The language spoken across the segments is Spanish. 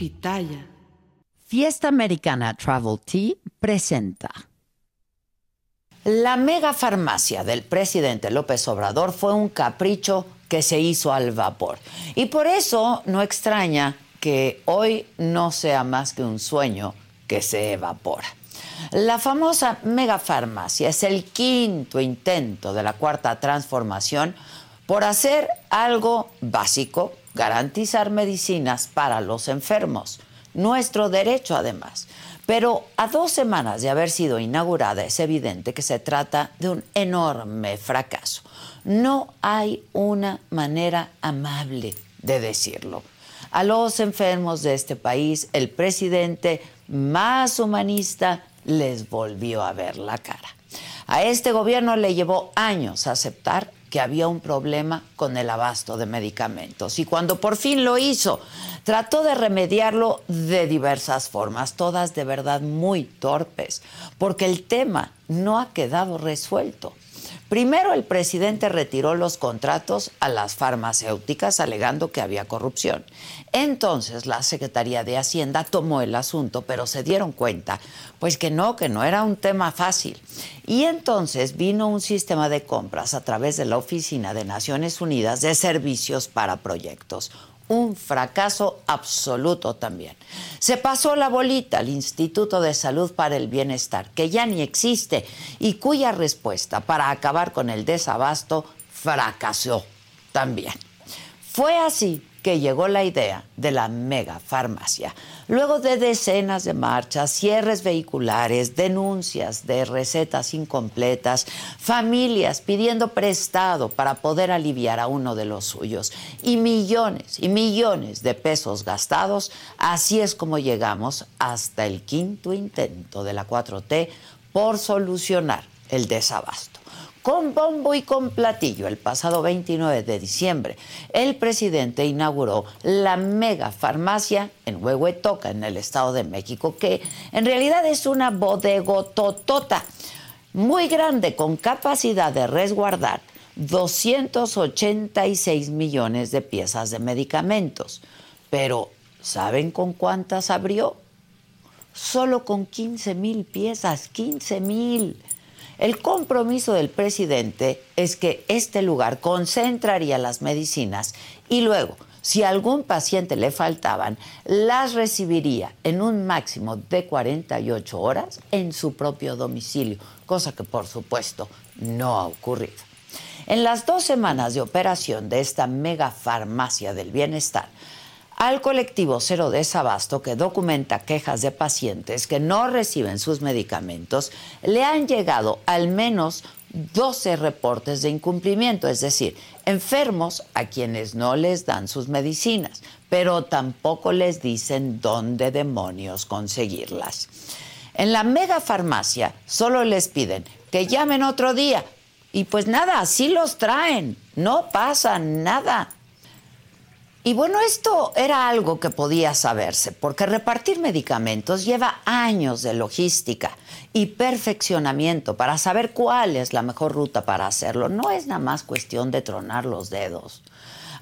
Pitaya. Fiesta Americana Travel Tea presenta. La mega farmacia del presidente López Obrador fue un capricho que se hizo al vapor. Y por eso no extraña que hoy no sea más que un sueño que se evapora. La famosa mega farmacia es el quinto intento de la cuarta transformación por hacer algo básico garantizar medicinas para los enfermos, nuestro derecho además. Pero a dos semanas de haber sido inaugurada es evidente que se trata de un enorme fracaso. No hay una manera amable de decirlo. A los enfermos de este país, el presidente más humanista les volvió a ver la cara. A este gobierno le llevó años aceptar que había un problema con el abasto de medicamentos. Y cuando por fin lo hizo, trató de remediarlo de diversas formas, todas de verdad muy torpes, porque el tema no ha quedado resuelto. Primero el presidente retiró los contratos a las farmacéuticas alegando que había corrupción. Entonces la Secretaría de Hacienda tomó el asunto, pero se dieron cuenta, pues que no, que no era un tema fácil. Y entonces vino un sistema de compras a través de la Oficina de Naciones Unidas de Servicios para Proyectos, un fracaso absoluto también. Se pasó la bolita al Instituto de Salud para el Bienestar, que ya ni existe y cuya respuesta para acabar con el desabasto fracasó también. Fue así que llegó la idea de la mega farmacia. Luego de decenas de marchas, cierres vehiculares, denuncias de recetas incompletas, familias pidiendo prestado para poder aliviar a uno de los suyos y millones y millones de pesos gastados, así es como llegamos hasta el quinto intento de la 4T por solucionar el desabasto con bombo y con platillo. El pasado 29 de diciembre, el presidente inauguró la mega farmacia en Huehuetoca, en el Estado de México, que en realidad es una bodegototota muy grande con capacidad de resguardar 286 millones de piezas de medicamentos. Pero, ¿saben con cuántas abrió? Solo con 15 mil piezas, 15 mil. El compromiso del presidente es que este lugar concentraría las medicinas y luego, si a algún paciente le faltaban, las recibiría en un máximo de 48 horas en su propio domicilio, cosa que por supuesto no ha ocurrido. En las dos semanas de operación de esta mega farmacia del bienestar, al colectivo Cero Desabasto, que documenta quejas de pacientes que no reciben sus medicamentos, le han llegado al menos 12 reportes de incumplimiento, es decir, enfermos a quienes no les dan sus medicinas, pero tampoco les dicen dónde demonios conseguirlas. En la mega farmacia solo les piden que llamen otro día y pues nada, así los traen, no pasa nada. Y bueno, esto era algo que podía saberse, porque repartir medicamentos lleva años de logística y perfeccionamiento para saber cuál es la mejor ruta para hacerlo. No es nada más cuestión de tronar los dedos.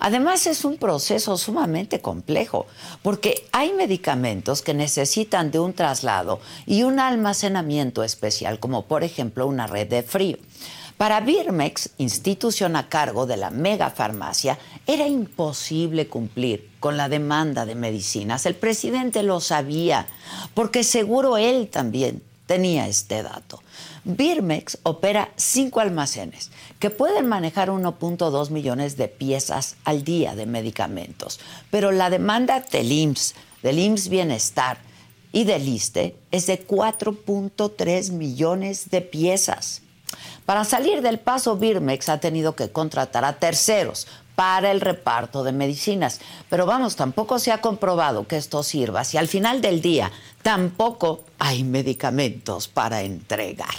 Además es un proceso sumamente complejo, porque hay medicamentos que necesitan de un traslado y un almacenamiento especial, como por ejemplo una red de frío. Para Birmex, institución a cargo de la megafarmacia, era imposible cumplir con la demanda de medicinas. El presidente lo sabía, porque seguro él también tenía este dato. Birmex opera cinco almacenes que pueden manejar 1.2 millones de piezas al día de medicamentos, pero la demanda del IMSS, del IMSS Bienestar y del ISTE es de 4.3 millones de piezas. Para salir del paso, Birmex ha tenido que contratar a terceros para el reparto de medicinas. Pero vamos, tampoco se ha comprobado que esto sirva si al final del día tampoco hay medicamentos para entregar.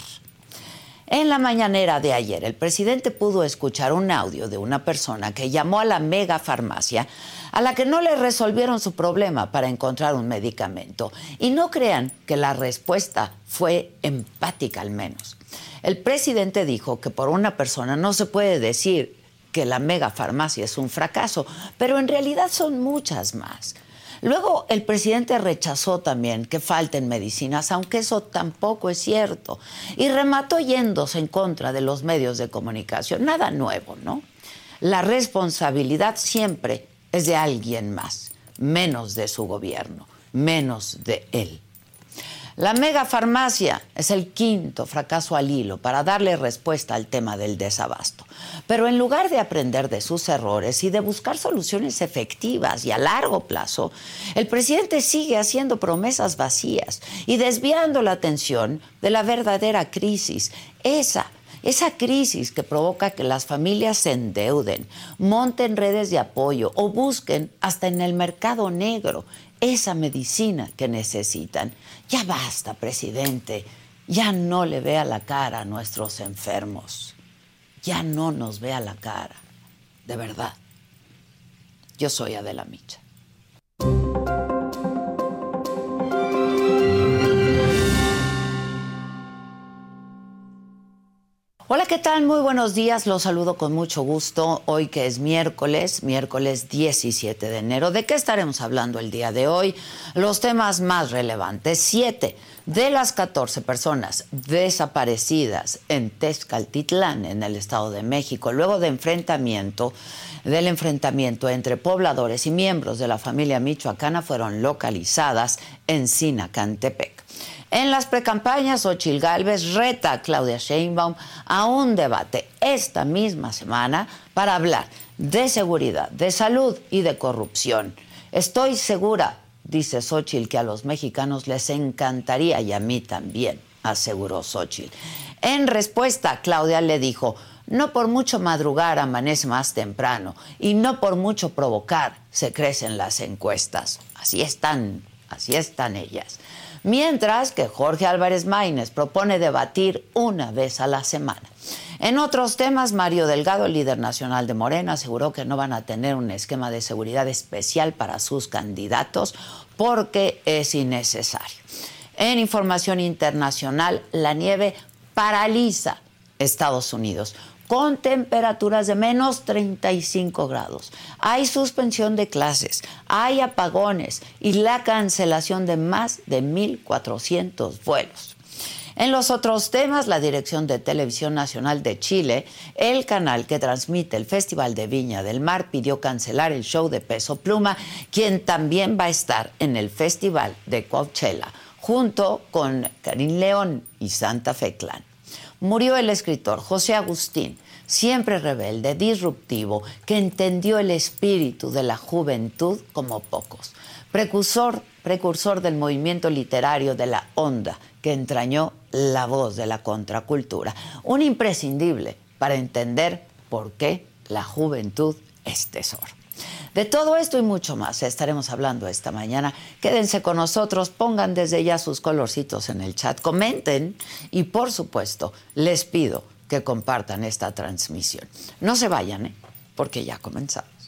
En la mañanera de ayer, el presidente pudo escuchar un audio de una persona que llamó a la mega farmacia a la que no le resolvieron su problema para encontrar un medicamento. Y no crean que la respuesta fue empática al menos. El presidente dijo que por una persona no se puede decir que la megafarmacia es un fracaso, pero en realidad son muchas más. Luego el presidente rechazó también que falten medicinas, aunque eso tampoco es cierto, y remató yéndose en contra de los medios de comunicación. Nada nuevo, ¿no? La responsabilidad siempre es de alguien más, menos de su gobierno, menos de él. La megafarmacia es el quinto fracaso al hilo para darle respuesta al tema del desabasto. Pero en lugar de aprender de sus errores y de buscar soluciones efectivas y a largo plazo, el presidente sigue haciendo promesas vacías y desviando la atención de la verdadera crisis, esa esa crisis que provoca que las familias se endeuden, monten redes de apoyo o busquen hasta en el mercado negro esa medicina que necesitan. Ya basta, presidente. Ya no le vea la cara a nuestros enfermos. Ya no nos vea la cara. De verdad. Yo soy Adela Micha. Hola, ¿qué tal? Muy buenos días. Los saludo con mucho gusto. Hoy que es miércoles, miércoles 17 de enero. ¿De qué estaremos hablando el día de hoy? Los temas más relevantes. Siete de las 14 personas desaparecidas en Tezcaltitlán, en el Estado de México, luego de enfrentamiento, del enfrentamiento entre pobladores y miembros de la familia michoacana, fueron localizadas en Sinacantepec. En las precampañas, Ochil Gálvez reta a Claudia Sheinbaum a un debate esta misma semana para hablar de seguridad, de salud y de corrupción. Estoy segura, dice Xochitl, que a los mexicanos les encantaría y a mí también, aseguró Xochitl. En respuesta, Claudia le dijo, no por mucho madrugar amanece más temprano y no por mucho provocar se crecen las encuestas. Así están, así están ellas. Mientras que Jorge Álvarez Maínez propone debatir una vez a la semana. En otros temas, Mario Delgado, líder nacional de Morena, aseguró que no van a tener un esquema de seguridad especial para sus candidatos porque es innecesario. En información internacional, la nieve paraliza Estados Unidos con temperaturas de menos 35 grados. Hay suspensión de clases, hay apagones y la cancelación de más de 1.400 vuelos. En los otros temas, la Dirección de Televisión Nacional de Chile, el canal que transmite el Festival de Viña del Mar, pidió cancelar el show de Peso Pluma, quien también va a estar en el Festival de Coachella, junto con Karim León y Santa Fe Clan murió el escritor José Agustín, siempre rebelde, disruptivo, que entendió el espíritu de la juventud como pocos. Precursor, precursor del movimiento literario de la onda, que entrañó la voz de la contracultura. Un imprescindible para entender por qué la juventud es tesoro. De todo esto y mucho más estaremos hablando esta mañana. Quédense con nosotros, pongan desde ya sus colorcitos en el chat, comenten y por supuesto les pido que compartan esta transmisión. No se vayan, ¿eh? porque ya comenzamos.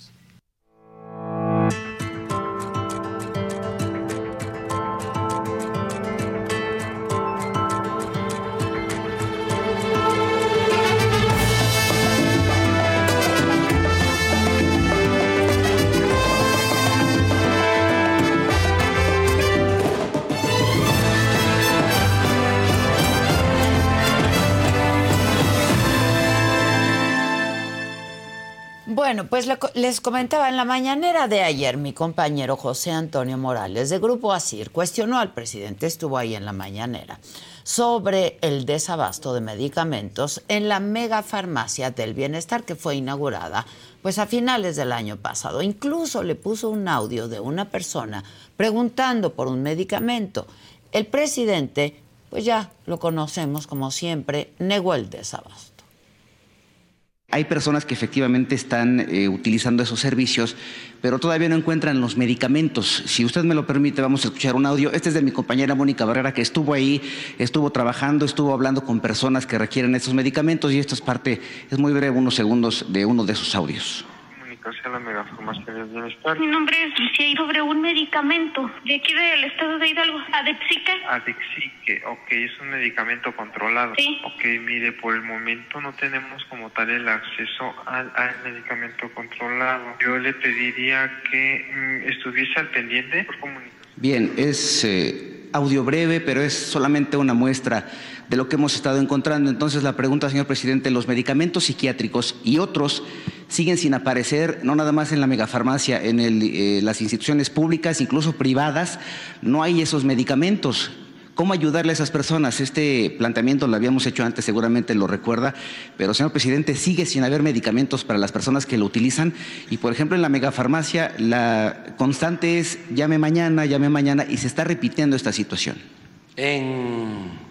Pues les comentaba en la mañanera de ayer mi compañero José Antonio Morales de Grupo ASIR cuestionó al presidente, estuvo ahí en la mañanera, sobre el desabasto de medicamentos en la megafarmacia del bienestar que fue inaugurada pues a finales del año pasado. Incluso le puso un audio de una persona preguntando por un medicamento. El presidente, pues ya lo conocemos como siempre, negó el desabasto. Hay personas que efectivamente están eh, utilizando esos servicios, pero todavía no encuentran los medicamentos. Si usted me lo permite, vamos a escuchar un audio. Este es de mi compañera Mónica Barrera, que estuvo ahí, estuvo trabajando, estuvo hablando con personas que requieren esos medicamentos y esto es parte, es muy breve, unos segundos de uno de esos audios a la megafarmacia del bienestar. Mi nombre es Lucía y sobre un medicamento de aquí del estado de Hidalgo, Adexique. Adexique, ok, es un medicamento controlado. Sí. Ok, mire, por el momento no tenemos como tal el acceso al, medicamento controlado. Yo le pediría que mm, estuviese al pendiente por comunicación. Bien, es eh, audio breve, pero es solamente una muestra de lo que hemos estado encontrando. Entonces, la pregunta, señor presidente, los medicamentos psiquiátricos y otros siguen sin aparecer, no nada más en la megafarmacia, en eh, las instituciones públicas, incluso privadas, no hay esos medicamentos. ¿Cómo ayudarle a esas personas? Este planteamiento lo habíamos hecho antes, seguramente lo recuerda, pero señor presidente, sigue sin haber medicamentos para las personas que lo utilizan y, por ejemplo, en la megafarmacia la constante es llame mañana, llame mañana y se está repitiendo esta situación. En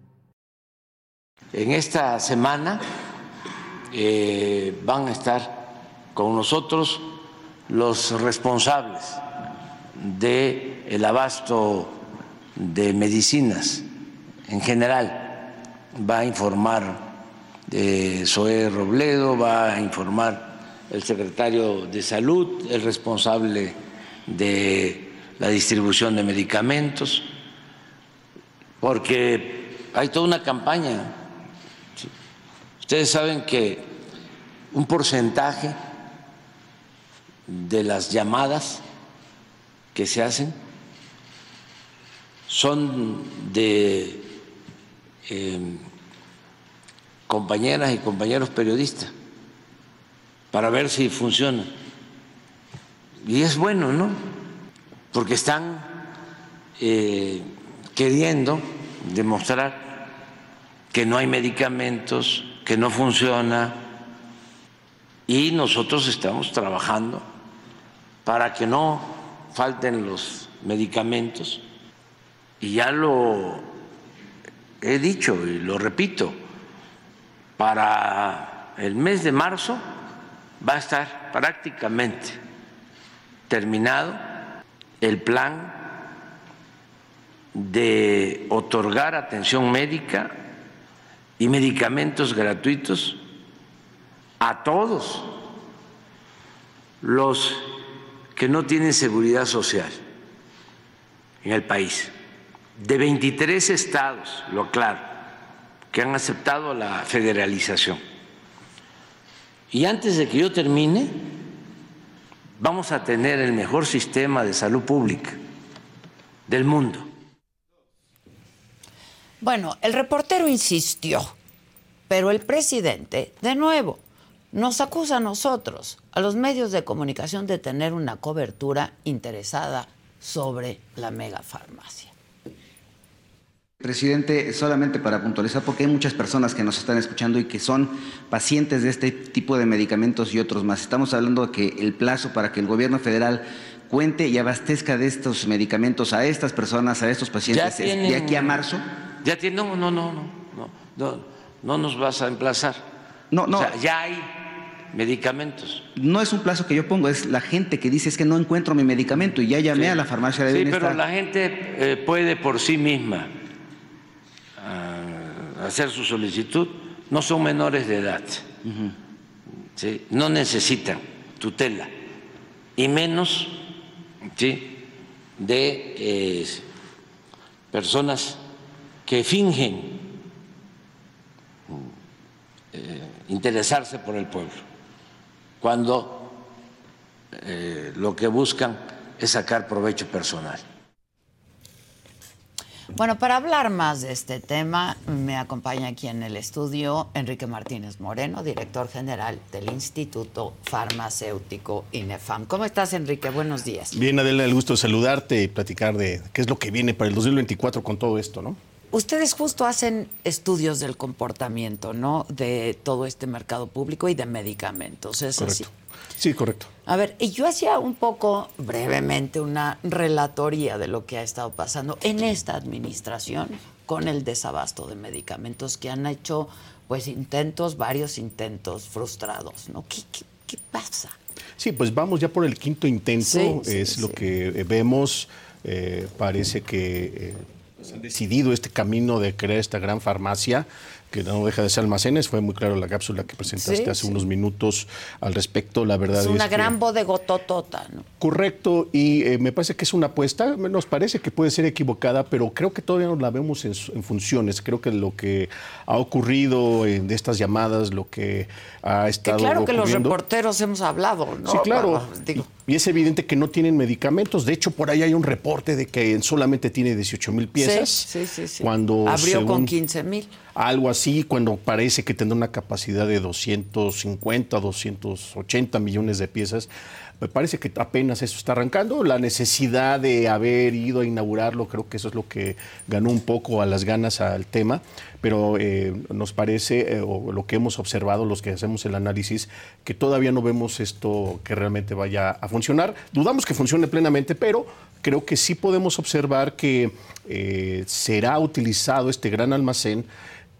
En esta semana eh, van a estar con nosotros los responsables del el abasto de medicinas en general. Va a informar eh, Robledo, va a informar el secretario de Salud, el responsable de la distribución de medicamentos, porque hay toda una campaña Ustedes saben que un porcentaje de las llamadas que se hacen son de em, compañeras y compañeros periodistas para ver si funciona. Y es bueno, ¿no? Porque están eh, queriendo demostrar que no hay medicamentos, que no funciona y nosotros estamos trabajando para que no falten los medicamentos. Y ya lo he dicho y lo repito, para el mes de marzo va a estar prácticamente terminado el plan de otorgar atención médica y medicamentos gratuitos a todos los que no tienen seguridad social en el país, de 23 estados, lo aclaro, que han aceptado la federalización. Y antes de que yo termine, vamos a tener el mejor sistema de salud pública del mundo. Bueno, el reportero insistió, pero el presidente, de nuevo, nos acusa a nosotros, a los medios de comunicación, de tener una cobertura interesada sobre la megafarmacia. Presidente, solamente para puntualizar, porque hay muchas personas que nos están escuchando y que son pacientes de este tipo de medicamentos y otros más. Estamos hablando de que el plazo para que el gobierno federal cuente y abastezca de estos medicamentos a estas personas, a estos pacientes, de aquí a marzo. Ya tienen, no, no, no, no, no, no nos vas a emplazar. No, no. O sea, ya hay medicamentos. No es un plazo que yo pongo, es la gente que dice es que no encuentro mi medicamento y ya llamé a la farmacia de Sí, bienestar. pero la gente eh, puede por sí misma ah, hacer su solicitud. No son menores de edad. ¿sí? No necesitan tutela. Y menos ¿sí? de eh, personas que fingen eh, interesarse por el pueblo, cuando eh, lo que buscan es sacar provecho personal. Bueno, para hablar más de este tema, me acompaña aquí en el estudio Enrique Martínez Moreno, director general del Instituto Farmacéutico INEFAM. ¿Cómo estás, Enrique? Buenos días. Bien, Adela, el gusto de saludarte y platicar de qué es lo que viene para el 2024 con todo esto, ¿no? Ustedes justo hacen estudios del comportamiento, ¿no? De todo este mercado público y de medicamentos, ¿es así? Correcto. Sí, correcto. A ver, y yo hacía un poco brevemente una relatoría de lo que ha estado pasando en esta administración con el desabasto de medicamentos que han hecho pues intentos, varios intentos frustrados, ¿no? ¿Qué, qué, qué pasa? Sí, pues vamos ya por el quinto intento, Sí, es sí. lo que vemos. eh, parece que eh, decidido este camino de crear esta gran farmacia que no deja de ser almacenes. Fue muy claro la cápsula que presentaste Sí, hace sí. unos minutos al respecto. La verdad Es es, una que- gran bodegototota, ¿no? Correcto, y eh, me parece que es una apuesta, nos parece que puede ser equivocada, pero creo que todavía no la vemos en, en funciones. Creo que lo que ha ocurrido en de estas llamadas, lo que ha Que estado claro que los reporteros hemos hablado, ¿no? Sí, claro. Digo, y es evidente que no tienen medicamentos. De hecho, por ahí hay un reporte de que solamente tiene 18 mil piezas. Sí, sí, sí, sí. Cuando Abrió con según- 15 mil. Algo así, cuando parece que tendrá una capacidad de 250, 280 millones de piezas. Me parece que apenas eso está arrancando. La necesidad de haber ido a inaugurarlo, creo que eso es lo que ganó un poco a las ganas al tema. Pero eh, nos parece, eh, o lo que hemos observado, los que hacemos el análisis, que todavía no vemos esto que realmente vaya a funcionar. Dudamos que funcione plenamente, pero creo que sí podemos observar que eh, será utilizado este gran almacén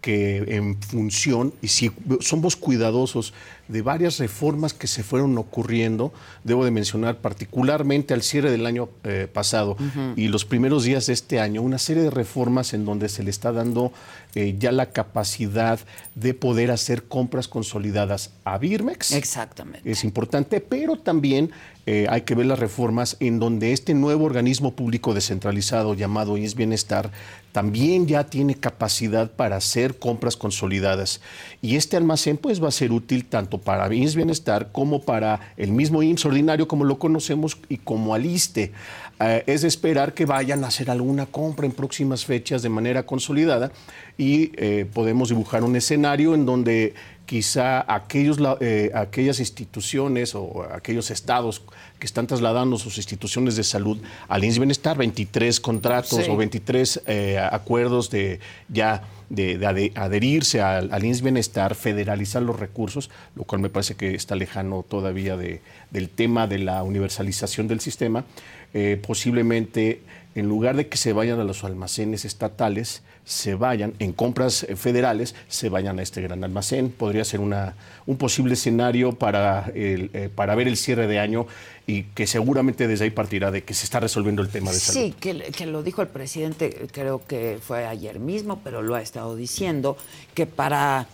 que en función, y si somos cuidadosos de varias reformas que se fueron ocurriendo, debo de mencionar particularmente al cierre del año eh, pasado y los primeros días de este año, una serie de reformas en donde se le está dando eh, ya la capacidad de poder hacer compras consolidadas a Birmex. Exactamente. Es importante, pero también eh, hay que ver las reformas en donde este nuevo organismo público descentralizado llamado INS Bienestar también ya tiene capacidad para hacer compras consolidadas. Y este almacén pues va a ser útil tanto para INS Bienestar como para el mismo IMSS ordinario como lo conocemos y como al ISSSTE. Eh, es de esperar que vayan a hacer alguna compra en próximas fechas de manera consolidada y eh, podemos dibujar un escenario en donde quizá aquellos, eh, aquellas instituciones o aquellos estados que están trasladando sus instituciones de salud al INS Bienestar, 23 contratos Sí. o 23 eh, acuerdos de ya de, adherirse al, al INS Bienestar, federalizar los recursos, lo cual me parece que está lejano todavía de- del tema de la universalización del sistema, eh, posiblemente en lugar de que se vayan a los almacenes estatales, se vayan en compras eh, federales, se vayan a este gran almacén. Podría ser una, un posible escenario para, el, eh, para ver el cierre de año y que seguramente desde ahí partirá de que se está resolviendo el tema de salud. Sí, que, que lo dijo el presidente, creo que fue ayer mismo, pero lo ha estado diciendo, que para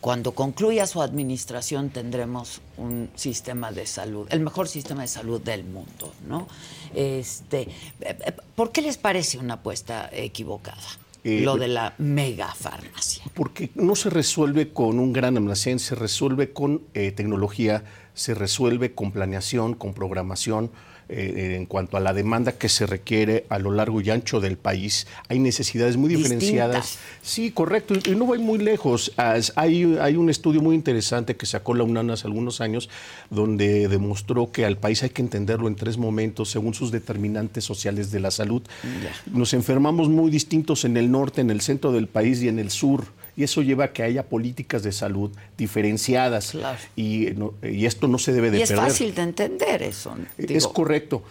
cuando concluya su administración tendremos un sistema de salud, el mejor sistema de salud del mundo, ¿no? Este, eh, ¿Por qué les parece una apuesta equivocada? Eh, lo de la megafarmacia. Porque no se resuelve con un gran almacén, se resuelve con eh, tecnología, se resuelve con planeación, con programación. Eh, en cuanto a la demanda que se requiere a lo largo y ancho del país. Hay necesidades muy diferenciadas. Sí, correcto. Y no voy muy lejos. Hay, hay un estudio muy interesante que sacó la UNAM hace algunos años donde demostró que al país hay que entenderlo en tres momentos según sus determinantes sociales de la salud. Nos enfermamos muy distintos en el norte, en el centro del país y en el sur y eso lleva a que haya políticas de salud diferenciadas. Y, y, esto no se debe de y es fácil de entender eso. Es correcto.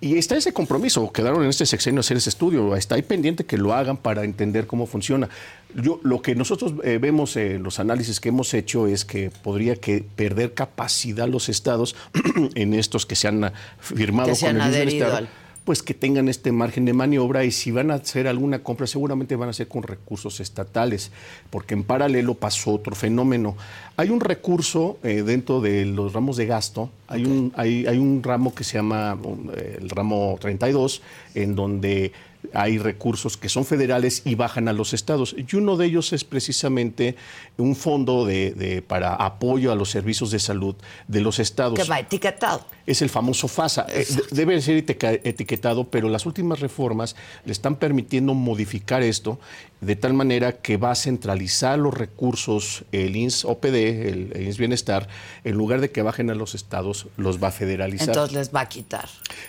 Y está ese compromiso, quedaron en este sexenio hacer ese estudio, está ahí pendiente que lo hagan para entender cómo funciona. Yo, lo que nosotros eh, vemos en los análisis que hemos hecho es que podría que perder capacidad los estados en estos que se han firmado con el Estado pues que tengan este margen de maniobra y si van a hacer alguna compra seguramente van a ser con recursos estatales, porque en paralelo pasó otro fenómeno. Hay un recurso eh, dentro de los ramos de gasto, hay, un, hay, hay, un ramo que se llama eh, el ramo 32, en donde hay recursos que son federales y bajan a los estados. Y uno de ellos es precisamente un fondo de, para apoyo a los servicios de salud de los estados. Que va etiquetado. Es el famoso FASA. Eh, debe ser etiquetado, pero las últimas reformas le están permitiendo modificar esto de tal manera que va a centralizar los recursos, el INS OPD, el, INS Bienestar, en lugar de que bajen a los estados, los va a federalizar. Entonces les va a quitar.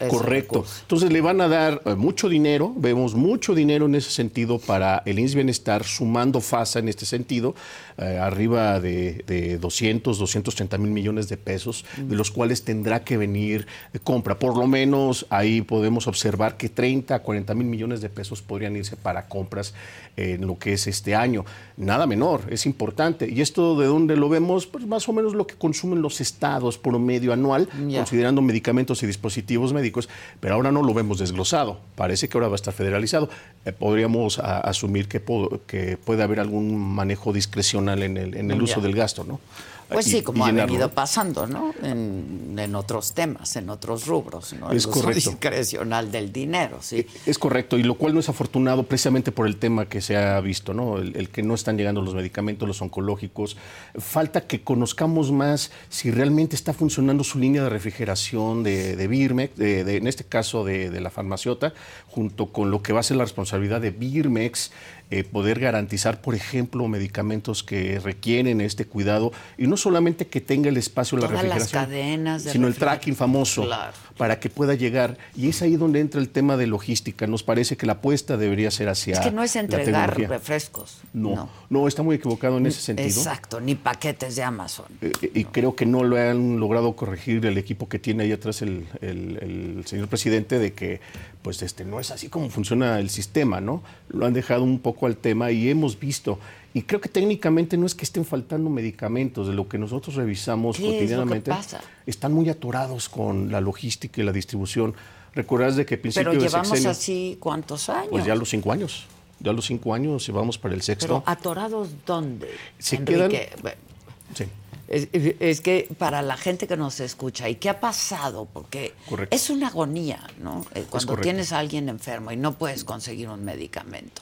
Correcto. Entonces le van a dar eh, mucho dinero, vemos mucho dinero en ese sentido para el INS Bienestar, sumando FASA en este sentido, eh, arriba de, de, 200, 230 mil millones de pesos, de los cuales tendrá que venir compra. Por lo menos ahí podemos observar que 30 a 40 mil millones de pesos podrían irse para compras en lo que es este año. Nada menor, es importante. ¿Y esto de dónde lo vemos? Pues más o menos lo que consumen los estados por medio anual, considerando medicamentos y dispositivos médicos, pero ahora no lo vemos desglosado. Parece que ahora va a estar federalizado. Eh, podríamos asumir que, que, puede haber algún manejo discrecional en el, en el uso del gasto, ¿no? Pues sí, como ha venido pasando, ¿no? En, otros temas, en otros rubros, ¿no? Es correcto. discrecional del dinero, sí. E, es correcto, y lo cual no es afortunado precisamente por el tema que se ha visto, ¿no? El, que no están llegando los medicamentos, los oncológicos. Falta que conozcamos más si realmente está funcionando su línea de refrigeración de, de Birmex, de, en este caso de, de la farmaciota, junto con lo que va a ser la responsabilidad de Birmex eh, poder garantizar, por ejemplo, medicamentos que requieren este cuidado y no solamente que tenga el espacio la refrigeración, las cadenas sino el tracking famoso para que pueda llegar. Y es ahí donde entra el tema de logística. Nos parece que la apuesta debería ser hacia. Es que no es entregar refrescos. No, no, está muy equivocado en ese sentido. Exacto, ni paquetes de Amazon. Eh, eh, y creo que no lo han logrado corregir el equipo que tiene ahí atrás el, el señor presidente de que pues este, no es así como funciona el sistema, ¿no? Lo han dejado un poco al tema y hemos visto, y creo que técnicamente no es que estén faltando medicamentos, de lo que nosotros revisamos cotidianamente, están muy atorados con la logística y la distribución. Recuerdas de que principio Pero llevamos así cuántos años? Pues ya los cinco años. Ya los cinco años llevamos para el sexto. ¿Pero atorados dónde? Se quedan... Sí. Es, que para la gente que nos escucha, ¿y qué ha pasado? Porque es una agonía, ¿no? Eh, cuando tienes a alguien enfermo y no puedes conseguir un medicamento.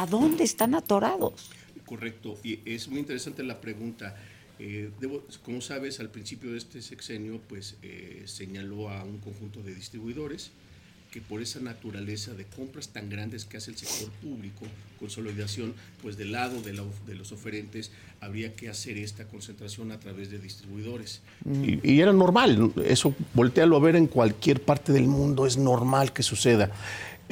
¿A dónde están atorados? Correcto, y es muy interesante la pregunta. Eh, como sabes, al principio de este sexenio, pues eh, señaló a un conjunto de distribuidores que por esa naturaleza de compras tan grandes que hace el sector público, consolidación, pues del lado de, los oferentes habría que hacer esta concentración a través de distribuidores. Mm. Y, era normal, eso voltealo a ver en cualquier parte del mundo, es normal que suceda.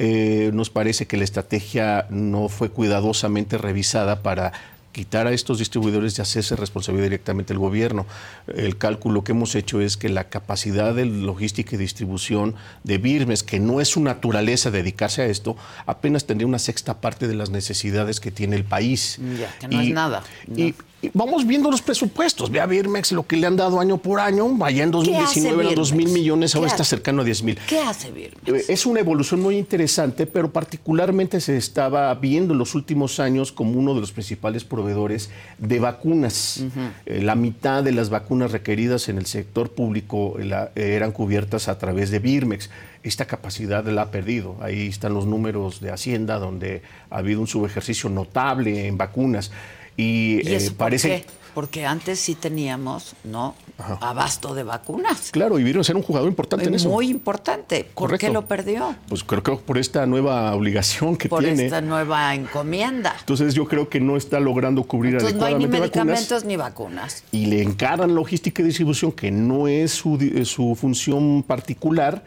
Eh, nos parece que la estrategia no fue cuidadosamente revisada para quitar a estos distribuidores y hacerse responsabilidad directamente el gobierno. El cálculo que hemos hecho es que la capacidad de logística y distribución de Birmes, que no es su naturaleza dedicarse a esto, apenas tendría una sexta parte de las necesidades que tiene el país. Ya, que no es nada. Y, vamos viendo los presupuestos. Ve a Birmex lo que le han dado año por año. Vaya en 2019 eran 2 mil millones, ahora está cercano a 10 mil. ¿Qué hace Birmex? Eh, es una evolución muy interesante, pero particularmente se estaba viendo en los últimos años como uno de los principales proveedores de vacunas. Eh, la mitad de las vacunas requeridas en el sector público eh, eran cubiertas a través de Birmex esta capacidad la ha perdido. Ahí están los números de Hacienda, donde ha habido un subejercicio notable en vacunas. Y, eh, parece, Porque antes sí teníamos, ¿no? Abasto de vacunas. Claro, y vieron ser un jugador importante en eso. Muy importante. ¿Por qué lo perdió? Pues creo que por esta nueva obligación que por tiene. Por esta nueva encomienda. Entonces yo creo que no está logrando cubrir Entonces, adecuadamente no hay ni medicamentos ni vacunas. Y le encaran logística y distribución, que no es su, su función particular.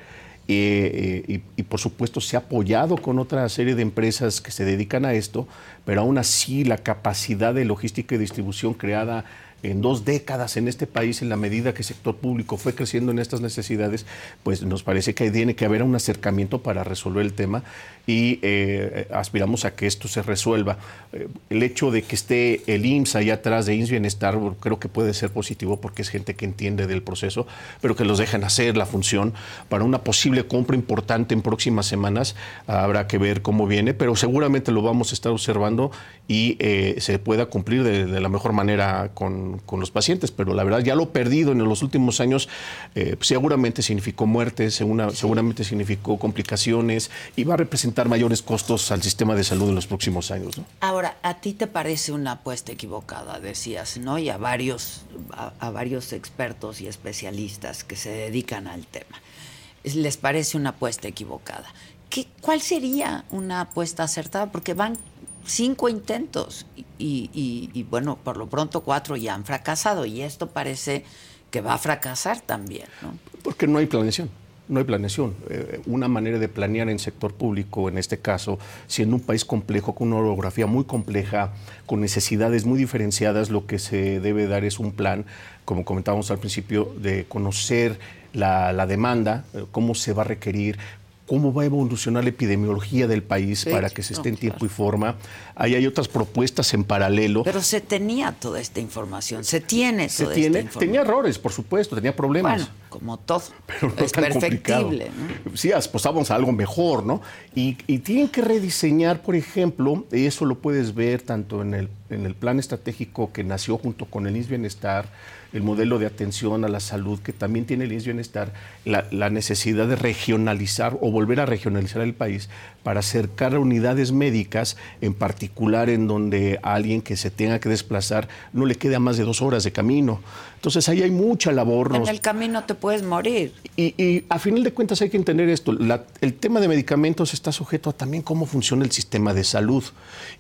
Eh, eh, y, y, por supuesto se ha apoyado con otra serie de empresas que se dedican a esto, pero aún así la capacidad de logística y distribución creada en dos décadas en este país, en la medida que el sector público fue creciendo en estas necesidades, pues nos parece que tiene que haber un acercamiento para resolver el tema y eh, aspiramos a que esto se resuelva. Eh, el hecho de que esté el IMSS allá atrás de IMSS Bienestar creo que puede ser positivo porque es gente que entiende del proceso, pero que los dejan hacer la función para una posible compra importante en próximas semanas. Habrá que ver cómo viene, pero seguramente lo vamos a estar observando y eh, se pueda cumplir de, la mejor manera con, con, los pacientes. Pero la verdad, ya lo perdido en los últimos años seguramente significó muertes, seguramente significó complicaciones y va a representar mayores costos al sistema de salud en los próximos años. ¿no? Ahora, ¿a ti te parece una apuesta equivocada, decías, ¿no? Y a varios, a, a varios expertos y especialistas que se dedican al tema. ¿Les parece una apuesta equivocada? ¿Qué, ¿Cuál sería una apuesta acertada? Porque van cinco intentos y, y, y, bueno, por lo pronto cuatro ya han fracasado y esto parece que va a fracasar también. ¿no? Porque no hay planeación. No hay planeación. Eh, una manera de planear en sector público, en este caso, siendo un país complejo, con una orografía muy compleja, con necesidades muy diferenciadas, lo que se debe dar es un plan, como comentábamos al principio, de conocer la, la demanda, eh, cómo se va a requerir, cómo va a evolucionar la epidemiología del país sí, para que se esté no, en tiempo claro. y forma. Ahí hay otras propuestas en paralelo. Pero se tenía toda esta información, se tiene se toda tiene, esta información. Tenía errores, por supuesto, tenía problemas. Bueno, como todo. Pero no es tan perfectible. ¿no? Sí, apostábamos a algo mejor, ¿no? Y, y, tienen que rediseñar, por ejemplo, y eso lo puedes ver tanto en el, en el plan estratégico que nació junto con el INS Bienestar, el modelo de atención a la salud que también tiene el INS Bienestar, la, la, necesidad de regionalizar o volver a regionalizar el país para acercar a unidades médicas, en particular en donde a alguien que se tenga que desplazar no le queda más de dos horas de camino. Entonces ahí hay mucha labor. En el camino te puedes morir. Y, y a final de cuentas hay que entender esto. La, el tema de medicamentos está sujeto a también cómo funciona el sistema de salud.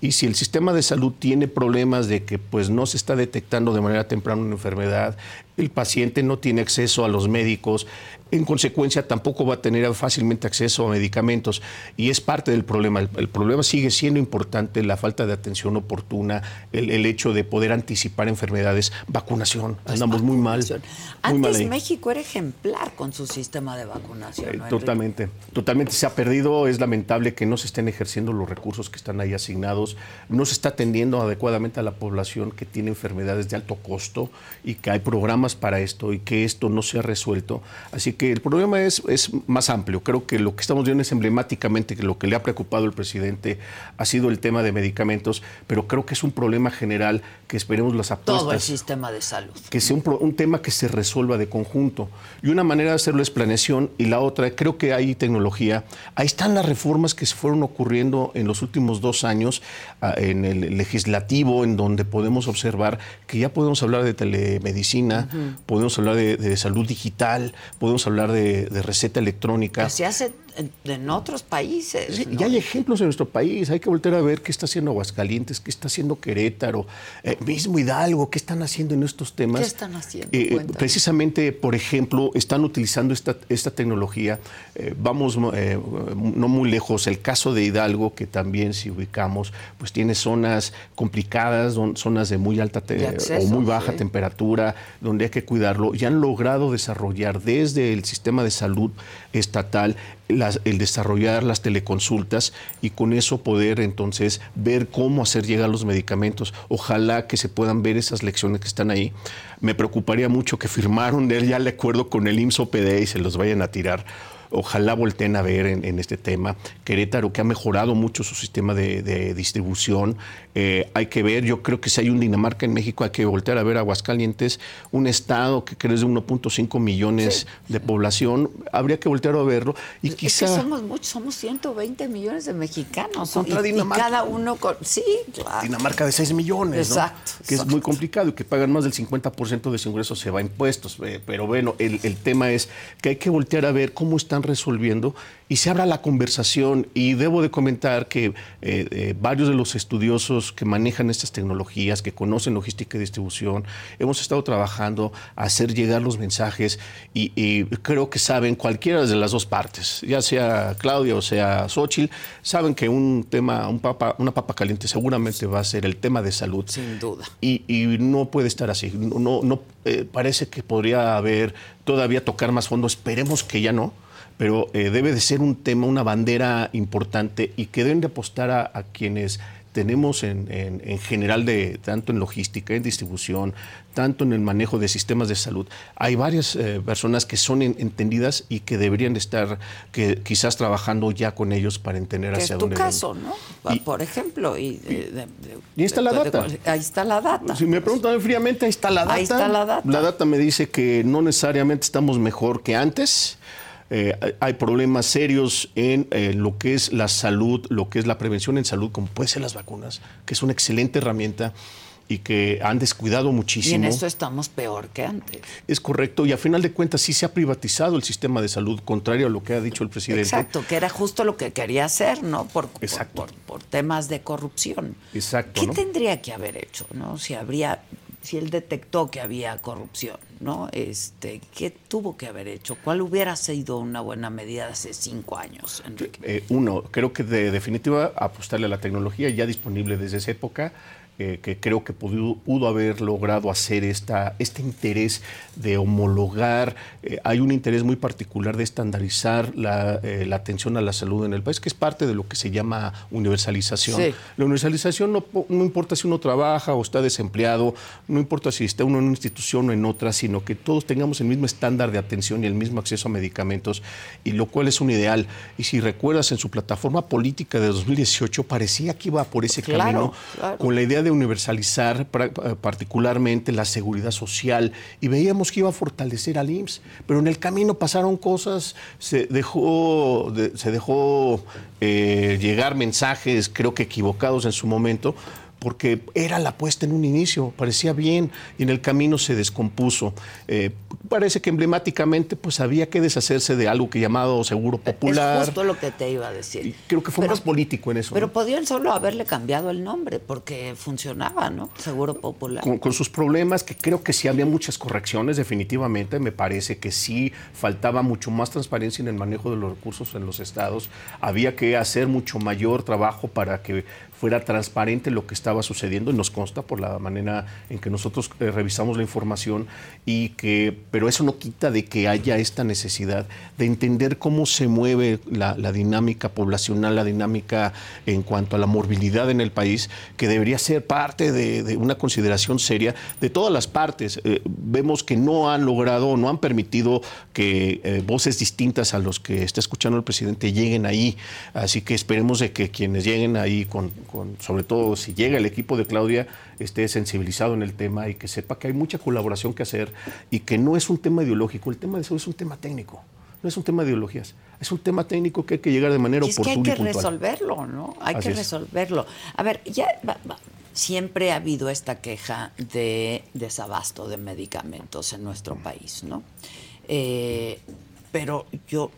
Y si el sistema de salud tiene problemas de que pues no se está detectando de manera temprana una enfermedad, el paciente no tiene acceso a los médicos, en consecuencia tampoco va a tener fácilmente acceso a medicamentos. Y es parte del problema. El, el problema sigue siendo importante, la falta de atención oportuna, el, el hecho de poder anticipar enfermedades, vacunación, pues andamos muy mal. Muy Antes mal México era ejemplar con su sistema de vacunación. ¿no, eh, totalmente, totalmente. Se ha perdido, es lamentable que no se estén ejerciendo los recursos que están ahí asignados, no se está atendiendo adecuadamente a la población que tiene enfermedades de alto costo y que hay programas para esto y que esto no se ha resuelto. Así que el problema es, es más amplio. Creo que lo que estamos viendo es emblemáticamente que lo que le ha preocupado al presidente ha sido el tema de medicamentos, pero creo que es un problema general que esperemos las apuestas. Todo el sistema de salud. Que sea un, un tema que se resuelva de conjunto. Y una manera de hacerlo es planeación y la otra, creo que hay tecnología. Ahí están las reformas que se fueron ocurriendo en los últimos dos años uh, en el legislativo, en donde podemos observar que ya podemos hablar de telemedicina, uh -huh. podemos hablar de, de salud digital, podemos hablar de, de receta electrónica. Hace en, en otros países. Sí, ¿no? Y hay ejemplos en nuestro país. Hay que volver a ver qué está haciendo Aguascalientes, qué está haciendo Querétaro, eh, mismo Hidalgo, qué están haciendo en estos temas. ¿Qué están haciendo? Eh, precisamente, por ejemplo, están utilizando esta, esta tecnología. Eh, vamos eh, no muy lejos. El caso de Hidalgo, que también si ubicamos, pues tiene zonas complicadas, zonas de muy alta de acceso, o muy baja sí. temperatura, donde hay que cuidarlo. Y han logrado desarrollar desde el sistema de salud estatal el desarrollar las teleconsultas y con eso poder entonces ver cómo hacer llegar los medicamentos. Ojalá que se puedan ver esas lecciones que están ahí. Me preocuparía mucho que firmaron ya el acuerdo con el IMSS OPD y se los vayan a tirar ojalá volteen a ver en, este tema. Querétaro, que ha mejorado mucho su sistema de, distribución. Eh, hay que ver, yo creo que si hay un Dinamarca en México, hay que voltear a ver Aguascalientes, un estado que crece de 1.5 millones de población, habría que voltear a verlo. Y quizá... somos muchos, somos 120 millones de mexicanos. Contra Dinamarca. cada uno con... Sí, Dinamarca de 6 millones, exacto, Que es muy complicado y que pagan más del 50% de su ingreso se va a impuestos. Eh, pero bueno, el, el tema es que hay que voltear a ver cómo están resolviendo y se abra la conversación. Y debo de comentar que eh, eh, varios de los estudiosos que manejan estas tecnologías, que conocen logística y distribución, hemos estado trabajando a hacer llegar los mensajes y, creo que saben cualquiera de las dos partes, ya sea Claudia o sea Xochitl, saben que un tema, un papa, una papa caliente seguramente va a ser el tema de salud. Sin duda. Y, no puede estar así. No, no eh, parece que podría haber todavía tocar más fondo. Esperemos que ya no pero eh, debe de ser un tema, una bandera importante y que deben de apostar a, quienes tenemos en, general de tanto en logística, en distribución, tanto en el manejo de sistemas de salud. Hay varias eh, personas que son entendidas y que deberían estar que quizás trabajando ya con ellos para entender hacia dónde. Es tu caso, ¿no? Por ejemplo, y, y ahí está la data. ahí está la data. Si me preguntan fríamente, ahí está la data. Ahí está la data. La data me dice que no necesariamente estamos mejor que antes eh, hay problemas serios en eh, lo que es la salud, lo que es la prevención en salud, como puede ser las vacunas, que es una excelente herramienta y que han descuidado muchísimo. Y en esto estamos peor que antes. Es correcto, y a final de cuentas sí se ha privatizado el sistema de salud, contrario a lo que ha dicho el presidente. Exacto, que era justo lo que quería hacer, ¿no? Por, por, por, temas de corrupción. Exacto. ¿Qué tendría que haber hecho, no? Si habría, si él detectó que había corrupción, ¿no? Este, ¿Qué tuvo que haber hecho? ¿Cuál hubiera sido una buena medida hace cinco años, Enrique? Eh, uno, creo que de definitiva apostarle a la tecnología ya disponible desde esa época que creo que pudo, haber logrado hacer esta, este interés de homologar. Eh, hay un interés muy particular de estandarizar la, eh, la, atención a la salud en el país, que es parte de lo que se llama universalización. La universalización no, no, importa si uno trabaja o está desempleado, no importa si está uno en una institución o en otra, sino que todos tengamos el mismo estándar de atención y el mismo acceso a medicamentos, y lo cual es un ideal. Y si recuerdas, en su plataforma política de 2018 parecía que iba por ese camino, con la idea de universalizar eh, particularmente la seguridad social y veíamos que iba a fortalecer al IMSS, pero en el camino pasaron cosas, se dejó, se dejó eh, llegar mensajes, creo que equivocados en su momento, porque era la apuesta en un inicio, parecía bien y en el camino se descompuso. Eh, parece que emblemáticamente pues había que deshacerse de algo que llamado seguro popular. Es justo lo que te iba a decir. creo que fue más político en eso. Pero podían solo haberle cambiado el nombre porque funcionaba, ¿no? Seguro popular. Con, sus problemas, que creo que sí había muchas correcciones, definitivamente. Me parece que sí faltaba mucho más transparencia en el manejo de los recursos en los estados. Había que hacer mucho mayor trabajo para que fuera transparente lo que estaba sucediendo y nos consta por la manera en que nosotros eh, revisamos la información y que pero eso no quita de que haya esta necesidad de entender cómo se mueve la, dinámica poblacional, la dinámica en cuanto a la morbilidad en el país, que debería ser parte de, una consideración seria de todas las partes. Eh, vemos que no han logrado, no han permitido que eh, voces distintas a los que está escuchando el presidente lleguen ahí, así que esperemos de que quienes lleguen ahí con sobre todo si llega el equipo de Claudia, esté sensibilizado en el tema y que sepa que hay mucha colaboración que hacer y que no es un tema ideológico, el tema de eso es un tema técnico. No es un tema de ideologías, es un tema técnico que hay que llegar de manera oportuna. Es que hay que resolverlo, ¿no? Hay que resolverlo. A ver, ya siempre ha habido esta queja de desabasto de medicamentos en nuestro país, ¿no? Eh, pero yo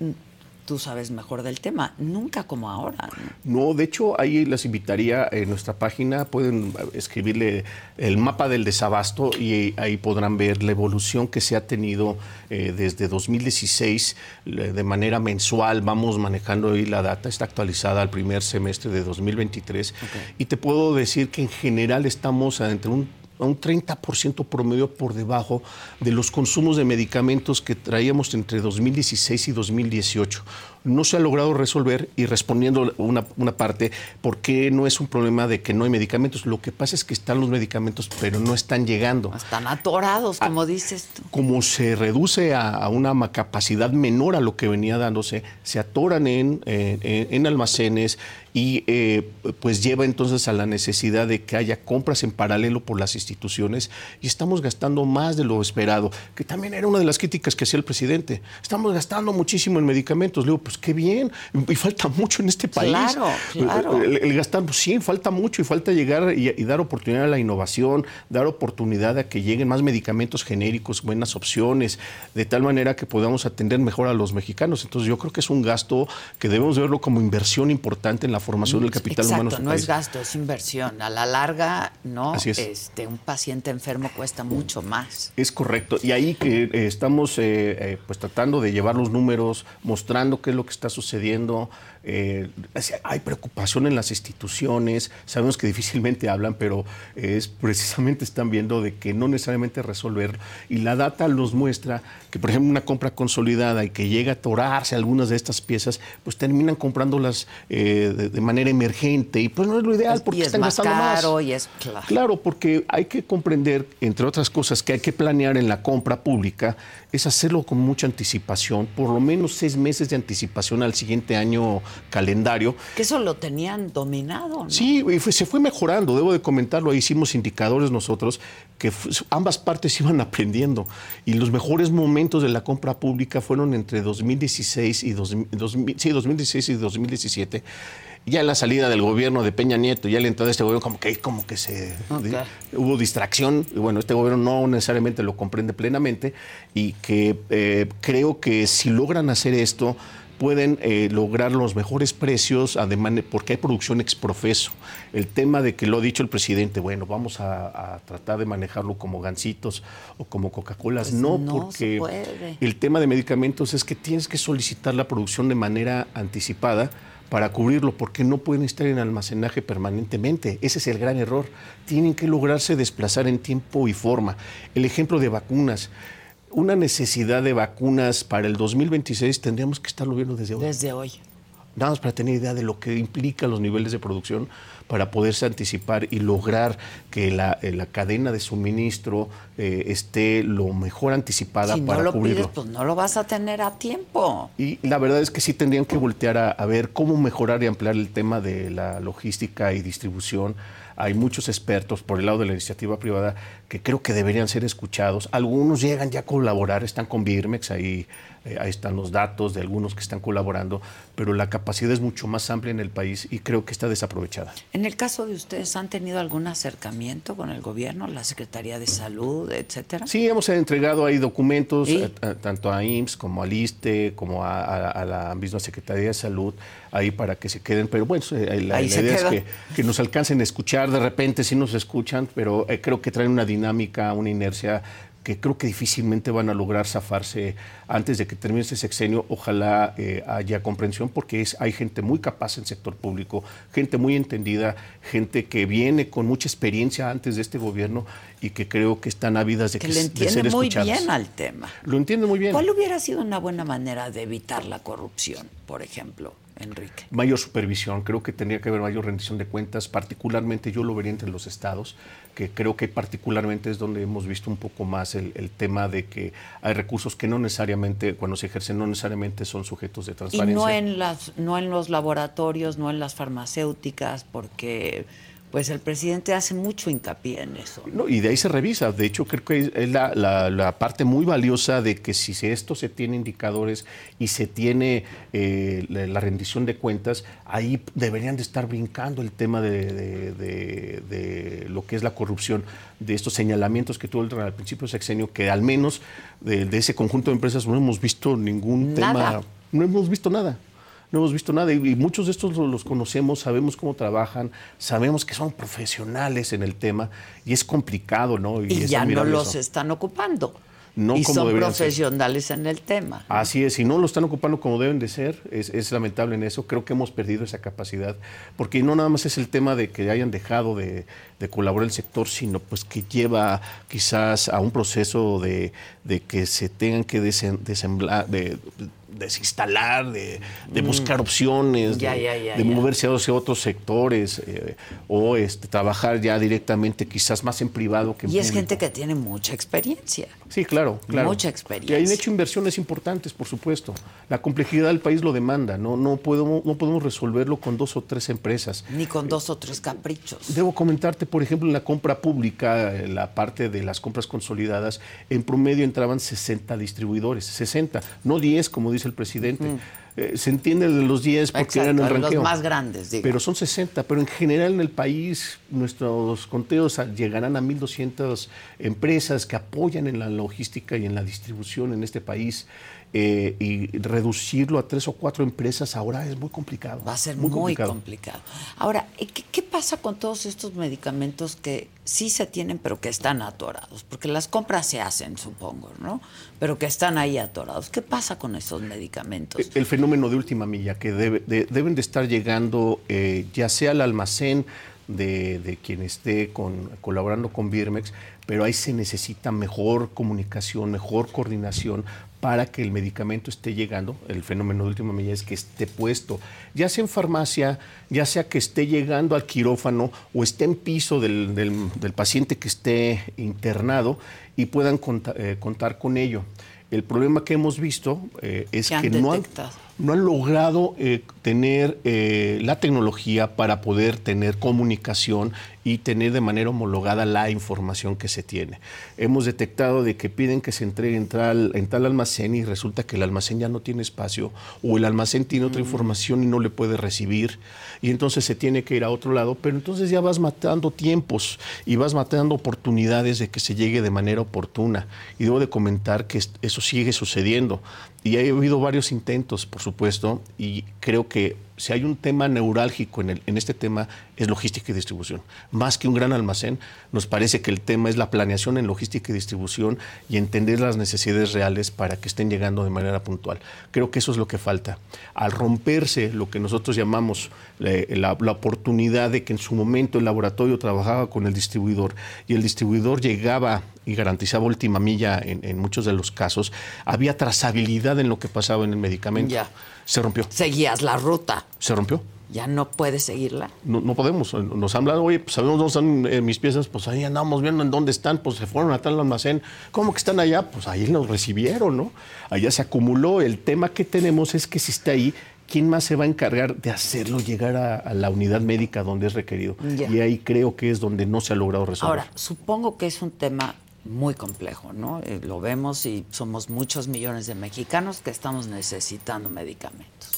tú sabes mejor del tema, nunca como ahora. No, de hecho, ahí les invitaría en nuestra página, pueden escribirle el mapa del desabasto y ahí podrán ver la evolución que se ha tenido eh, desde 2016 de manera mensual. Vamos manejando ahí la data, está actualizada al primer semestre de 2023 y te puedo decir que en general estamos entre un a un 30% promedio por debajo de los consumos de medicamentos que traíamos entre 2016 y 2018 no se ha logrado resolver y respondiendo una, una, parte, ¿por qué no es un problema de que no hay medicamentos? Lo que pasa es que están los medicamentos, pero no están llegando. Están atorados, como ah, dices tú. Como se reduce a, una capacidad menor a lo que venía dándose, se atoran en, en almacenes, y eh, pues lleva entonces a la necesidad de que haya compras en paralelo por las instituciones y estamos gastando más de lo esperado, que también era una de las críticas que hacía el presidente. Estamos gastando muchísimo en medicamentos. Le digo, pues qué bien, y falta mucho en este país. Claro, claro. El, gastar, pues sí, falta mucho y falta llegar y, dar oportunidad a la innovación, dar oportunidad a que lleguen más medicamentos genéricos, buenas opciones, de tal manera que podamos atender mejor a los mexicanos. Entonces yo creo que es un gasto que debemos verlo como inversión importante en la formación del capital humano. no es gasto, es inversión. A la larga, no, Este, un paciente enfermo cuesta mucho más. Es correcto. Y ahí que eh, estamos eh, eh, pues tratando de llevar los números, mostrando qué es lo que está sucediendo, eh, hay preocupación en las instituciones, sabemos que difícilmente hablan, pero es precisamente están viendo de que no necesariamente resolver. Y la data nos muestra que, por ejemplo, una compra consolidada y que llega a atorarse algunas de estas piezas, pues terminan comprándolas eh, de, manera emergente. Y pues no es lo ideal porque están más gastando caro más. Y es claro. claro, porque hay que comprender, entre otras cosas, que hay que planear en la compra pública es hacerlo con mucha anticipación, por lo menos seis meses de anticipación al siguiente año calendario. Que eso lo tenían dominado, ¿no? Sí, y se fue mejorando, debo de comentarlo, ahí hicimos indicadores nosotros que ambas partes iban aprendiendo y los mejores momentos de la compra pública fueron entre 2016 y, 2016 y 2017 ya en la salida del gobierno de Peña Nieto, ya la entrada de este gobierno, como que, como que se hubo distracción, y bueno, este gobierno no necesariamente lo comprende plenamente, y que eh, creo que si logran hacer esto, pueden eh, lograr los mejores precios, además, porque hay producción exprofeso. El tema de que lo ha dicho el presidente, bueno, vamos a, tratar de manejarlo como gancitos o como Coca-Colas. Pues no, porque el tema de medicamentos es que tienes que solicitar la producción de manera anticipada para cubrirlo, porque no pueden estar en almacenaje permanentemente. Ese es el gran error. Tienen que lograrse desplazar en tiempo y forma. El ejemplo de vacunas. Una necesidad de vacunas para el 2026 tendríamos que estarlo viendo desde hoy. Desde hoy. Nada más para tener idea de lo que implica los niveles de producción para poderse anticipar y lograr que la, eh, cadena de suministro eh, esté lo mejor anticipada si para no lo cubrirlo. Pides, pues no lo vas a tener a tiempo. Y la verdad es que sí tendrían que voltear a ver cómo mejorar y ampliar el tema de la logística y distribución hay muchos expertos por el lado de la iniciativa privada que creo que deberían ser escuchados. Algunos llegan ya a colaborar, están con Birmex, ahí, eh, ahí están los datos de algunos que están colaborando, pero la capacidad es mucho más amplia en el país y creo que está desaprovechada. En el caso de ustedes, ¿han tenido algún acercamiento con el gobierno, la Secretaría de Salud, etcétera? Sí, hemos entregado ahí documentos, eh, tanto a IMSS como al ISTE, como a, la misma Secretaría de Salud, ahí para que se queden, pero bueno, eh, la, idea es que, que, nos alcancen a escuchar, de repente sí nos escuchan, pero creo que traen una dinámica, una inercia que creo que difícilmente van a lograr zafarse antes de que termine este sexenio. Ojalá eh, haya comprensión porque es, hay gente muy capaz en el sector público, gente muy entendida, gente que viene con mucha experiencia antes de este gobierno y que creo que están ávidas de que, que le entiende muy bien al tema. Lo entiende muy bien. ¿Cuál hubiera sido una buena manera de evitar la corrupción, por ejemplo? Enrique. Mayor supervisión, creo que tendría que haber mayor rendición de cuentas, particularmente yo lo vería entre los estados, que creo que particularmente es donde hemos visto un poco más el, tema de que hay recursos que no necesariamente, cuando se ejercen, no necesariamente son sujetos de transparencia. Y no en, las, no en los laboratorios, no en las farmacéuticas, porque pues el presidente hace mucho hincapié en eso. ¿no? y de ahí se revisa. De hecho, creo que es la, parte muy valiosa de que si esto se tiene indicadores y se tiene eh, la, rendición de cuentas, ahí deberían de estar brincando el tema de, lo que es la corrupción, de estos señalamientos que tuvo el, al principio del sexenio, que al menos de, ese conjunto de empresas no hemos visto ningún tema, no hemos visto nada no hemos visto nada y, muchos de estos los, conocemos, sabemos cómo trabajan, sabemos que son profesionales en el tema y es complicado, ¿no? Y, ya no los están ocupando. no y como son ser. profesionales en el tema. Así es, y no lo están ocupando como deben de ser, es, es lamentable en eso, creo que hemos perdido esa capacidad, porque no nada más es el tema de que hayan dejado de, de colaborar el sector, sino pues que lleva quizás a un proceso de, de que se tengan que desen- desembla- de, desinstalar, de, de buscar opciones, Mm. Ya, de, ya, ya, de ya. moverse hacia otros sectores eh, o este, trabajar ya directamente quizás más en privado que en Y es público. gente que tiene mucha experiencia. Sí, claro, claro. Mucha Y experiencia. han hecho inversiones importantes, por supuesto. La complejidad del país lo demanda. No, no, podemos, no podemos resolverlo con dos o tres empresas. Ni con dos o tres caprichos. Debo comentarte, por ejemplo, en la compra pública, en la parte de las compras consolidadas, en promedio entraban 60 distribuidores, 60, no 10, como dice el presidente. Eh, se entiende de los 10 porque Exacto, eran el los ranqueo. más grandes, digo. Pero son 60, pero en general en el país nuestros conteos llegarán a 1.200 empresas que apoyan en la logística y en la distribución en este país. Eh, y reducirlo a tres o cuatro empresas ahora es muy complicado. Va a ser muy, complicado. complicado. Ahora, ¿y ¿qué, qué pasa con todos estos medicamentos que sí se tienen, pero que están atorados? Porque las compras se hacen, supongo, ¿no? Pero que están ahí atorados. ¿Qué pasa con esos medicamentos? El fenómeno de última milla, que debe- de- deben de estar llegando eh, ya sea al almacén de, de quien esté con- colaborando con Birmex, pero ahí se necesita mejor comunicación, mejor coordinación para que el medicamento esté llegando. El fenómeno de última milla es que esté puesto, ya sea en farmacia, ya sea que esté llegando al quirófano o esté en piso del, del- del paciente que esté internado y puedan eh, contar con ello. El problema que hemos visto eh, es Que han que no han. No han logrado eh, tener eh, la tecnología para poder tener comunicación y tener de manera homologada la información que se tiene. Hemos detectado de que piden que se entregue en tal, en tal almacén y resulta que el almacén ya no tiene espacio o el almacén tiene otra información y no le puede recibir y entonces se tiene que ir a otro lado, pero entonces ya vas matando tiempos y vas matando oportunidades de que se llegue de manera oportuna. Y debo de comentar que es- eso sigue sucediendo. Y ha habido varios intentos, por supuesto, y creo que si hay un tema neurálgico en, el- en este tema es logística y distribución. Más que un gran almacén, nos parece que el tema es la planeación en logística y distribución y entender las necesidades reales para que estén llegando de manera puntual. Creo que eso es lo que falta. Al romperse lo que nosotros llamamos eh, la, oportunidad de que en su momento el laboratorio trabajaba con el distribuidor y el distribuidor llegaba y garantizaba última milla en, muchos de los casos, había trazabilidad en lo que pasaba en el medicamento. Se rompió. Seguías la ruta. Se rompió. Ya no puedes seguirla. No, no podemos. Nos han hablado, oye, pues sabemos dónde están eh, mis piezas, pues ahí andamos viendo en dónde están, pues se fueron a tal almacén. ¿Cómo que están allá? Pues ahí los recibieron, ¿no? Allá se acumuló. El tema que tenemos es que si está ahí, ¿quién más se va a encargar de hacerlo llegar a, a la unidad médica donde es requerido? Y ahí creo que es donde no se ha logrado resolver. Ahora, supongo que es un tema muy complejo, ¿no? Eh, lo vemos y somos muchos millones de mexicanos que estamos necesitando medicamentos.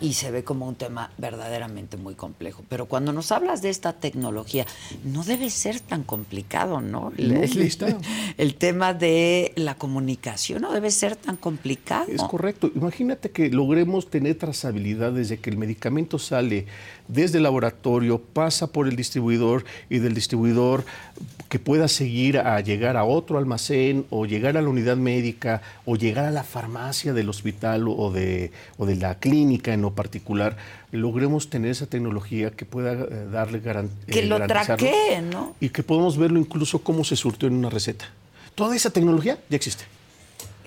Y se ve como un tema verdaderamente muy complejo. Pero cuando nos hablas de esta tecnología, no debe ser tan complicado, ¿no? El, No, el- el tema de la comunicación no debe ser tan complicado. Es correcto. Imagínate que logremos tener trazabilidad desde que el medicamento sale desde el laboratorio, pasa por el distribuidor y del distribuidor que pueda seguir a llegar a otro almacén o llegar a la unidad médica o llegar a la farmacia del hospital o de, o de la clínica en lo particular, logremos tener esa tecnología que pueda eh, darle garan- Que eh, lo garantizarlo traquee, ¿no? Y que podamos verlo incluso cómo se surtió en una receta. Toda esa tecnología ya existe.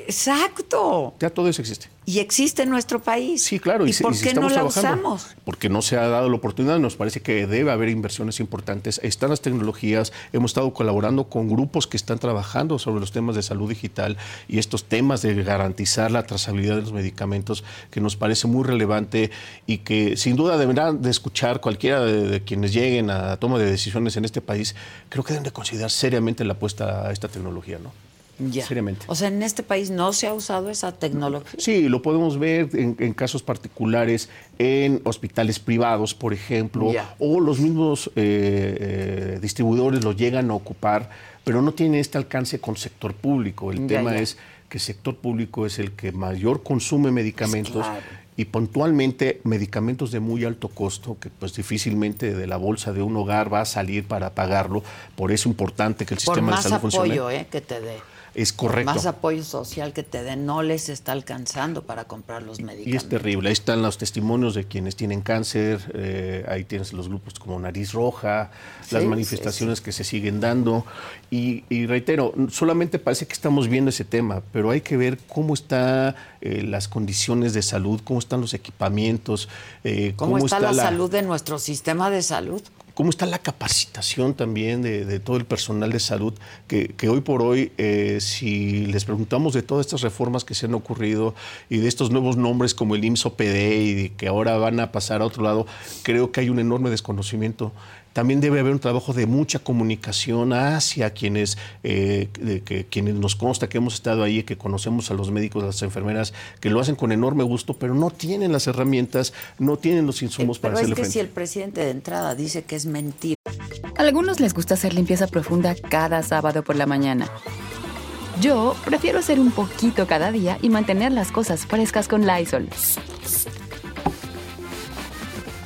Exacto. Ya todo eso existe. Y existe en nuestro país. Sí, claro. ¿Y, por se qué no la usamos? Porque no se ha dado la oportunidad. Nos parece que debe haber inversiones importantes. Están las tecnologías. Hemos estado colaborando con grupos que están trabajando sobre los temas de salud digital y estos temas de garantizar la trazabilidad de los medicamentos, que nos parece muy relevante y que sin duda deberán de escuchar cualquiera de, de quienes lleguen a la toma de decisiones en este país. Creo que deben de considerar seriamente la apuesta a esta tecnología, ¿no? Ya. Seriamente. O sea, en este país no se ha usado esa tecnología. Sí, lo podemos ver en, en casos particulares en hospitales privados, por ejemplo, Ya. o los mismos eh, eh, distribuidores lo llegan a ocupar, pero no tiene este alcance con sector público. El Ya, tema es que el sector público es el que mayor consume medicamentos. Pues claro. Y puntualmente medicamentos de muy alto costo, que pues difícilmente de la bolsa de un hogar va a salir para pagarlo. Por eso es importante que el Por sistema de salud funcione. apoyo ¿eh? que te dé. Es correcto. Más apoyo social que te den no les está alcanzando para comprar los medicamentos. Y es terrible. Ahí están los testimonios de quienes tienen cáncer, eh, ahí tienes los grupos como Nariz Roja, las Sí, manifestaciones que se siguen dando. Y, y reitero, solamente parece que estamos viendo ese tema, pero hay que ver cómo están las condiciones de salud, cómo están los equipamientos, eh, ¿Cómo, está, la, salud de nuestro sistema de salud? Cómo está la capacitación también de, todo el personal de salud, que, hoy por hoy, eh, si les preguntamos de todas estas reformas que se han ocurrido y de estos nuevos nombres como el IMSS OPD y que ahora van a pasar a otro lado, creo que hay un enorme desconocimiento. También debe haber un trabajo de mucha comunicación hacia quienes, eh, de que, quienes nos consta que hemos estado ahí, que conocemos a los médicos, a las enfermeras, que lo hacen con enorme gusto, pero no tienen las herramientas, no tienen los insumos Pero para es hacerle que frente. si el presidente de entrada dice que es mentira. A algunos les gusta hacer limpieza profunda cada sábado por la mañana. Yo prefiero hacer un poquito cada día y mantener las cosas frescas con Lysol.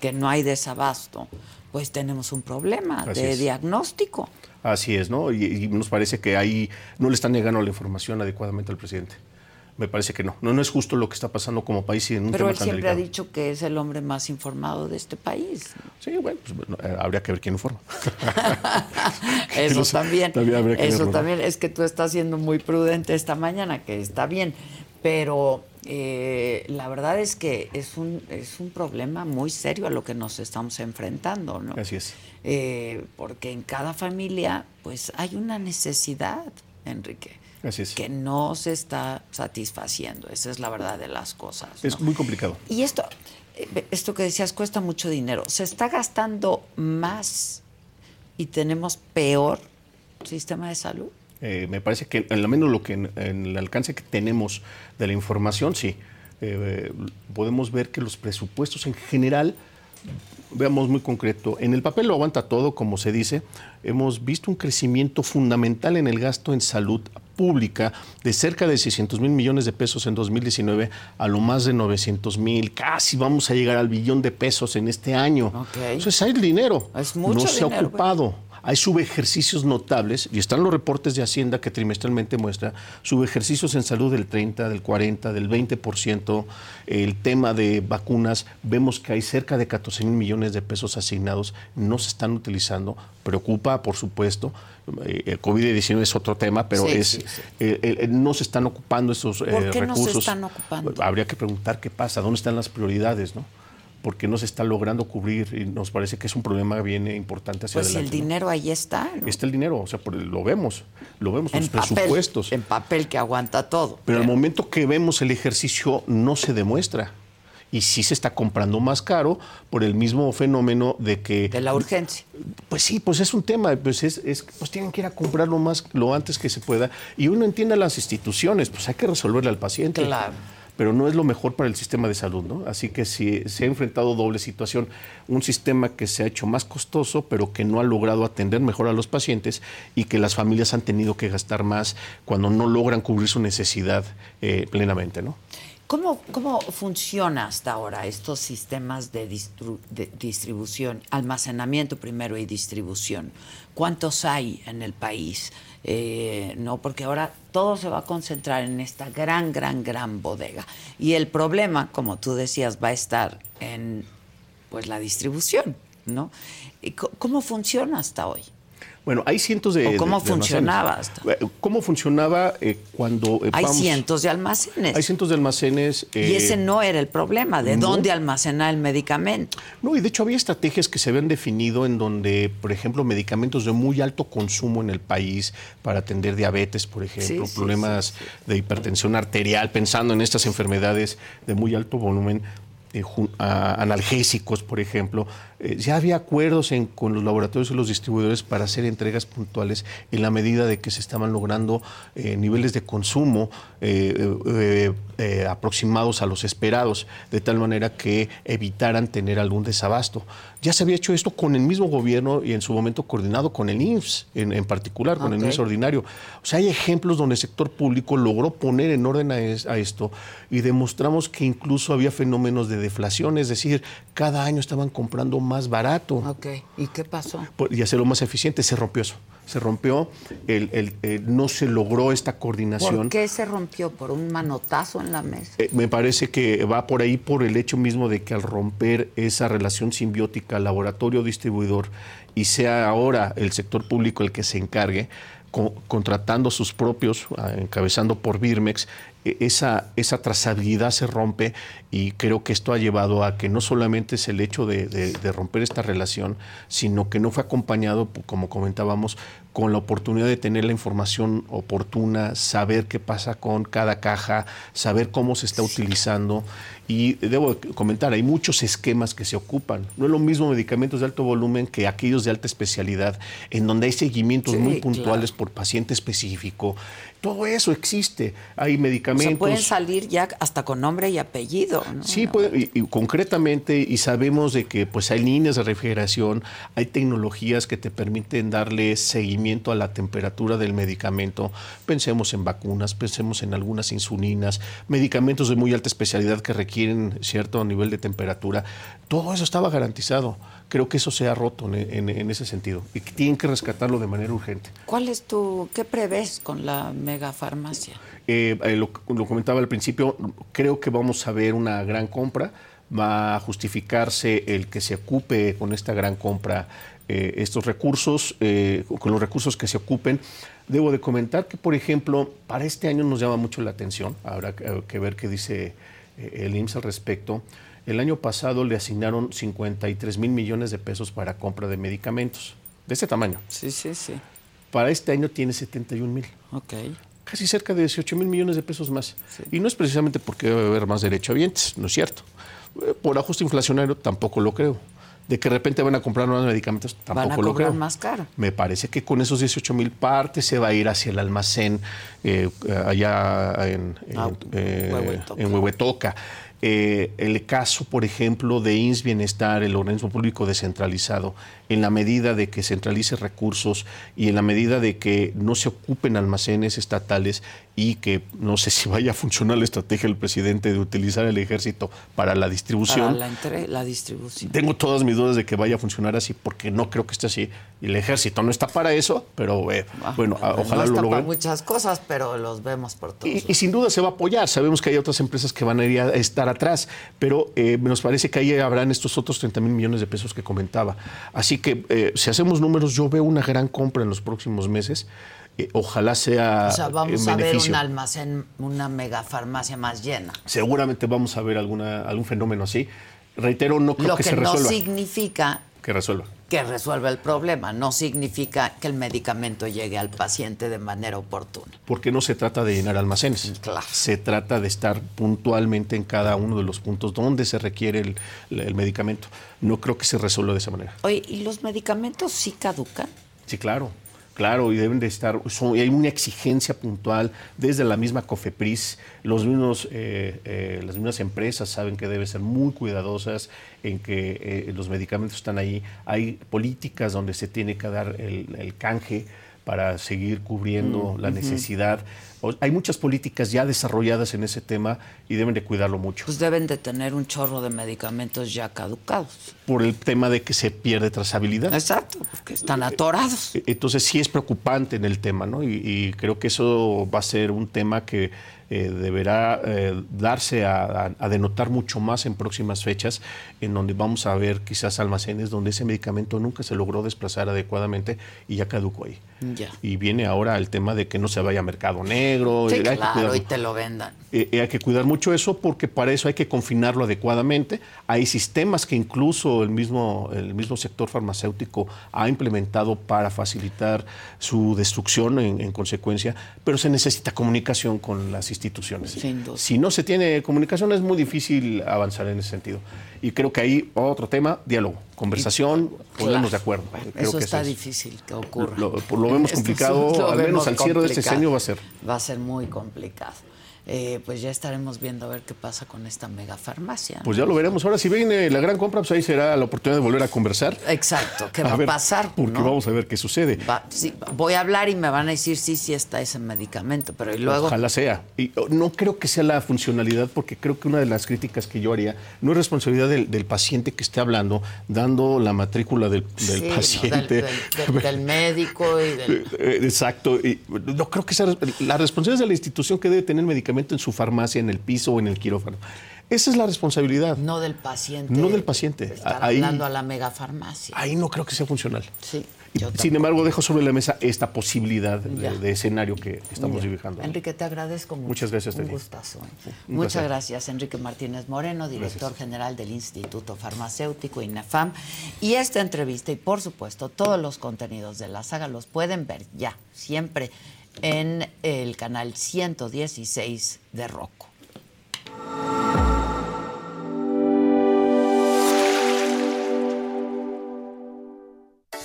Que no hay desabasto, pues tenemos un problema Así de es. diagnóstico. Así es, ¿no? Y, y nos parece que ahí no le están llegando la información adecuadamente al presidente. Me parece que no. No, no es justo lo que está pasando como país y en un Pero tema él tan siempre ha dicho que es el hombre más informado de este país. Sí, bueno, pues, bueno, eh, habría que ver quién informa. Eso también. eso también. Es que tú estás siendo muy prudente esta mañana, que está bien. Pero eh, la verdad es que es un, es un problema muy serio a lo que nos estamos enfrentando, ¿no? Así es. Eh, porque en cada familia, pues hay una necesidad, Enrique. Así es. que no se está satisfaciendo. Esa es la verdad de las cosas. ¿no? Es muy complicado. Y esto, eh, esto que decías cuesta mucho dinero. Se está gastando más y tenemos peor sistema de salud. Eh, me parece que lo menos lo que en, en el alcance que tenemos de la información, sí. Eh, podemos ver que los presupuestos en general, veamos muy concreto, en el papel lo aguanta todo, como se dice, hemos visto un crecimiento fundamental en el gasto en salud pública de cerca de 600 mil millones de pesos en 2019 a lo más de 900 mil, casi vamos a llegar al billón de pesos en este año. Ok. Entonces hay dinero, Es mucho no se ha pues. Hay subejercicios notables, y están los reportes de Hacienda que trimestralmente muestra, subejercicios en salud del 30, del 40, del 20%, el tema de vacunas, vemos que hay cerca de 14 mil millones de pesos asignados, no se están utilizando, preocupa, por supuesto, eh, el COVID-19 es otro tema, pero Sí, es, sí, sí. eh, eh, no se están ocupando esos eh, ¿Por qué no se recursos. están ocupando? Habría que preguntar qué pasa, dónde están las prioridades, ¿no? Porque no se está logrando cubrir y nos parece que es un problema bien importante hacia Pues el adelante. ¿no? dinero ahí está. ¿no? Está el dinero, o sea, lo vemos, lo vemos en los papel, presupuestos. en papel que aguanta todo. Pero al momento que vemos el ejercicio no se demuestra. Y sí se está comprando más caro por el mismo fenómeno de que... de la urgencia. Pues sí, pues es un tema, pues, es, es- pues tienen que ir a comprarlo más, lo antes que se pueda. Y uno entiende a las instituciones, pues hay que resolverle al paciente. Claro. Pero no es lo mejor para el sistema de salud, ¿no? Así que sí, se ha enfrentado doble situación. Un sistema que se ha hecho más costoso, pero que no ha logrado atender mejor a los pacientes y que las familias han tenido que gastar más cuando no logran cubrir su necesidad eh, plenamente, ¿no? ¿Cómo, ¿Cómo funciona hasta ahora estos sistemas de distribución, almacenamiento primero y distribución? ¿Cuántos hay en el país? Eh, no, porque ahora todo se va a concentrar en esta gran, gran, gran bodega. Y el problema, como tú decías, va a estar en pues la distribución, ¿no? ¿Y co- ¿Cómo funciona hasta hoy? Bueno, hay cientos de. ¿O cómo de- de funcionaba almacenes. Eh, ¿Cómo funcionaba eh, cuando. eh, Hay vamos- cientos de almacenes. Hay cientos de almacenes. y eh, ese no era el problema, de no. dónde almacenar el medicamento. No, y de hecho había estrategias que se habían definido en donde, por ejemplo, medicamentos de muy alto consumo en el país para atender diabetes, por ejemplo, Sí, sí, problemas de hipertensión arterial, pensando en estas enfermedades de muy alto volumen. Eh, analgésicos, por ejemplo, eh, ya había acuerdos con los laboratorios y los distribuidores para hacer entregas puntuales en la medida de que se estaban logrando eh, niveles de consumo aproximados a los esperados, de tal manera que evitaran tener algún desabasto. Ya se había hecho esto con el mismo gobierno y en su momento coordinado con el IMSS, en, en particular, con el. IMSS ordinario. O sea, hay ejemplos donde el sector público logró poner en orden a, es- a esto y demostramos que incluso había fenómenos de deflación, es decir, cada año estaban comprando más barato Ok, ¿y qué pasó? y hacerlo más eficiente. Se rompió eso. Se rompió, el- el- el- no se logró esta coordinación. ¿Por qué se rompió? ¿Por un manotazo en la mesa? Eh, me parece que va por ahí por el hecho mismo de que al romper esa relación simbiótica laboratorio-distribuidor y sea ahora el sector público el que se encargue, co- contratando sus propios, ah, encabezando por Birmex, eh, esa, esa trazabilidad se rompe y creo que esto ha llevado a que no solamente es el hecho de, de- de romper esta relación, sino que no fue acompañado, como comentábamos, con la oportunidad de tener la información oportuna, saber qué pasa con cada caja, saber cómo se está utilizando. Y debo comentar, hay muchos esquemas que se ocupan. No es lo mismo medicamentos de alto volumen que aquellos de alta especialidad, en donde hay seguimientos Sí, muy puntuales claro. por paciente específico. Todo eso existe. Hay O medicamentos. sea, pueden salir ya hasta con nombre y apellido. ¿no? Sí, puede- y, y concretamente, y sabemos de que pues hay líneas de refrigeración, hay tecnologías que te permiten darle seguimiento a la temperatura del medicamento. Pensemos en vacunas, pensemos en algunas insulinas, medicamentos de muy alta especialidad que requieren cierto nivel de temperatura. Todo eso estaba garantizado. Creo que eso se ha roto en, en- en ese sentido y que tienen que rescatarlo de manera urgente. ¿Cuál es tu, qué prevés con la megafarmacia? Eh, eh, lo, lo comentaba al principio, creo que vamos a ver una gran compra. Va a justificarse el que se ocupe con esta gran compra eh, estos recursos, eh, con los recursos que se ocupen. Debo de comentar que, por ejemplo, para este año nos llama mucho la atención, habrá que, ver qué dice el IMSS al respecto. El año pasado le asignaron 53 mil millones de pesos para compra de medicamentos, de este tamaño. Sí, sí, sí. Para este año tiene 71 mil Ok. casi cerca de 18 mil millones de pesos más. Y no es precisamente porque debe haber más derechohabientes, no es cierto. Eh, Por ajuste inflacionario tampoco lo creo. De que de repente van a comprar más medicamentos, tampoco Van a lo creo. más caro. Me parece que con esos 18 mil partes se va a ir hacia el almacén eh, allá en, en, Ah, eh, Huehuetoca. en Huehuetoca. Eh, el caso, por ejemplo, de INS Bienestar, el organismo público descentralizado, en la medida de que centralice recursos y en la medida de que no se ocupen almacenes estatales y que no sé si vaya a funcionar la estrategia del presidente de utilizar el ejército para la Para distribución. la, entre- la distribución. Tengo todas mis dudas de que vaya a funcionar así porque no creo que esté así. El ejército no está para eso, pero eh, Ah, bueno, no ojalá está lo para logren. muchas cosas, pero los vemos por todos. Y, y sin duda se va a apoyar. Sabemos que hay otras empresas que van a ir a estar atrás, pero eh, nos parece que ahí habrán estos otros 30 mil millones de pesos que comentaba. Así que eh, si hacemos números, yo veo una gran compra en los próximos meses. Eh, ojalá sea, o sea, vamos a ver un almacén, una megafarmacia más llena. Seguramente vamos a ver alguna, algún fenómeno así. Reitero, no creo Lo que, que, se no resuelva. significa Que resuelva. que resuelva el problema, no significa que el medicamento llegue al paciente de manera oportuna. Porque no se trata de llenar almacenes. Claro. Se trata de estar puntualmente en cada uno de los puntos donde se requiere el, el medicamento. No creo que se resuelva de esa manera. Oye, ¿y los medicamentos sí caducan? Sí, claro. Claro, y deben de estar, son- hay una exigencia puntual desde la misma COFEPRIS, los mismos, eh, eh, las mismas empresas saben que deben ser muy cuidadosas en que eh, los medicamentos están ahí. Hay políticas donde se tiene que dar el, el canje para seguir cubriendo Mm, la necesidad. Hay muchas políticas ya desarrolladas en ese tema y deben de cuidarlo mucho. Pues deben de tener un chorro de medicamentos ya caducados. por el tema de que se pierde trazabilidad. Exacto, porque están atorados. Entonces sí es preocupante en el tema, ¿no? Y, y creo que eso va a ser un tema que eh, deberá eh, darse a, a, denotar mucho más en próximas fechas, en donde vamos a ver quizás almacenes donde ese medicamento nunca se logró desplazar adecuadamente y ya caducó ahí. Y viene ahora el tema de que no se vaya a mercado negro. Sí, hay que claro, cuidar- y te lo vendan. eh, eh, hay que cuidar mucho eso porque para eso hay que confinarlo adecuadamente. Hay sistemas que incluso el mismo, el mismo sector farmacéutico ha implementado para facilitar su destrucción en, en consecuencia, pero se necesita comunicación con las instituciones. Sin duda. Si no se tiene comunicación es muy difícil avanzar en ese sentido. Y creo que ahí otro tema, diálogo, conversación, ponernos de acuerdo. Creo Eso que está es- difícil que ocurra. Lo- lo vemos complicado, lo al menos vemos al cierre de este sexenio va a ser. Va a ser muy complicado. Eh, pues ya estaremos viendo a ver qué pasa con esta mega farmacia. Pues ya lo veremos. Ahora, si viene la gran compra, pues ahí será la oportunidad de volver a conversar. Exacto, ¿qué va a, pasar? Porque no? vamos a ver qué sucede. Va- sí, voy a hablar y me van a decir sí, sí está ese medicamento, pero y luego Ojalá sea. Y oh, no creo que sea la funcionalidad, porque creo que una de las críticas que yo haría no es responsabilidad del, del paciente que esté hablando, dando la matrícula del, del Sí, paciente. del, del- del- del médico y del... Eh, Exacto. Y no creo que sea la responsabilidad es de la institución que debe tener medicamento en su farmacia, en el piso o en el quirófano. Esa es la responsabilidad. No del paciente. No del paciente. Estar Ahí- hablando a la mega farmacia. Ahí no creo que sea funcional. Sí, yo Sin embargo, dejo sobre la mesa esta posibilidad de, de escenario que estamos Ya. viviendo. Enrique, te agradezco mucho. Muchas gracias, Un gustazo. ¿eh? Un Muchas placer. gracias, Enrique Martínez Moreno, director general del Instituto Farmacéutico INAFAM. Y esta entrevista y, por supuesto, todos los contenidos de la saga los pueden ver ya, siempre, en el canal 116 de Roku.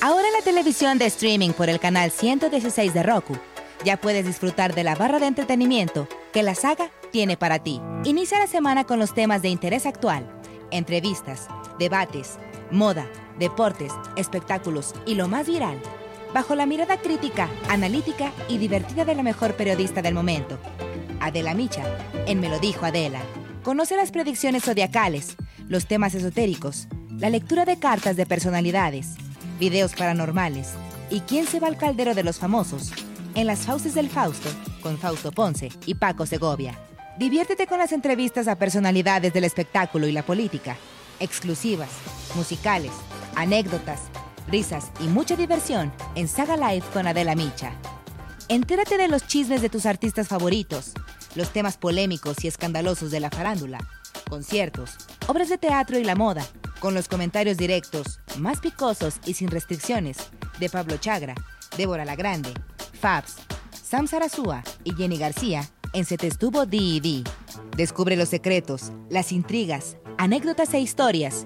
Ahora en la televisión de streaming por el canal 116 de Roku, ya puedes disfrutar de la barra de entretenimiento que la saga tiene para ti. Inicia la semana con los temas de interés actual, entrevistas, debates, moda, deportes, espectáculos y lo más viral, bajo la mirada crítica, analítica y divertida de la mejor periodista del momento, Adela Micha, en Me lo dijo Adela. Conoce las predicciones zodiacales, los temas esotéricos, la lectura de cartas de personalidades, videos paranormales y quién se va al caldero de los famosos en las Fauces del Fausto con Fausto Ponce y Paco Segovia. Diviértete con las entrevistas a personalidades del espectáculo y la política, exclusivas, musicales, anécdotas, risas y mucha diversión en Saga Live con Adela Micha. Entérate de los chismes de tus artistas favoritos, los temas polémicos y escandalosos de la farándula, conciertos, obras de teatro y la moda, con los comentarios directos, más picosos y sin restricciones, de Pablo Chagra, Débora La Grande, Fabs, Sam Sarasúa y Jenny García en Se te estuvo D&D. Descubre los secretos, las intrigas, anécdotas e historias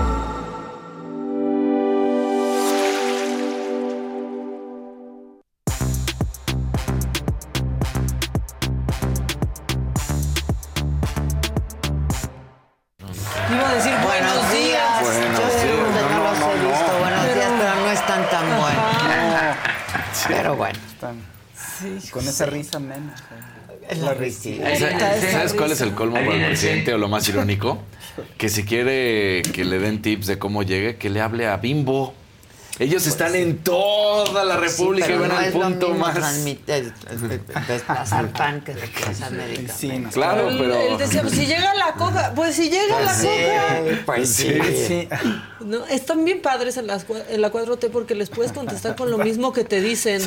Bueno. Con esa risa menos. Es la risita. ¿Sabes ¿Sabes cuál es el colmo para el presidente o lo más irónico? Que si quiere que le den tips de cómo llegue, que le hable a Bimbo. Ellos están en toda la República Sí, y van no al es lo punto mismo más. transmitir- desplazar pan que desplazar medicamentos. Claro, Él- pero. Él decía, pues si llega la coca, pues si llega la Sí, coca. pues sí. No, están bien padres en, las, en la 4T porque les puedes contestar con lo mismo que te dicen.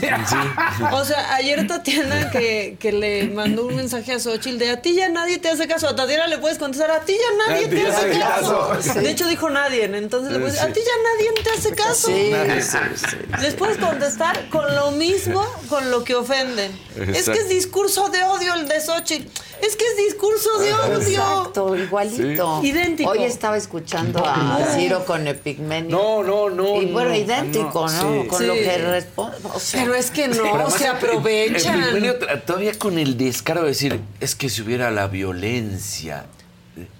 O sea, ayer Tatiana que, que le mandó un mensaje a Xochitl de a ti ya nadie te hace caso. A Tatiana le puedes contestar a ti ya nadie te hace caso. caso. Sí. De hecho dijo nadie, entonces le puedes decir, a ti ya nadie te hace caso. Les puedes contestar con lo mismo con lo que ofenden. Es que es discurso de odio el de Xochitl. Es que es discurso de odio. Exacto, igualito. Sí. Idéntico. Hoy estaba escuchando a Ciro con Epigmenio. No, no, no. Y bueno, no. idéntico, ¿no? sí. Con lo que responde. O sea, Pero es que no, además se aprovechan. el Epigmenio todavía con el descaro de decir, es que si hubiera la violencia.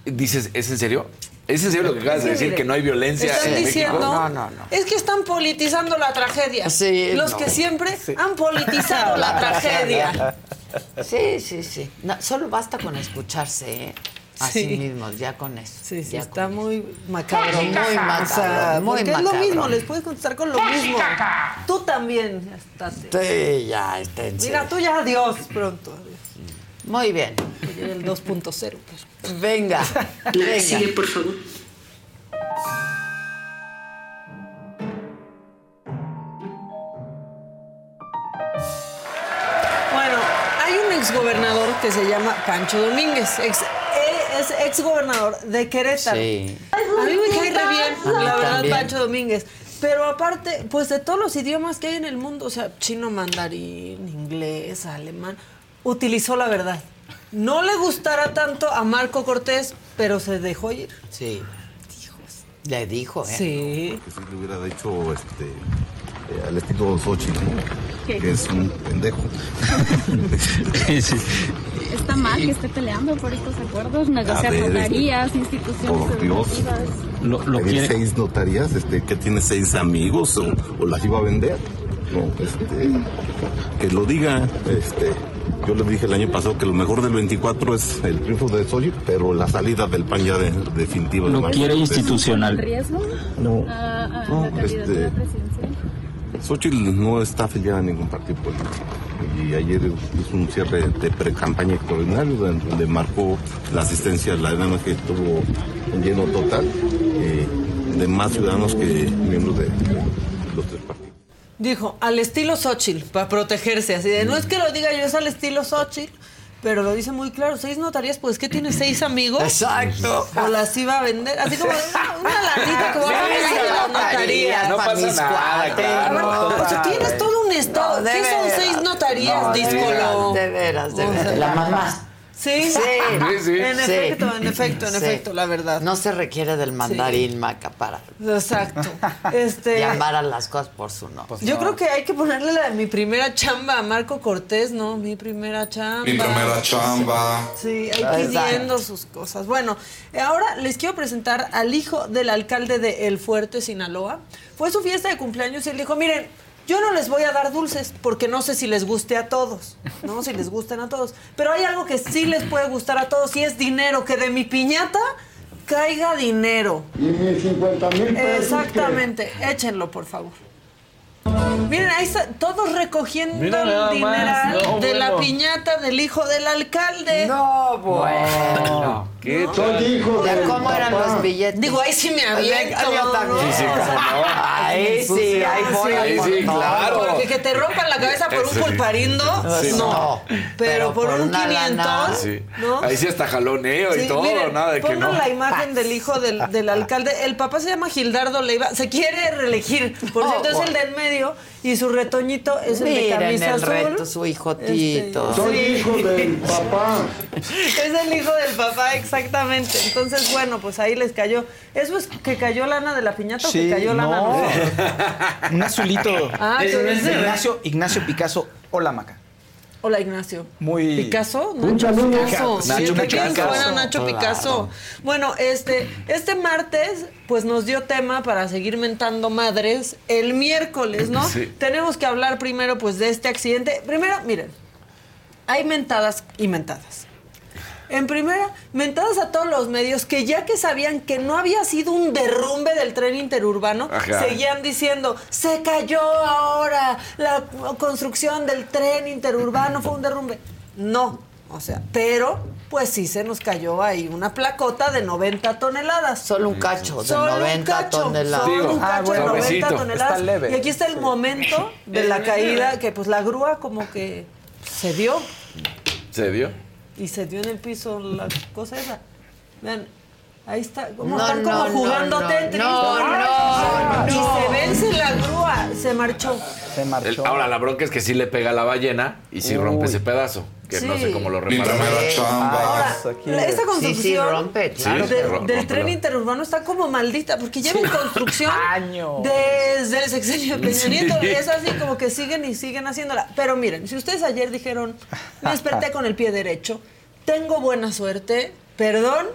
dices, ¿es en serio? ¿Es en serio lo que acabas de decir, que no hay violencia Están en diciendo, México? No, no, no. Es que están politizando la tragedia. Sí, Los no. que siempre han politizado la tragedia. Sí, sí, sí. No, solo basta con escucharse, ¿eh? Así Sí. mismos, ya con eso. Sí, sí, Ya está muy macabro. Muy macabro, O sea, muy porque es lo macabro. mismo, les puedes contestar con lo mismo. Tú también, estate. Sí, ya, esténse. Mira, tú ya adiós pronto. adiós. Muy bien. El 2.0. pues. Venga. La que venga. sigue, por favor. Bueno, hay un exgobernador que se llama Pancho Domínguez. Ex, eh, es exgobernador de Querétaro. Sí. A mí me cae re bien, la verdad, también. Pancho Domínguez. Pero aparte, pues de todos los idiomas que hay en el mundo, o sea, chino, mandarín, inglés, alemán, utilizó la verdad. No le gustará tanto a Marco Cortés, pero se dejó ir. Sí. Le dijo, ¿eh? Sí. Que si le hubiera dicho este, eh, al estilo Xochitl, ¿no? ¿Qué? que es un pendejo. Está mal que esté peleando por estos acuerdos, negociar ver, notarías, instituciones Por Dios. Lo, seis notarías, este, que tiene seis amigos o, o las iba a vender. No, este, que lo diga, este, yo le dije el año pasado que lo mejor del 24 es el triunfo de Xochitl, pero la salida del PAN ya de, definitiva. Lo de quiere institucional. ¿Riesgo? No. A, a No, la candidatura este-. Xochitl no está afiliada a ningún partido político. Y ayer hizo un cierre de pre-campaña extraordinario donde donde marcó la asistencia ciudadana que tuvo un lleno total eh, de más ciudadanos que miembros de los tres partidos. Dijo, al estilo Xochitl, para protegerse, así de, no es que lo diga yo, es al estilo Xochitl, pero lo dice muy claro, seis notarías, pues que tiene seis amigos. Exacto. O las iba a vender, así como una, una latita que va a vender en la notaría. No pasa nada, claro. O sea, tienes todo un estado. No, de ¿Qué son veras. seis notarías, No, de veras, de veras, de O sea, veras. La mamá. Sí, Sí, sí. En Sí. efecto, en efecto, en Sí. efecto, la verdad. No se requiere del mandarín maca para Exacto. Este, llamar a las cosas por su nombre. Yo creo que hay que ponerle la de mi primera chamba a Marco Cortés, ¿no? Mi primera chamba. Mi primera chamba. Sí, ahí Exacto. pidiendo sus cosas. Bueno, ahora les quiero presentar al hijo del alcalde de El Fuerte, Sinaloa. Fue su fiesta de cumpleaños y él dijo, miren, yo no les voy a dar dulces porque no sé si les guste a todos, ¿no? Si les gustan a todos. Pero hay algo que sí les puede gustar a todos y es dinero, que de mi piñata caiga dinero. Y mis 50 mil pesos. Exactamente, échenlo, por favor. Miren, ahí está, todos recogiendo Mira el dineral no, de la piñata del hijo del alcalde. No, bueno. ¿Qué Soy hijo ¿Ya del cómo eran los billetes? Digo, ahí sí me aviento. Ahí sí, ahí voy. Ahí sí, claro. Porque que te rompan la cabeza por un pulparindo, Sí. no. Pero, pero por, por un una 500, lana. Sí. ¿no? Ahí sí hasta jaloneo Sí, y todo, miren, nada de que pongan no. la imagen del hijo del, del alcalde. El papá se llama Gildardo Leiva. Se quiere reelegir. Por Oh, cierto, es el del medio. Y su retoñito es el de camisa el azul. reto, su hijo Tito. Este, Soy sí. hijo del papá. Es el hijo del papá, exactamente. Entonces, bueno, pues ahí les cayó. ¿Eso es que cayó lana de la piñata o que cayó lana? no. No. Un azulito. Ah. Ignacio, Ignacio Picasso. Hola, Maca. Hola, Ignacio. Muy. ¿Picasso? Un Nacho saludo. Picasso. Nacho ¿Qué Picasso. Bueno, Nacho Claro. Picasso. Bueno, este, este martes, pues nos dio tema para seguir mentando madres. El miércoles, ¿no? Sí. Tenemos que hablar primero, pues, de este accidente. Primero, miren, hay mentadas y mentadas. En primera, mentadas a todos los medios que ya que sabían que no había sido un derrumbe del tren interurbano, Ajá. seguían diciendo, se cayó ahora la construcción del tren interurbano, fue un derrumbe. No, o sea, pero pues sí se nos cayó ahí una placota de 90 toneladas. Solo un cacho de Solo un 90 cacho, toneladas. Solo un ah, cacho bueno, de 90 suavecito. toneladas. Está leve. Y aquí está el momento de la caída que pues la grúa como que se dio ¿Se dio? Y se dio en el piso la cosa esa. Vean, ahí está, como No, están como no, jugando no, Tetris. no, no, Y se vence la grúa, se marchó. Se El- marchó. ahora, la bronca es que sí le pega a la ballena y sí Uy. rompe ese pedazo. Que no Sí. sé cómo lo reparan. Ahora, esta Sí, construcción sí, rompe, claro. de- del rompe tren interurbano está como maldita, porque lleva en construcción Años. desde el sexenio de Peña Sí. Nieto. Es así como que siguen y siguen haciéndola. Pero miren, si ustedes ayer dijeron, me desperté con el pie derecho, tengo buena suerte, perdón,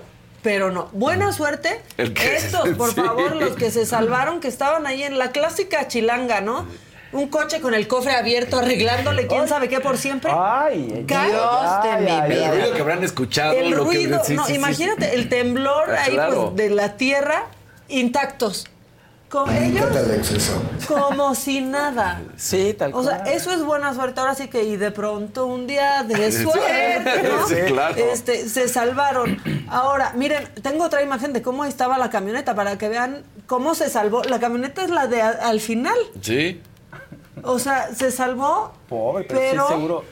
Pero no, buena suerte. El que- Estos, por sí. favor, los que se salvaron, que estaban ahí en la clásica chilanga, ¿no? Un coche con el cofre abierto, arreglándole quién sabe qué por siempre. Ay. Dios de mi El vida. ruido que habrán escuchado. El lo que- ruido, sí, no, sí, sí. imagínate, el temblor Ah, ahí claro. pues, de la tierra intactos. Con ellos como si nada. Sí, tal O sea, cual. eso es buena suerte. Ahora sí que, y de pronto un día de suerte, ¿no? Sí, claro. Este, se salvaron. Ahora, miren, tengo otra imagen de cómo estaba la camioneta para que vean cómo se salvó. La camioneta es la de al final. Sí. O sea, se salvó, Pobre, pero, pero sí, seguro.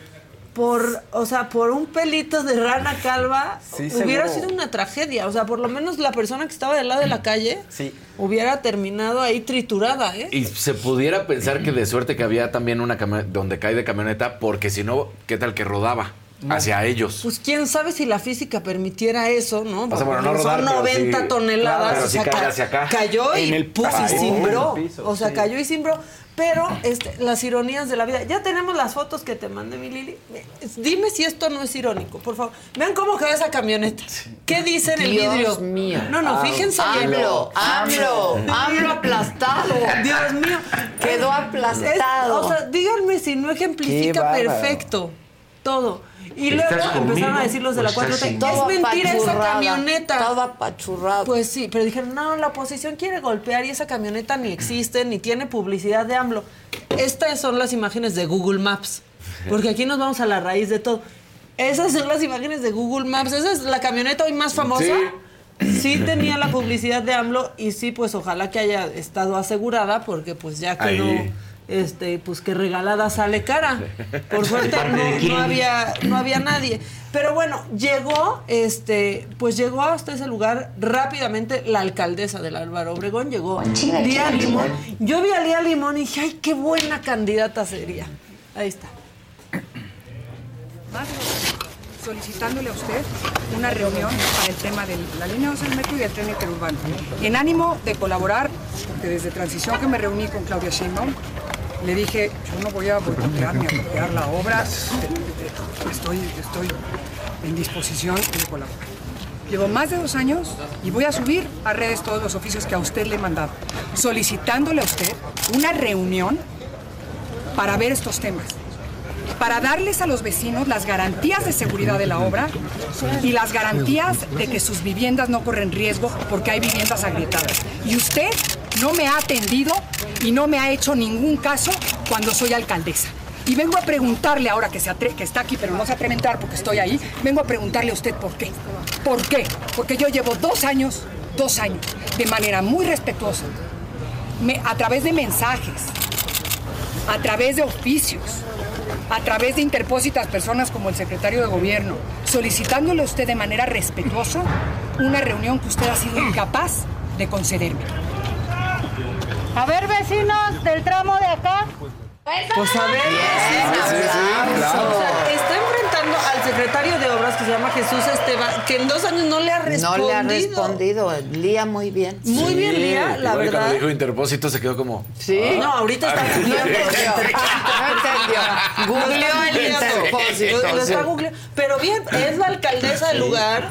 por, o sea, por un pelito de rana calva Sí, hubiera seguro. sido una tragedia. O sea, por lo menos la persona que estaba del lado de la calle Sí. hubiera terminado ahí triturada, ¿eh? Y se pudiera pensar que de suerte que había también una camioneta donde cae de camioneta, porque si no, ¿qué tal que rodaba hacia ellos? Pues quién sabe si la física permitiera eso, ¿no? O sea, bueno, no rodar, son pero 90 sí- toneladas. claro, pero o sea, sí cae ca- hacia acá. Cayó y, el puf, y cimbró. en el piso, o sea, sí. cayó y cimbró. Pero este, las ironías de la vida. Ya tenemos las fotos que te mandé, mi Lili. Dime si esto no es irónico, por favor. Vean cómo quedó esa camioneta. ¿Qué dice en el Dios vidrio? mío. No, no, fíjense bien. AMLO, AMLO, AMLO aplastado. Dios mío. Quedó aplastado. Es- o sea, díganme si no ejemplifica perfecto todo. Y ¿Estás luego empezaron conmigo a decir los de la estás 4T, sin es mentira esa camioneta. Todo apachurrado. Pues sí, pero dijeron, no, la oposición quiere golpear y esa camioneta ni existe, ni tiene publicidad de AMLO. Estas son las imágenes de Google Maps, porque aquí nos vamos a la raíz de todo. Esas son las imágenes de Google Maps, esa es la camioneta hoy más famosa. Sí. tenía la publicidad de AMLO y sí, pues ojalá que haya estado asegurada, porque pues ya que Ahí. Este, pues que regalada sale cara. Por suerte no, había, no había nadie. Pero bueno, llegó, este, pues llegó hasta ese lugar rápidamente la alcaldesa del Álvaro Obregón, llegó Lía Limón. Yo vi a Lía Limón y dije, ay, qué buena candidata sería. Ahí está. solicitándole a usted una reunión para el tema de la línea 12 del metro y del tren interurbano. En ánimo de colaborar, porque desde transición que me reuní con Claudia Sheinbaum, le dije, yo no voy a boicotear ni a bloquear la obra, estoy, estoy en disposición de colaborar. Llevo más de dos años y voy a subir a redes todos los oficios que a usted le he mandado, solicitándole a usted una reunión para ver estos temas, para darles a los vecinos las garantías de seguridad de la obra y las garantías de que sus viviendas no corren riesgo porque hay viviendas agrietadas. Y usted no me ha atendido y no me ha hecho ningún caso cuando soy alcaldesa. Y vengo a preguntarle ahora que, se está aquí, pero no se atreve a porque estoy ahí, vengo a preguntarle a usted por qué. ¿Por qué? Porque yo llevo dos años, dos años, de manera muy respetuosa, a través de mensajes, a través de oficios, a través de interpósitas personas como el secretario de gobierno, solicitándole a usted de manera respetuosa una reunión que usted ha sido incapaz de concederme. A ver, vecinos del tramo de acá. Pues a ver. O sea, está enfrentando al secretario de obras que se llama Jesús Esteban, que en dos años no le ha No respondido. le ha respondido. Lía muy bien. Muy bien, Lía, la verdad. cuando dijo interpósito se quedó como. Sí. No, ahorita está Ah, googleando. No entendió. Googleó el interpósito, Lo, lo está sí. googleando. Pero bien, es la alcaldesa del lugar.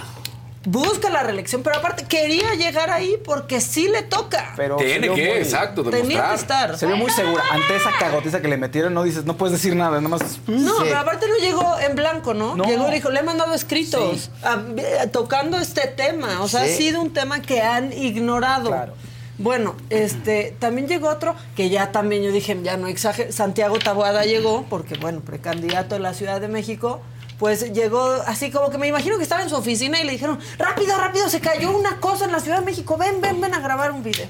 Busca la reelección, pero aparte quería llegar ahí porque sí le toca. Pero Tiene que, muy- exacto, Tenía que estar. Se vio muy segura. Ante esa cagotiza que le metieron, no dices, no puedes decir nada, nada más. No, Sí. pero aparte no llegó en blanco, ¿no? No. Llegó y dijo, le he mandado escritos a- eh, tocando este tema. O sea, Sí. ha sido un tema que han ignorado. Claro. Bueno, este, también llegó otro que ya también yo dije, ya no exagero, Santiago Taboada llegó, porque bueno, precandidato de la Ciudad de México, pues llegó así como que me imagino que estaba en su oficina y le dijeron, rápido, rápido, se cayó una cosa en la Ciudad de México, ven, ven, ven a grabar un video.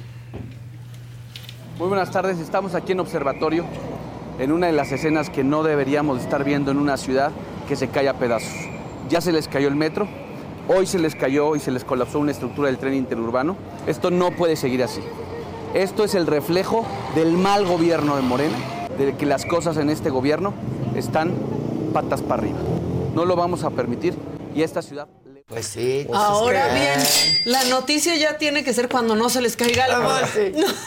Muy buenas tardes, estamos aquí en Observatorio, en una de las escenas que no deberíamos estar viendo en una ciudad que se cae a pedazos. Ya se les cayó el metro, hoy se les cayó y se les colapsó una estructura del tren interurbano. Esto no puede seguir así. Esto es el reflejo del mal gobierno de Morena, de que las cosas en este gobierno están patas para arriba. No lo vamos a permitir. Y esta ciudad... le- Pues sí. Ahora bien, la noticia ya tiene que ser cuando no se les caiga el agua.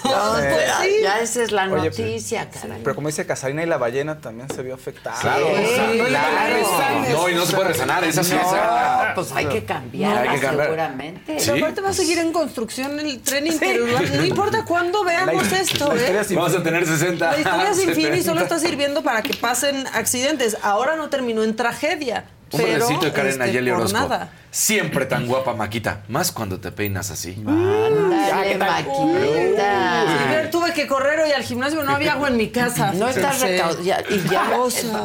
No, pues ya, sí. ya esa es la Oye, noticia, caray. Pero como dice Casarina y la ballena también se vio afectada. Claro. No, y no se puede resanar, esa sí No, es. pues hay que cambiarla Hay que cambiar. seguramente. Pero aparte va a seguir en construcción el tren interurbano. No importa cuándo veamos esto, ¿eh? Vamos a tener 60. La historia sin fin y solo 70. está sirviendo para que pasen accidentes. Ahora no terminó en tragedia. Un pero, besito de Karen este, Nayeli por Orozco. nada. Siempre tan guapa, Maquita. Más cuando te peinas así. Ándale, tuve que correr hoy al gimnasio, no había agua en mi casa. No estás fíjense. recaudando. Y ya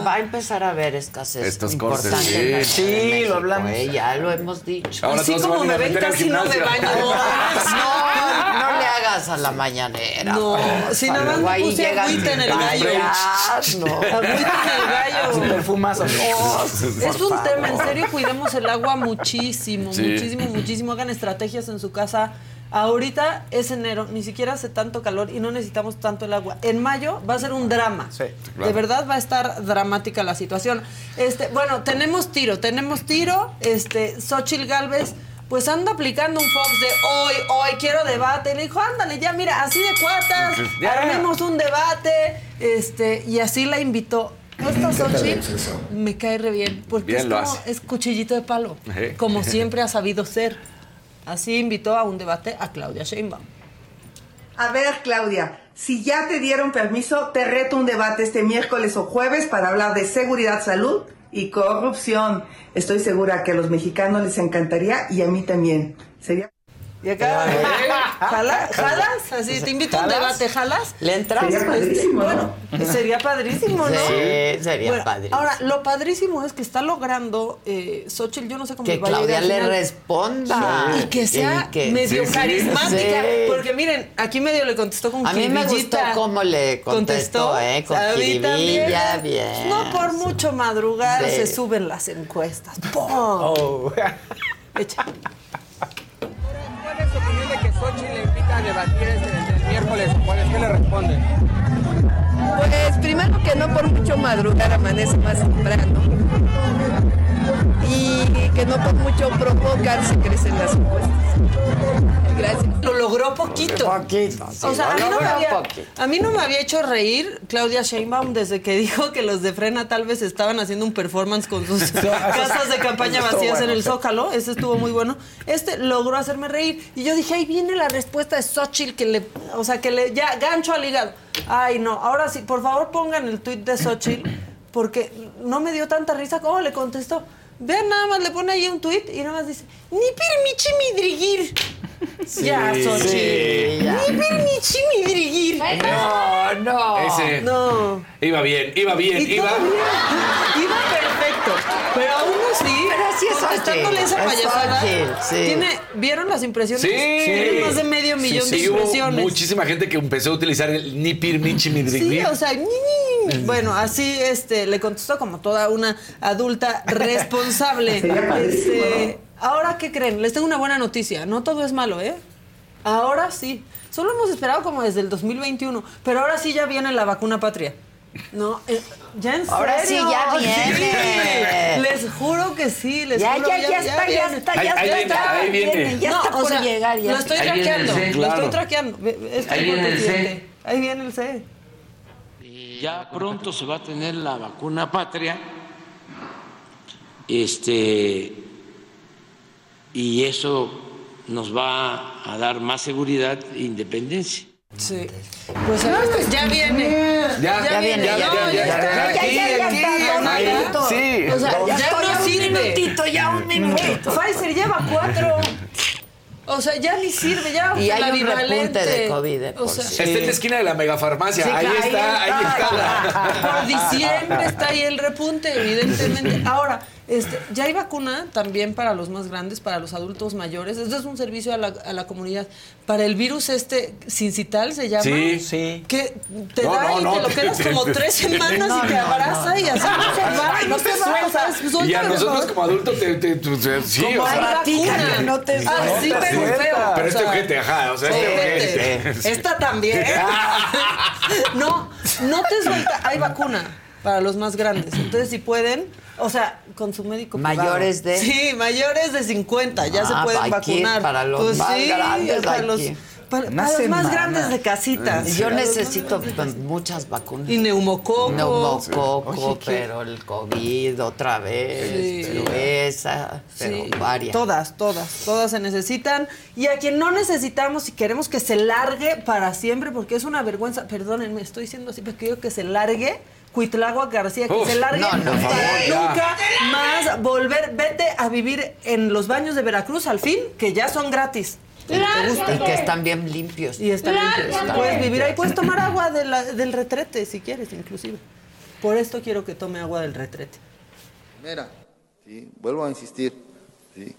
va a empezar a haber escasez. Estos cortes, importante sí. Sí, lo hablamos. ¿eh? Ya lo hemos dicho. Ahora Así se como me ven, casi no me baño. No, no le hagas a la mañanera. No, si nada más puse agüita en el gallo. no. Agüita en el Sin gallo. perfumazo. Oh, Es un tema, en serio, cuidemos el agua muchísimo, Sí. muchísimo, muchísimo. Hagan estrategias en su casa. Ahorita es enero, ni siquiera hace tanto calor y no necesitamos tanto el agua. En mayo va a ser un drama. Sí, De verdad va a estar dramática la situación. Este, bueno, tenemos tiro, tenemos tiro. Este, Xochitl Galvez, pues anda aplicando un Fox de hoy, hoy quiero debate. Y le dijo, ándale, ya mira, así de cuatas, Ya. armemos un debate. Este, y así la invitó. Esta Xochitl me cae re bien, porque Bien es lo como, hace. es cuchillito de palo, como siempre ha sabido ser. Así invitó a un debate a Claudia Sheinbaum. A ver, Claudia, si ya te dieron permiso, te reto un debate este miércoles o jueves para hablar de seguridad, salud y corrupción. Estoy segura que a los mexicanos les encantaría y a mí también. Sería Y acá, ¿jala- ¿jalas? Así, te invito a un debate, ¿jalas? ¿Le entras? Sería padrísimo, ¿no? Bueno, sería padrísimo, ¿no? Sí, sería Bueno, padrísimo. Ahora, lo padrísimo es que está logrando eh, Xochitl, yo no sé cómo Que Claudia le responda. Y que sea Y que- medio Sí, carismática. Sí. Porque miren, aquí medio le contestó con A mí me gustó cómo le contestó, ¿eh? Con A mí jiribilla, también. bien. No por mucho madrugar Sí. se suben las encuestas. ¡Pum! Oh. Echa. Debatir este, el miércoles o jueves? ¿Qué le responde? Pues primero que no por mucho madrugar amanece más temprano. Y que no por mucho provocar se crecen las encuestas. Gracias. Lo logró poquito. Poquito, sí, o sea, lo a mí, no me logró había, poquito. a mí no me había hecho reír Claudia Sheinbaum desde que dijo que los de Frena tal vez estaban haciendo un performance con sus casas de campaña vacías en bueno, el sí. Zócalo. Ese estuvo muy bueno. Este logró hacerme reír. Y yo dije, ahí viene la respuesta de Xochitl que le, o sea, que le, ya, gancho al hígado. Ay, no, ahora sí, por favor pongan el tuit de Xochitl, porque no me dio tanta risa como le contestó. Vean, nada más le pone ahí un tuit y nada más dice, ni permichi midrigir. ya, Xochitl. sí, ya. Ni permichi midrigir. No, no. Ese. No. Iba bien, iba bien, Y iba. bien. Iba perfecto. Pero aún así, Pero así es contestándole esa es payasada, sí. tiene, ¿vieron las impresiones? Sí. Tiene más de medio millón Sí, de hubo impresiones. muchísima gente que empezó a utilizar el ni pir, ni chi, mi, Sí, o sea, ñi, ñi. Bueno, así este le contestó como toda una adulta responsable. Este, ahora qué creen? Les tengo una buena noticia, no todo es malo, ¿eh? Ahora sí. Solo hemos esperado como desde el 2021, pero ahora sí ya viene la vacuna patria. No, eh, ya en Ahora sí ya viene. Sí, les juro que sí, les Ya, juro ya, ya está, ya está, ya ahí está. ahí viene. Ya No, está o por sea, llegar. Ya Lo estoy traqueando, lo Claro. estoy traqueando. Ahí viene el C. Ahí viene el C. Ya pronto se va a tener la vacuna patria. Este y eso nos va a dar más seguridad e independencia. Sí. Pues ver, ya viene. Ya, Ya viene, No, ya, ya ya, está. ya, ya, ya, ya Ya ya O sea, ya ni sirve, ya Y hay un repunte de COVID, eh, O sea, Está en la esquina de la megafarmacia. Sí, ahí, ahí está, ahí está. está. por diciembre está ahí el repunte, evidentemente. Ahora, este, ya hay vacuna también para los más grandes, para los adultos mayores. Esto es un servicio a la, a la comunidad. Para el virus este, sincital se llama. Sí. Sí. Que te No, da no, y no, te lo quedas como tres semanas No, y te no, abraza y así no se va, Ay, no te sueltas. Y a nosotros como adultos te, te- te- te- sí, Como o hay sea, vacuna. no te Así, sueltas. pero Suelta. feo. pero o este ojete, ajá, o sea, este ojete. Esta también. no, no te suelta. Hay vacuna. Para los más grandes. Entonces, si pueden, o sea, con su médico privado. Mayores de- Sí, mayores de 50, ya Ah, se pueden que ir vacunar. para los Pues más sí, grandes, para los, para, los más grandes de casitas. Yo necesito pues, muchas vacunas. Y neumococo. Neumococo, Sí. Oye, ¿qué? pero el COVID otra vez, Sí. pero esa, pero Sí, varias. Todas, todas, todas se necesitan. Y a quien no necesitamos y queremos que se largue para siempre, porque es una vergüenza, perdónenme, estoy diciendo así, pero quiero que se largue. Cuitlagua García, que Uf, se largue no, no, por para favor, ya. nunca más volver. Vete a vivir en los baños de Veracruz al fin, que ya son gratis. Y que están bien limpios. Y están limpios. Puedes vivir ahí, puedes tomar agua de la- del retrete si quieres, inclusive. Por esto quiero que tome agua del retrete. Mira, ¿sí? vuelvo a insistir. ¿sí?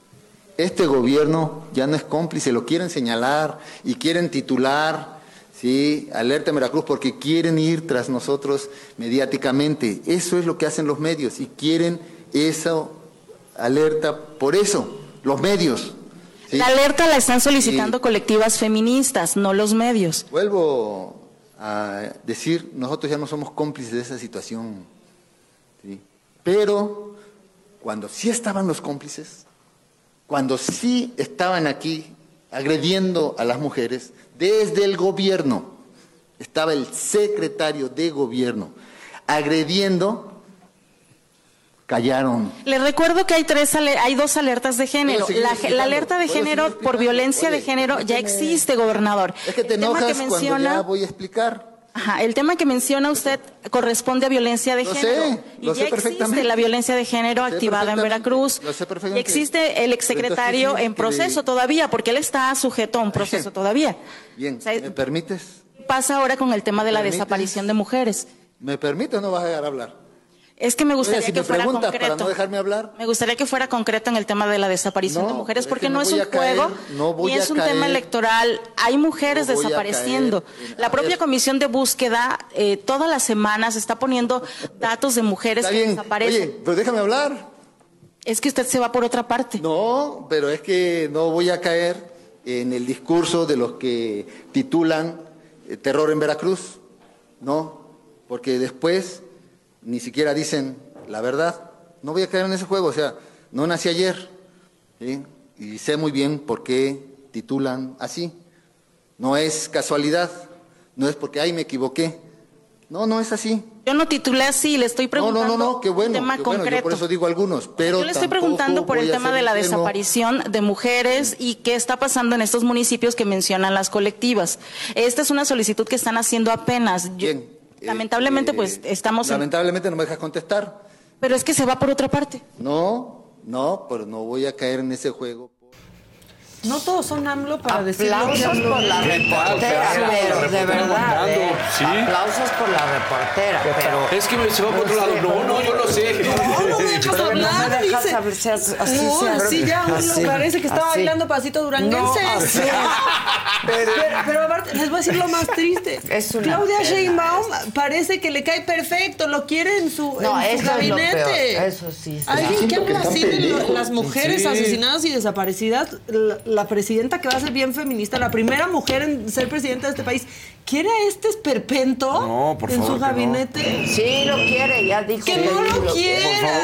Este gobierno ya no es cómplice, lo quieren señalar y quieren titular, ¿sí? alerta en Veracruz, porque quieren ir tras nosotros mediáticamente. Eso es lo que hacen los medios y quieren esa alerta por eso, los medios. ¿sí? La alerta la están solicitando colectivas feministas, no los medios. Vuelvo a decir, nosotros ya no somos cómplices de esa situación, ¿sí? pero cuando sí estaban los cómplices, cuando sí estaban aquí agrediendo a las mujeres, desde el gobierno, estaba el secretario de gobierno agrediendo, callaron. Les recuerdo que hay tres hay dos alertas de género. La, la alerta de género por violencia de género ya existe, gobernador. Es que te enojas que cuando ya menciona, voy a explicar. Ajá, el tema que menciona usted corresponde a violencia de Lo sé, género. lo y sé ya existe la violencia de género Sé activada en Veracruz. lo sé Y perfectamente. existe el exsecretario en le- proceso todavía, porque él está sujeto a un proceso todavía. Bien, ¿me permites? Pasa ahora con el tema de la ¿Permites? desaparición de mujeres. ¿Me permites o no vas a dejar hablar? Es que me gustaría Oye, si que me fuera preguntas concreto. para no dejarme hablar. Me gustaría que fuera concreto en el tema de la desaparición de mujeres, porque que no es un caer, juego no voy ni es un caer, tema electoral. Hay mujeres no desapareciendo. caer la propia comisión de búsqueda eh, todas las semanas está poniendo datos de mujeres que desaparecen. Oye, pero déjame hablar. Es que usted se va por otra parte. No, pero es que no voy a caer en el discurso de los que titulan eh, terror en Veracruz. No, porque después ni siquiera dicen la verdad. No voy a caer en ese juego, o sea, no nací ayer. ¿sí? Y sé muy bien por qué titulan así. No es casualidad, no es porque, ay, me equivoqué. No, no es así. Yo no titulé así, le estoy No, preguntando no, no, no, qué bueno, tema qué bueno, yo por eso digo algunos, pero Yo le estoy preguntando por el tema de la ingenuo. desaparición de mujeres y qué está pasando en estos municipios que mencionan las colectivas. Esta es una solicitud que están haciendo apenas. Yo- lamentablemente, pues estamos en... Lamentablemente no me dejas contestar. Pero es que se va por otra parte. No, no, pero no voy a caer en ese juego. No todos son AMLO para decir que Aplausos por la reportera, pero de verdad. ¿eh? Sí. Aplausos por la reportera, pero. Es que me se va por otro lado. No, no, yo lo sé. No, no me dejas Pero no hablar, me dejas dice. se hace- así no, se así ya uno Así, parece que estaba así. bailando pasito duranguense. No, así. pero, pero aparte, les voy a decir lo más triste. Es una Claudia pena Sheinbaum parece que le cae perfecto, lo quiere en su, No, en su eso es lo gabinete. peor, eso sí. sí. Alguien que Siento que habla están así de lo- pendejos. las mujeres Sí. asesinadas y desaparecidas, la, la presidenta que va a ser bien feminista, la primera mujer en ser presidenta de este país, ¿quiere a este esperpento No, por en favor, su que no. Sí gabinete? lo quiere, ya dijo Que no lo Por favor,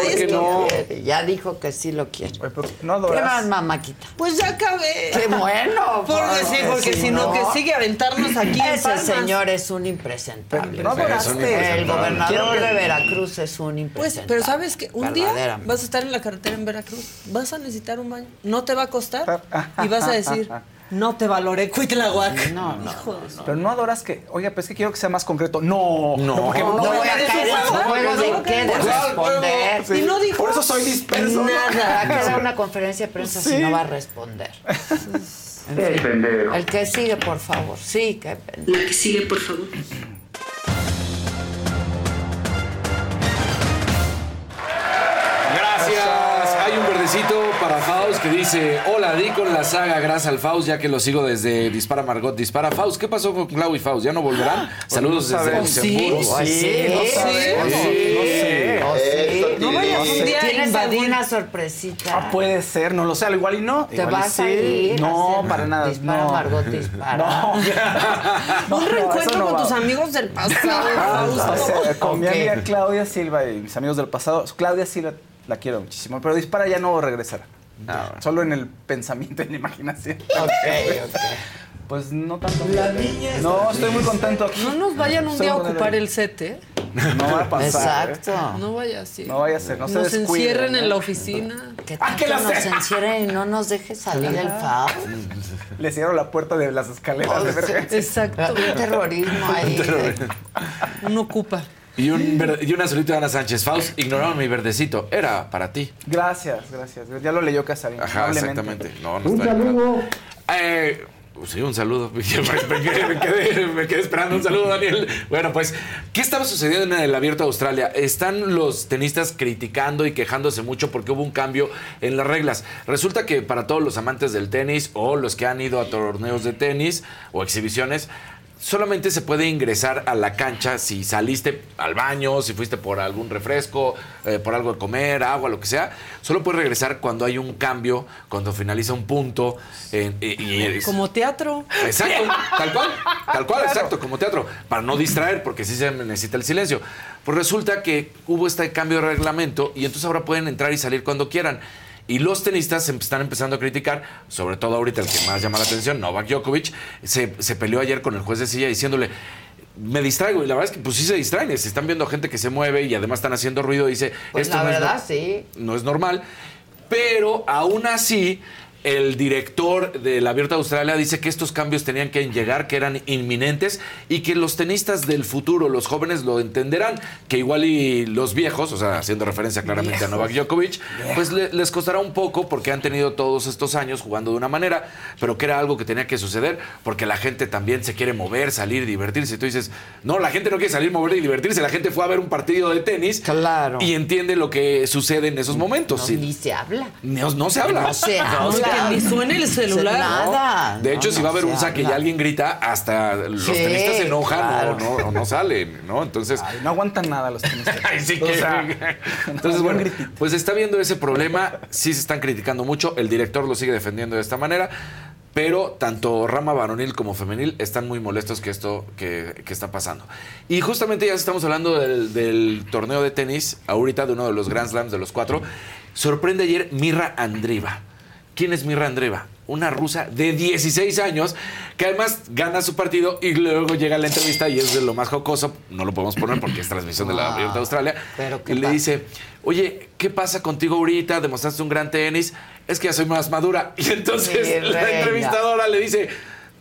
es que que- no. Ya dijo que sí lo quiere. No ¿Qué más, mamáquita? Pues ya acabé. Qué bueno. Porque sí, porque si no, que sigue aventarnos aquí en Ese palmas. señor es un impresentable. no adoraste. El gobernador que- de Veracruz es un Pues, impresentable. pero sabes que un día vas a estar en la carretera en Veracruz, vas a necesitar un baño, no te va a costar y vas a decir, no te valoré Cuitlahuac. No, no. Hijo de su- Pero no adoras que, oiga, pues es que quiero que sea más concreto. No, No. porque No voy a caer en su juego de qué, de responder. Sí. Y no dijo Por eso soy disperso. ¿no? Nada. Va a quedar una conferencia de prensa si Sí. no va a responder. Fin. El que sigue, por favor. Sí, qué pendejo. La que sigue, por favor. Verdecito para Faust que dice: Hola, di con la saga, gracias al Faust, ya que lo sigo desde Dispara Margot, Dispara Faust. ¿Qué pasó con Clau y Faust? ¿Ya no volverán? Saludos no desde. Luxemburgo. Sí, sí, no sabemos. No sé. No sé. No vayas un día a ¿Tienes invadir. alguna sorpresita? Ah, puede ser, no lo sé, al igual y no. ¿Te igual vas a ir? No, para nada. Dispara, no. Margot, dispara. No. Un reencuentro con va. tus amigos del pasado. Ah, Fausto. o sea, con mi amiga Claudia Silva y mis amigos del pasado. Claudia Silva la quiero muchísimo, pero Dispara ya no regresará. Solo en el pensamiento, en la imaginación. Pues no tanto. No, estoy muy contento aquí. No nos vayan un día a ocupar el set, ¿eh? No va a pasar. Exacto. No vaya así. No vaya a ser, no se Nos encierren ¿eh? en la oficina. ¿Qué Ah, que que la nos sé. encierren y no nos deje salir el FAO? Le cierro la puerta de las escaleras de emergencia. Exacto. Un terrorismo ahí. Uno ocupa. Y, un y una solita de Ana Sánchez. Faust, ignoraron mi verdecito. Era para ti. Gracias, gracias. Ya lo leyó Casarín. Ajá, exactamente. No, no Un está saludo. Eh, sí, un saludo. me, quedé, me quedé- me quedé esperando un saludo, Daniel. Bueno, pues, ¿qué estaba sucediendo en el Abierto de Australia? Están los tenistas criticando y quejándose mucho porque hubo un cambio en las reglas. Resulta que para todos los amantes del tenis o los que han ido a torneos de tenis o exhibiciones, solamente se puede ingresar a la cancha si saliste al baño, si fuiste por algún refresco, eh, por algo de comer, agua, lo que sea. Solo puedes regresar cuando hay un cambio, cuando finaliza un punto. eh, y- y eres- Como teatro. Exacto, tal cual, tal cual, exacto, como teatro, para no distraer, porque sí se necesita el silencio. Pues resulta que hubo este cambio de reglamento y entonces ahora pueden entrar y salir cuando quieran. Y los tenistas em- están empezando a criticar, sobre todo ahorita el que más llama la atención, Novak Djokovic, se, se peleó ayer con el juez de silla diciéndole, me distraigo. Y la verdad es que pues sí se distraen, se están viendo gente que se mueve y además están haciendo ruido. Dice, Pues esto la no es verdad, no- sí. no es normal. Pero aún así, el director del Abierto de Australia dice que estos cambios tenían que llegar, que eran inminentes y que los tenistas del futuro, los jóvenes, lo entenderán. Que igual y los viejos, o sea, haciendo referencia claramente a Novak Djokovic, pues le- les costará un poco porque han tenido todos estos años jugando de una manera, pero que era algo que tenía que suceder porque la gente también se quiere mover, salir, divertirse. Y tú dices, no, la gente no quiere salir, mover y divertirse. La gente fue a ver un partido de tenis Claro. y entiende lo que sucede en esos momentos. No, Sí. ni se habla. No, no se habla. No se habla. Que ni suene el celular. Nada. De hecho, No, si va a haber un saque y alguien grita, hasta los Sí, tenistas se enojan claro. o no, o no salen, ¿no? Entonces. Ay, no aguantan nada los tenistas. Ay, sí O que- sea, Entonces, bueno, pues está viendo ese problema, sí se están criticando mucho, el director lo sigue defendiendo de esta manera, pero tanto rama varonil como femenil están muy molestos que esto que, que está pasando. Y justamente ya estamos hablando del, del torneo de tenis, ahorita de uno de los Grand Slams de los cuatro, sorprende ayer Mirra Andriva. ¿Quién es Mirra Andriva? Una rusa de 16 años que además gana su partido y luego llega a la entrevista y es de lo más jocoso. No lo podemos poner porque es transmisión de la Abierta de Australia. pero ¿qué y le dice, oye, ¿qué pasa contigo ahorita? Demostraste un gran tenis. Es que ya soy más madura. Y entonces la entrevistadora le dice,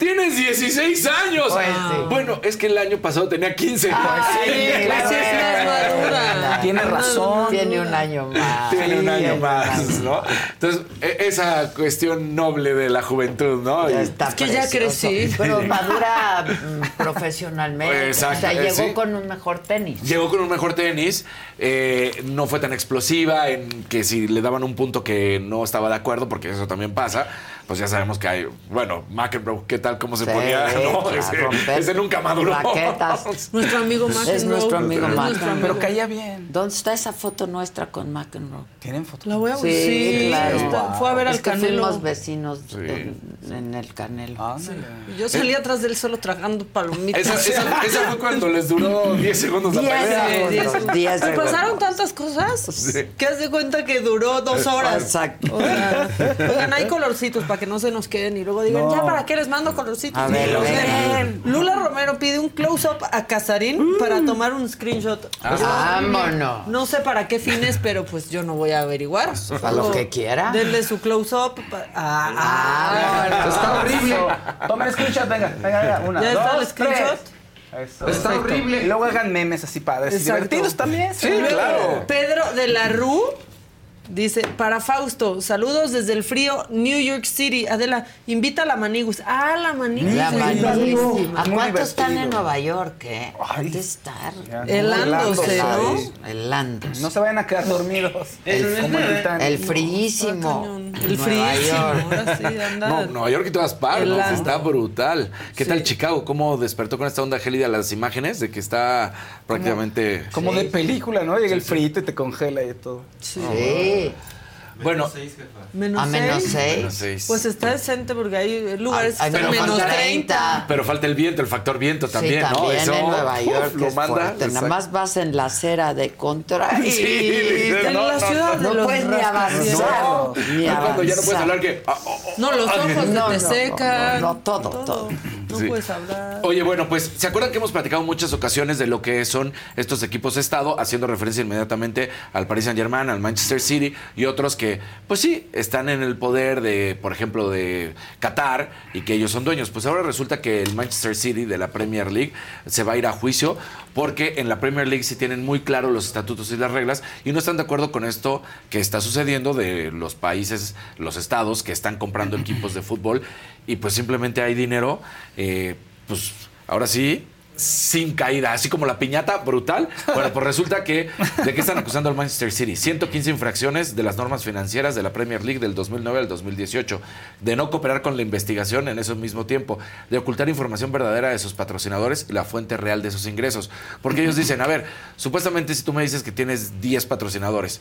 tienes 16 años. Pues sí. Bueno, es que el año pasado tenía 15. Ay, claro, sí es más madura. Tiene razón. Tiene un año más. Tiene un año más, ¿no? Entonces, e- esa cuestión noble de la juventud, ¿no? Ya está Es que ya crecí. Pero madura mm, profesionalmente. Exacto, o sea, llegó sí. con un mejor tenis. Llegó con un mejor tenis, eh, no fue tan explosiva en que si le daban un punto que no estaba de acuerdo, porque eso también pasa, pues ya sabemos que hay, bueno, McEnroe, ¿qué tal? ¿Cómo se Sí, ponía? No, a ese, romper ese nunca maduró. raquetas. Nuestro amigo McEnroe. Es nuestro amigo McEnroe. Pero caía bien. ¿Dónde está esa foto nuestra con McEnroe? ¿Tienen fotos? La voy a Sí, sí, claro. está- Fue a ver Es al que Canelo. fuimos vecinos en, en el Canelo. Yo salí atrás de él solo tragando palomitas. Esa, esa- esa fue cuando les duró 10 segundos la Diez pelea. Sí, segundos. diez- diez Me segundos. pasaron tantas cosas que haz de cuenta que duró dos horas. Exacto. O sea, oigan, hay colorcitos para que no se nos queden y luego digan, No. ya para qué les mando colorcitos. A ver. Lula Romero pide un close-up a Casarín para tomar un screenshot. Ah. Vámonos. No sé para qué fines, pero pues yo no voy a averiguar. Para lo que quiera. Denle su close-up. Ah, ah. Está horrible. Toma el screenshot, venga, venga, venga. Una, ¿Ya está dos, el screenshot? tres. Eso. Está Perfecto. horrible. Y luego hagan memes así padres. y. Divertidos también. Sí, claro. Pedro de la Rue Dice, para Fausto, saludos desde el frío New York City. Adela, invita a la Manigus. Ah, la Manigus. La Manigus. ¿A cuánto están en Nueva York, eh? ¿Dónde estar? Helándose, ¿no? Helándose. No se vayan a quedar dormidos. El- Titanic. El fríísimo. El Nueva fríísimo, York. ahora sí, anda. No, Nueva York y todas partes. Helando. Está brutal. ¿Qué tal Chicago? ¿Cómo despertó con esta onda gélida las imágenes de que está prácticamente. Como de película, ¿no? Llega el frito y te congela y todo. Sí. A menos seis. seis. Menos seis. Pues está decente porque hay lugares que están pero menos falta 30. Pero falta el viento, el factor viento también, sí, ¿no? también Eso en Nueva York uf, lo manda. fuerte. Nada más vas en la acera de contra y Sí, en no, la no, ciudad no de los puedes ni avanzar. No, ni no, cuando ya no puedes avanzar. hablar que. ah, oh, oh, No, los ah, ojos No, te no, secan. no, no, todo, todo. No Sí. puedes hablar. Oye, bueno, pues, ¿se acuerdan que hemos platicado muchas ocasiones de lo que son estos equipos de Estado, haciendo referencia inmediatamente al Paris Saint Germain, al Manchester City y otros que, pues sí, están en el poder de, por ejemplo, de Qatar y que ellos son dueños? Pues ahora resulta que el Manchester City de la Premier League se va a ir a juicio porque en la Premier League sí tienen muy claro los estatutos y las reglas y no están de acuerdo con esto que está sucediendo de los países, los estados que están comprando equipos de fútbol y pues simplemente hay dinero, eh, pues ahora sí, sin caída, así como la piñata brutal. Bueno, pues resulta que, ¿de qué están acusando al Manchester City? 115 infracciones de las normas financieras de la Premier League del 2009 al 2018, de no cooperar con la investigación en ese mismo tiempo, de ocultar información verdadera de sus patrocinadores y la fuente real de sus ingresos. Porque ellos dicen, a ver, supuestamente si tú me dices que tienes 10 patrocinadores,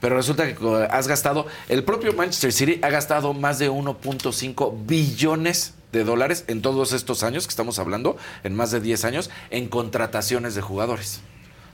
pero resulta que co- has gastado, el propio Manchester City ha gastado más de 1.5 billones de dólares en todos estos años que estamos hablando, en más de 10 años, en contrataciones de jugadores.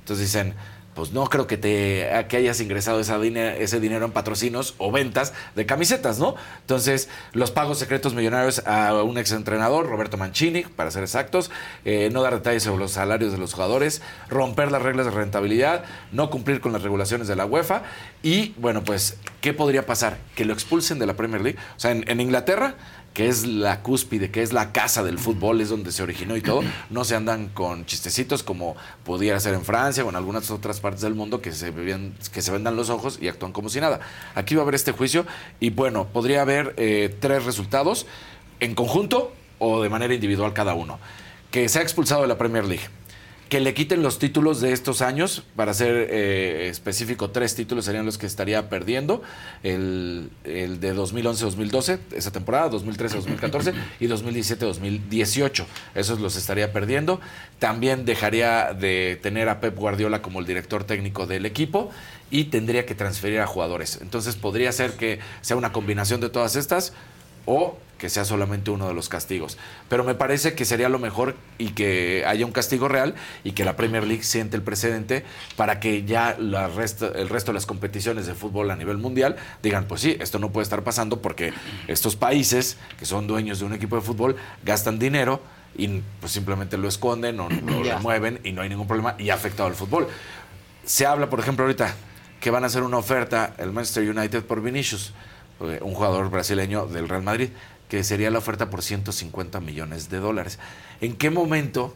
Entonces dicen, pues no creo que te que hayas ingresado esa dine- ese dinero en patrocinios o ventas de camisetas, ¿no? Entonces, los pagos secretos millonarios a un exentrenador, Roberto Mancini, para ser exactos, eh, no dar detalles sobre los salarios de los jugadores, romper las reglas de rentabilidad, no cumplir con las regulaciones de la UEFA y, bueno, pues, ¿qué podría pasar? Que lo expulsen de la Premier League. O sea, en Inglaterra que es la cúspide, que es la casa del fútbol, es donde se originó y todo, no se andan con chistecitos como pudiera ser en Francia o en algunas otras partes del mundo que se, que se vendan los ojos y actúan como si nada. Aquí va a haber este juicio y bueno, podría haber eh, tres resultados en conjunto o de manera individual cada uno. Que sea expulsado de la Premier League. Que le quiten los títulos de estos años, para ser eh, específico, tres títulos serían los que estaría perdiendo. El, el de 2011-2012, esa temporada, 2013-2014 y 2017-2018. Esos los estaría perdiendo. También dejaría de tener a Pep Guardiola como el director técnico del equipo y tendría que transferir a jugadores. Entonces podría ser que sea una combinación de todas estas o que sea solamente uno de los castigos. Pero me parece que sería lo mejor y que haya un castigo real y que la Premier League siente el precedente para que ya la el resto de las competiciones de fútbol a nivel mundial digan, pues sí, esto no puede estar pasando porque estos países que son dueños de un equipo de fútbol gastan dinero y pues simplemente lo esconden o lo Ya. remueven y no hay ningún problema y ha afectado al fútbol. Se habla, por ejemplo, ahorita que van a hacer una oferta el Manchester United por Vinicius, un jugador brasileño del Real Madrid, que sería la oferta por 150 millones de dólares. ¿En qué momento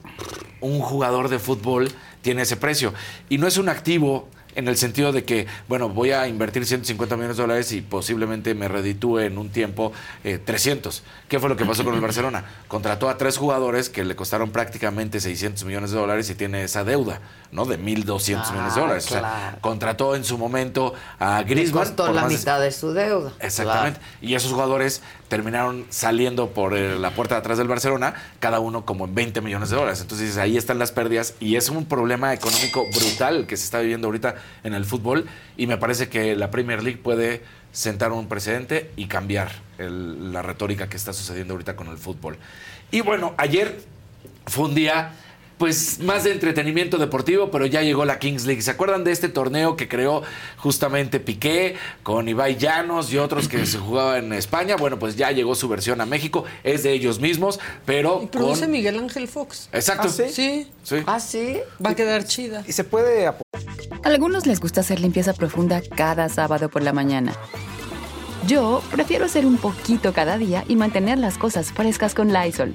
un jugador de fútbol tiene ese precio? Y no es un activo en el sentido de que, bueno, voy a invertir 150 millones de dólares y posiblemente me reditúe en un tiempo eh, 300. ¿Qué fue lo que pasó con el Barcelona? Contrató a tres jugadores que le costaron prácticamente 600 millones de dólares y tiene esa deuda, ¿no? De 1.200 millones de Ah, dólares. O sea, contrató en su momento a Le Griezmann. costó por la más mitad de su deuda. Exactamente. Y esos jugadores terminaron saliendo por eh, la puerta de atrás del Barcelona, cada uno como en 20 millones de dólares. Entonces ahí están las pérdidas y es un problema económico brutal que se está viviendo ahorita en el fútbol y me parece que la Premier League puede sentar un precedente y cambiar el- la retórica que está sucediendo ahorita con el fútbol. Y bueno, ayer fue un día pues más de entretenimiento deportivo, pero ya llegó la Kings League. ¿Se acuerdan de este torneo que creó justamente Piqué con Ibai Llanos y otros que se jugaba en España? Bueno, pues ya llegó su versión a México, es de ellos mismos, pero Produce con... Miguel Ángel Fox. Exacto. ¿Ah, sí? Sí. Sí. ¿Ah, sí? Va a quedar chida. Y se puede A algunos les gusta hacer limpieza profunda cada sábado por la mañana. Yo prefiero hacer un poquito cada día y mantener las cosas frescas con Lysol.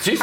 Sí, sí, sí.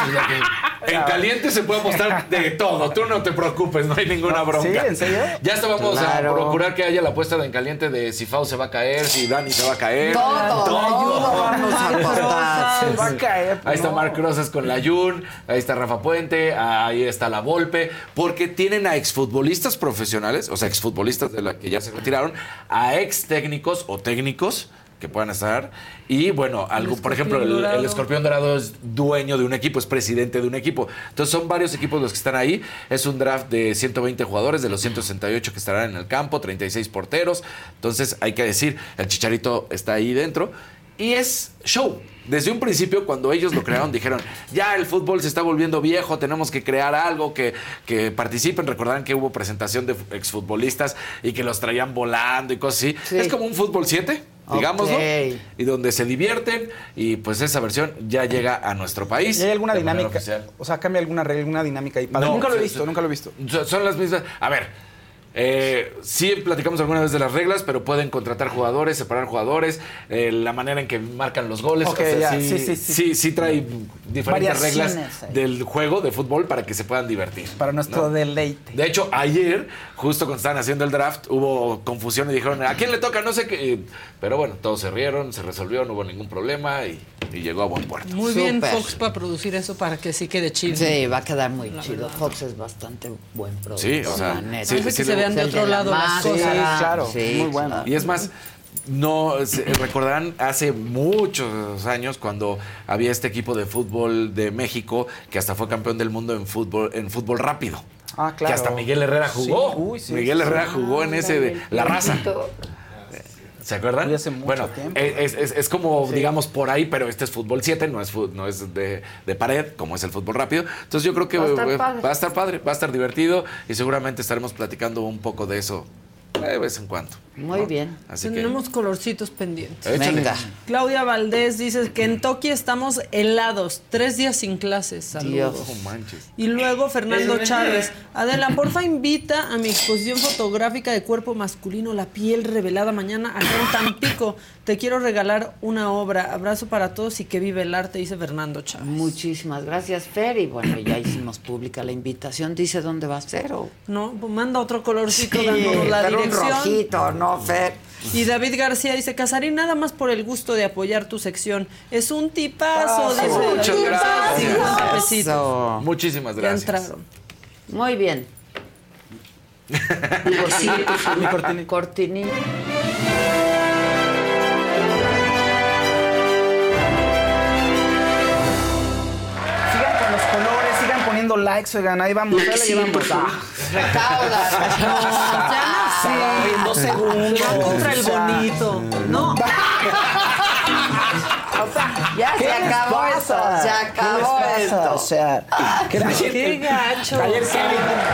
En caliente se puede apostar de todo. Tú no te preocupes, no hay ninguna bronca. ¿Sí? ¿En serio? Ya hasta vamos Claro. a procurar que haya la apuesta de en caliente de si Fau se va a caer, si Dani se va a caer. Todo, todo vamos a apostar. Se va a caer. Ahí está no. Marc Rosas con la Jun, ahí está Rafa Puente, ahí está la Volpe, porque tienen a exfutbolistas profesionales, o sea, exfutbolistas de la que ya se retiraron, a ex técnicos o técnicos que puedan estar. Y bueno, algo, por ejemplo, el, Escorpión el Dorado. escorpión dorado es dueño de un equipo, es presidente de un equipo. Entonces son varios equipos los que están ahí. Es un draft de 120 jugadores, de los 168 que estarán en el campo, 36 porteros. Entonces hay que decir, el chicharito está ahí dentro. Y es show. Desde un principio, cuando ellos lo crearon, dijeron, ya el fútbol se está volviendo viejo, tenemos que crear algo que, que participen. Recordarán que hubo presentación de exfutbolistas y que los traían volando y cosas así. Sí. Es como un fútbol 7, digámoslo. Ok. Y donde se divierten y pues esa versión ya llega a nuestro país. ¿Y hay alguna dinámica? O sea, cambia alguna regla, alguna dinámica ahí. padre? No, nunca lo he visto, nunca lo he visto. Son las mismas. A ver. Eh, sí platicamos alguna vez de las reglas, pero pueden contratar jugadores, separar jugadores, eh, la manera en que marcan los goles. O sea, sí, sí, sí, sí. sí, trae diferentes reglas ahí. del juego de fútbol para que se puedan divertir. Para nuestro ¿no? deleite. De hecho, ayer, justo cuando estaban haciendo el draft, hubo confusión y dijeron, ¿a quién le toca? No sé qué. Pero bueno, todos se rieron, se resolvió, no hubo ningún problema y, y llegó a buen puerto. Muy bien. Fox, para producir eso para que sí quede chido. Sí, va a quedar muy La chido. verdad. Fox es bastante buen productor. Sí, o sea, la neta. sí, que sí, se vean de otro la lado las máscara, cosas. claro, sí, muy bueno. claro. Y es más, no se- recordarán hace muchos años cuando había este equipo de fútbol de México que hasta fue campeón del mundo en fútbol en fútbol rápido. Ah, claro. Que hasta Miguel Herrera jugó. Sí, uy, sí, Miguel sí, Herrera sí. jugó en ese de la raza. ¿Se acuerdan? Uy, hace mucho bueno, tiempo. es, es- es como, digamos, por ahí, pero este es fútbol 7, no es, no es de, de pared, como es el fútbol rápido. Entonces yo creo que Va a estar eh, padre. va a estar padre, va a estar divertido y seguramente estaremos platicando un poco de eso eh, de vez en cuando. Muy bien. Así que... Tenemos colorcitos pendientes. Échale. Venga. Claudia Valdés dice que en Tokio estamos helados, tres días sin clases. Saludos. Dios. No manches. Y luego Fernando Chávez. Adela, porfa invita a mi exposición fotográfica de cuerpo masculino, la piel revelada mañana acá en Tampico. Te quiero regalar una obra. Abrazo para todos y que vive el arte, dice Fernando Chávez. Muchísimas gracias, Fer. Y bueno, ya hicimos pública la invitación. Dice dónde va a ser o. No, pues manda otro colorcito Sí, dándonos la pero un dirección. rojito, ¿no, Fer? Y David García dice, Casarín, nada más por el gusto de apoyar tu sección. Es un tipazo, dice muchas gracias. 50 pesitos. Eso. Muchísimas gracias. entraron. Muy bien. Mi cortinilla. Cortinilla. Poniendo likes, oigan, ahí vamos, ahí la llevamos. Ah, Recauda. sí, en dos segundos. Contra el o sea, bonito. No. Ya ¿qué se les acabó esto. Se ¿Qué acabó esto. O sea, que ayer, Qué gacho. Ayer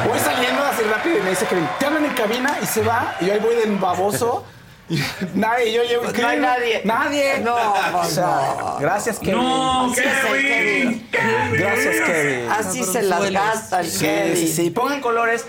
voy saliendo así rápido y me dice Kevin, te hablan en cabina y se va, y yo ahí voy de baboso. Nadie, yo llevo. Pues no hay nadie. Nadie. No, o sea, no. gracias, Kevin. No, Así el Kevin. Gracias, Kevin. Así se las gasta el Sí, Kevin. sí, sí. Pongan colores.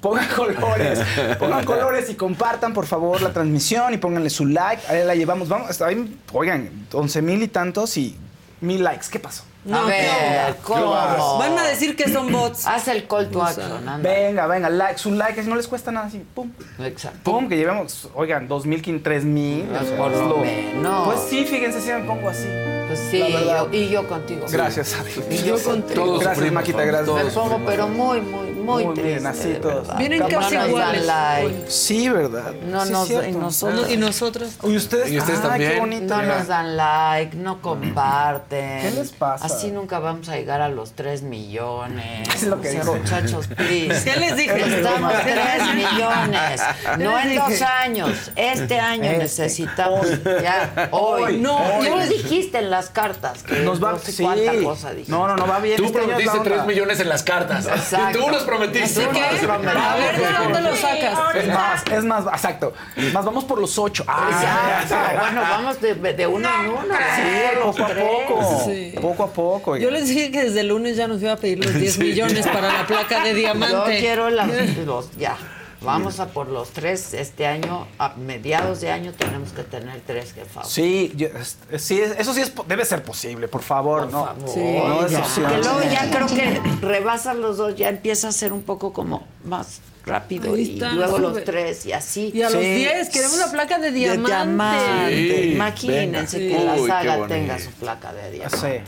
Pongan colores, pongan colores y compartan por favor la transmisión y pónganle su like. Ahí la llevamos, vamos, hasta ahí, oigan, 11 mil y tantos y mil likes. ¿Qué pasó? No, a ver, ¿qué ¿cómo? Van a decir que son bots. Haz el call to action, anda. Venga, venga, like, su like, no les cuesta nada así, pum. Exacto. Pum, que llevemos, oigan, 2.000, 3.000. Pues por lo menos. Pues sí, fíjense si me pongo así. Pues sí, yo- y yo contigo. Gracias, Abby. Y yo contigo. Todos Gracias, sufrimos, Maquita, gracias. todos Me pongo, pero muy, muy, muy, Muy triste. bien, así todos. Vienen No casi nos iguales. dan like. Sí, ¿verdad? No Sí, nos- y nosotros- ¿Y nosotras? ¿Y ustedes? ¿Y ustedes Ay, también? qué bonito. No mira. nos dan like, no comparten. ¿Qué les pasa? Así nunca vamos a llegar a los 3 millones. Es lo que O sea, muchachos, please. ¿Qué les dije? Estamos ¿Qué les 3 dije? millones. No en dije? dos años. Este año Este. necesitamos ya. Hoy. Hoy. No, Hoy. tú lo dijiste en las cartas. Que Nos va no sé sí. cuánta cosa dijiste. No, no, no va bien. Tú Este prometiste onda. 3 millones en las cartas. Exacto. Tú los prometiste. Tú nos prometiste. A ver, ¿de dónde lo sacas? Es más, es más, exacto. Más, vamos por los ocho. Ah, Exacto. Bueno, vamos de, de uno en uno. Sí, poco a poco. Sí. Poco a poco. Yo les dije que desde el lunes ya nos iba a pedir los 10 millones para la placa de Yo diamante. quiero las, los, ya. Vamos a por los tres. Este año, a mediados de año, tenemos que tener tres jefados. Sí, yo- es- sí, es- eso sí es, debe ser posible, por favor, Por no. favor, Sí, no ya. decepciones. Que luego ya creo que rebasas los dos, ya empieza a ser un poco como más rápido Ahí y está, luego los tres y así. Y a los Sí. 10 queremos la placa de diamante. diamante. Sí, Imagínense venga. que la saga tenga su placa de diamante.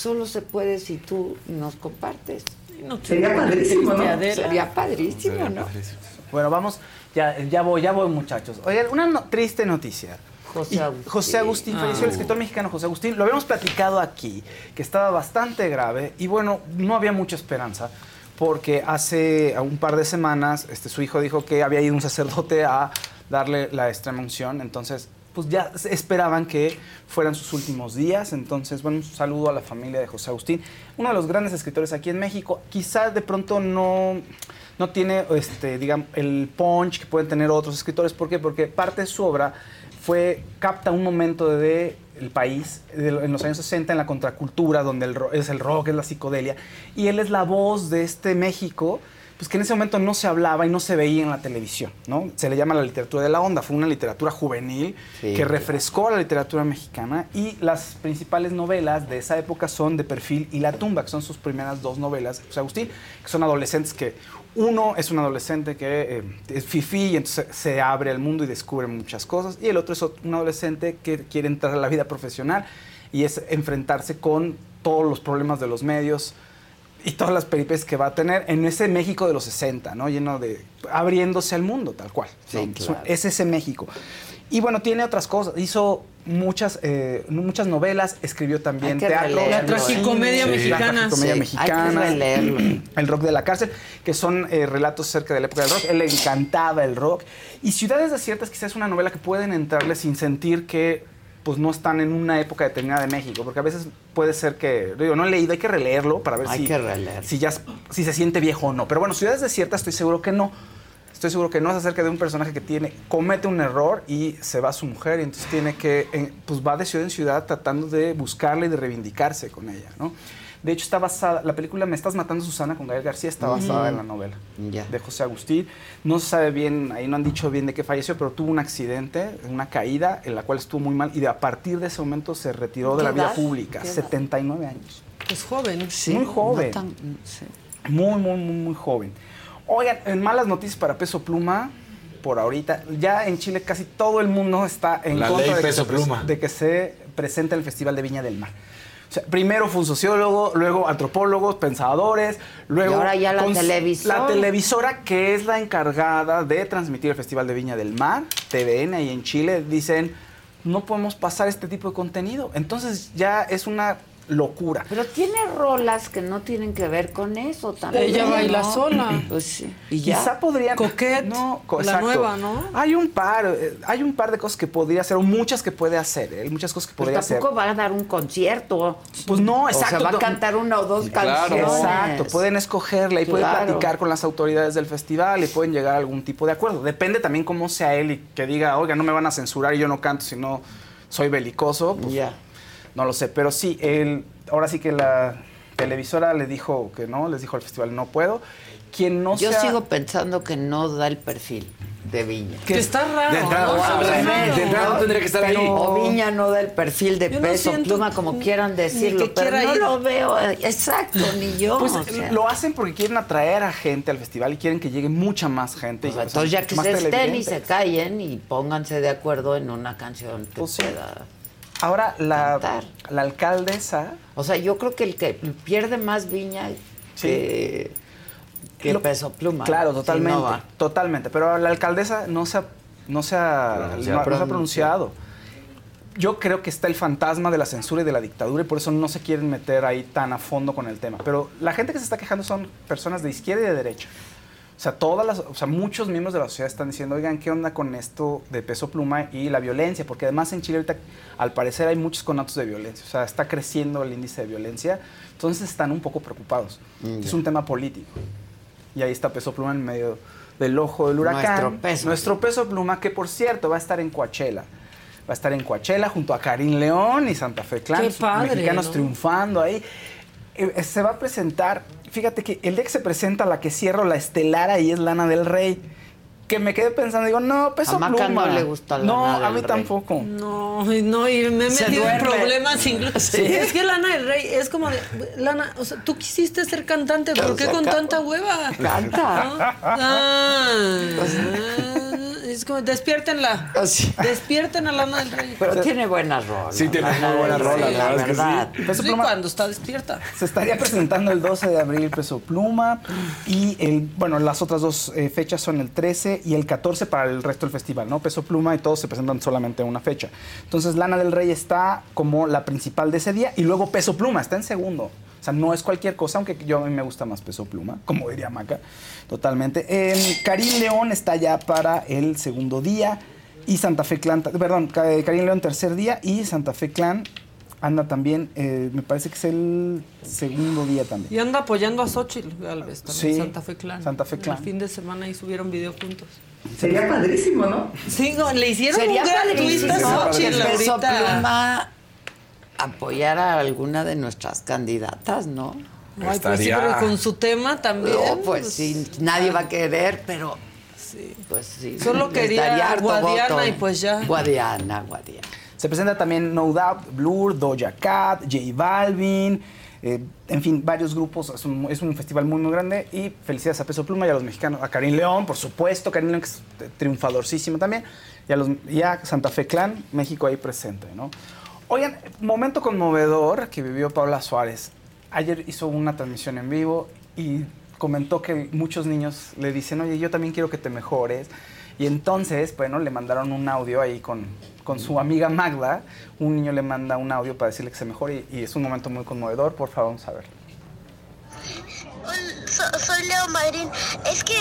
Solo se puede si tú nos compartes. Sería padrísimo, ¿no? Sería padrísimo, ¿no? Bueno, vamos, ya, ya voy, ya voy, muchachos. Oigan, una no- triste noticia. José Agustín. José Agustín, falleció el Ah. escritor mexicano José Agustín. Lo habíamos platicado aquí, que estaba bastante grave y bueno, no había mucha esperanza porque hace un par de semanas este, su hijo dijo que había ido un sacerdote a darle la extrema unción, entonces pues ya esperaban que fueran sus últimos días, entonces bueno, un saludo a la familia de José Agustín, uno de los grandes escritores aquí en México, quizás de pronto no no tiene este, digamos, el punch que pueden tener otros escritores. ¿Por qué? Porque parte de su obra fue, capta un momento de el país en los años 60 en la contracultura, donde el es el rock, es la psicodelia, y él es la voz de este México, pues que en ese momento no se hablaba y no se veía en la televisión, ¿no? Se le llama la literatura de la onda, fue una literatura juvenil Sí, que refrescó a la literatura mexicana y las principales novelas de esa época son De Perfil y La Tumba, que son sus primeras dos novelas. José Agustín, que son adolescentes que uno es un adolescente que eh, es fifí y entonces se abre al mundo y descubre muchas cosas y el otro es un adolescente que quiere entrar a la vida profesional y es enfrentarse con todos los problemas de los medios, y todas las peripecias que va a tener en ese México de los 60, ¿no? Lleno de... abriéndose al mundo, tal cual. ¿no? Sí, claro. Es ese México. Y bueno, tiene otras cosas. Hizo muchas, eh, muchas novelas, escribió también Hay que teatro. releerlo, La tragicomedia Sí. mexicana. La tragicomedia Sí, mexicana. hay que. El rock de la cárcel, que son eh, relatos acerca de la época del rock. Él le encantaba el rock. Y Ciudades Desiertas quizás es una novela que pueden entrarle sin sentir que pues no están en una época determinada de México, porque a veces puede ser que, digo, no he leído, hay que releerlo para ver Hay si, que si ya si se siente viejo o no. Pero bueno, Ciudades Desiertas estoy seguro que no. Estoy seguro que no es acerca de un personaje que tiene, comete un error y se va a su mujer y entonces tiene que, pues va de ciudad en ciudad tratando de buscarla y de reivindicarse con ella, ¿no? De hecho, está basada, la película Me estás matando Susana con Gael García está basada en la novela Ya. de José Agustín. No se sabe bien, ahí no han dicho bien de qué falleció, pero tuvo un accidente, una caída en la cual estuvo muy mal y de a partir de ese momento se retiró de ¿Qué la vida pública, ¿Qué edad? 79 años. Pues joven. muy joven. no tan- sí. Muy, muy, muy, muy joven. Oigan, en malas noticias para Peso Pluma, por ahorita, ya en Chile casi todo el mundo está en La contra ley de, que se, de que se presente el Festival de Viña del Mar. O sea, primero fue un sociólogo, luego antropólogos, pensadores, luego... Y ahora ya la televisora. La televisora que es la encargada de transmitir el Festival de Viña del Mar, TVN, ahí en Chile, dicen, no podemos pasar este tipo de contenido. Entonces ya es una locura. Pero tiene rolas que no tienen que ver con eso también. Ella baila ¿no? sola. Pues sí. Y ya. Quizá podrían. Coquette, No, co- la exacto. nueva, ¿no? Hay un par, eh, hay un par de cosas que podría hacer, o muchas que puede hacer, ¿eh? muchas cosas que Pues podría hacer. tampoco va a dar un concierto. Pues no, O exacto. sea, va a cantar una o dos canciones. Exacto, pueden escogerla y pueden platicar con las autoridades del festival y pueden llegar a algún tipo de acuerdo. Depende también cómo sea él y que diga, oiga, no me van a censurar y yo no canto si no soy belicoso. Pues, Ya. No lo sé, pero sí, él, ahora sí que la televisora le dijo que no, les dijo al festival, no puedo. Quien no Yo sea- sigo pensando que no da el perfil de Viña. Que está raro, De entrada, ¿no? O de entrada no tendría que estar ahí. O Viña no da el perfil de Yo no peso siento pluma, como quieran decirlo, que pero no ir. lo veo. eh, Exacto, ni yo. Pues o sea. lo hacen porque quieren atraer a gente al festival y quieren que llegue mucha más gente. y, Pues o sea, entonces ya que se estén y se callen y pónganse de acuerdo en una canción que Pues sí. Ahora, la, la alcaldesa... O sea, yo creo que el que pierde más viña que, que Lo- peso pluma. Claro, Si no totalmente. totalmente. Pero la alcaldesa no se ha, no se ha, no se ha pronunciado. Yo creo que está el fantasma de la censura y de la dictadura y por eso no se quieren meter ahí tan a fondo con el tema. Pero la gente que se está quejando son personas de izquierda y de derecha. O sea, todas las, o sea, muchos miembros de la sociedad están diciendo, oigan, ¿qué onda con esto de peso pluma y la violencia? Porque además en Chile ahorita, al parecer, hay muchos conatos de violencia. O sea, está creciendo el índice de violencia. Entonces están un poco preocupados. Es un tema político. Y ahí está Peso Pluma en medio del ojo del huracán. Nuestro Peso. Nuestro Peso Pluma, que por cierto va a estar en Coachella. Va a estar en Coachella junto a Karim León y Santa Fe Clan. Qué padre, Mexicanos ¿no? triunfando ahí. Eh, se va a presentar, fíjate que el día que se presenta la que cierro la estelar ahí es Lana del Rey. Que me quedé pensando, digo, no, Peso A Maca Pluma. no le gusta No, Lana a del mí Rey. tampoco. No, y no, y me he Se metido en duerme. problemas incluso. Sí. Es que Lana del Rey es como de, Lana, o sea, tú quisiste ser cantante, ¿por qué con tanta hueva? Canta. ¿No? Ah, es como, despiértenla. Despierten a Lana del Rey. Pero tiene buenas rolas. Sí, tiene muy buenas rolas, la verdad es que sí. verdad. Peso Sí, Pluma- cuando está despierta. Se estaría presentando el 12 de abril Peso Pluma y el, bueno, las otras dos eh, fechas son el 13 y el 14 para el resto del festival, ¿no? Peso Pluma y todos se presentan solamente en una fecha. Entonces Lana del Rey está como la principal de ese día y luego Peso Pluma está en segundo. O sea, no es cualquier cosa, aunque yo a mí me gusta más Peso Pluma, como diría Maca, totalmente. Eh, Karim León está ya para el segundo día y Santa Fe Clan, perdón, Ca- Karim León tercer día y Santa Fe Clan anda también, eh, me parece que es el segundo día también. Y anda apoyando a Xochitl Galvez también, Sí, Santa Fe Clan. Santa Fe Clan. El fin de semana y subieron video juntos. Sería padrísimo, ¿no? Sí, no, le hicieron Sería un gran twist a Xochitl ahorita. Pluma apoyara a alguna de nuestras candidatas, ¿no? Ay, pues sí, pero con su tema también. No, pues sí, nadie va a querer, pero pues sí. Solo quería Guadiana voto. y pues ya. Guadiana, Guadiana. Se presenta también No Doubt, Blur, Doja Cat, J Balvin, eh, en fin, varios grupos. Es un, es un festival muy, muy grande. Y felicidades a Peso Pluma y a los mexicanos. A Karim León, por supuesto. Karim León, que es triunfadorcísimo también. Y a, los, y a Santa Fe Clan, México ahí presente, ¿no? Oigan, momento conmovedor que vivió Paula Suárez. Ayer hizo una transmisión en vivo y comentó que muchos niños le dicen, oye, yo también quiero que te mejores. Y entonces, bueno, le mandaron un audio ahí con, con su amiga Magda. Un niño le manda un audio para decirle que se mejore y, y es un momento muy conmovedor. Por favor, vamos a verlo. So- soy Leo Madrid. Es que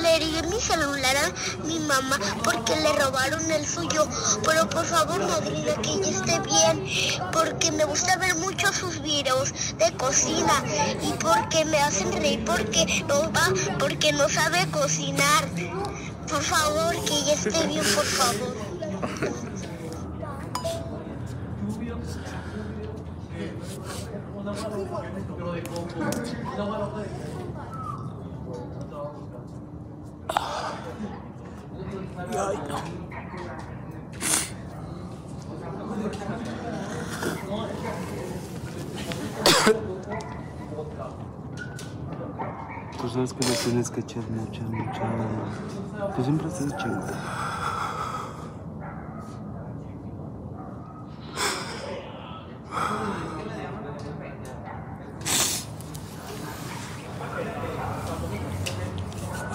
le herí mi celular a mi mamá porque le robaron el suyo. Pero por favor, Madrid, que ella esté bien. Porque me gusta ver mucho sus videos de cocina. Y porque me hacen reír porque no va, porque no sabe cocinar. Por favor, que ella esté bien, por favor. Tú sabes que le tienes que echar mucha, mucha. Tú siempre estás echando.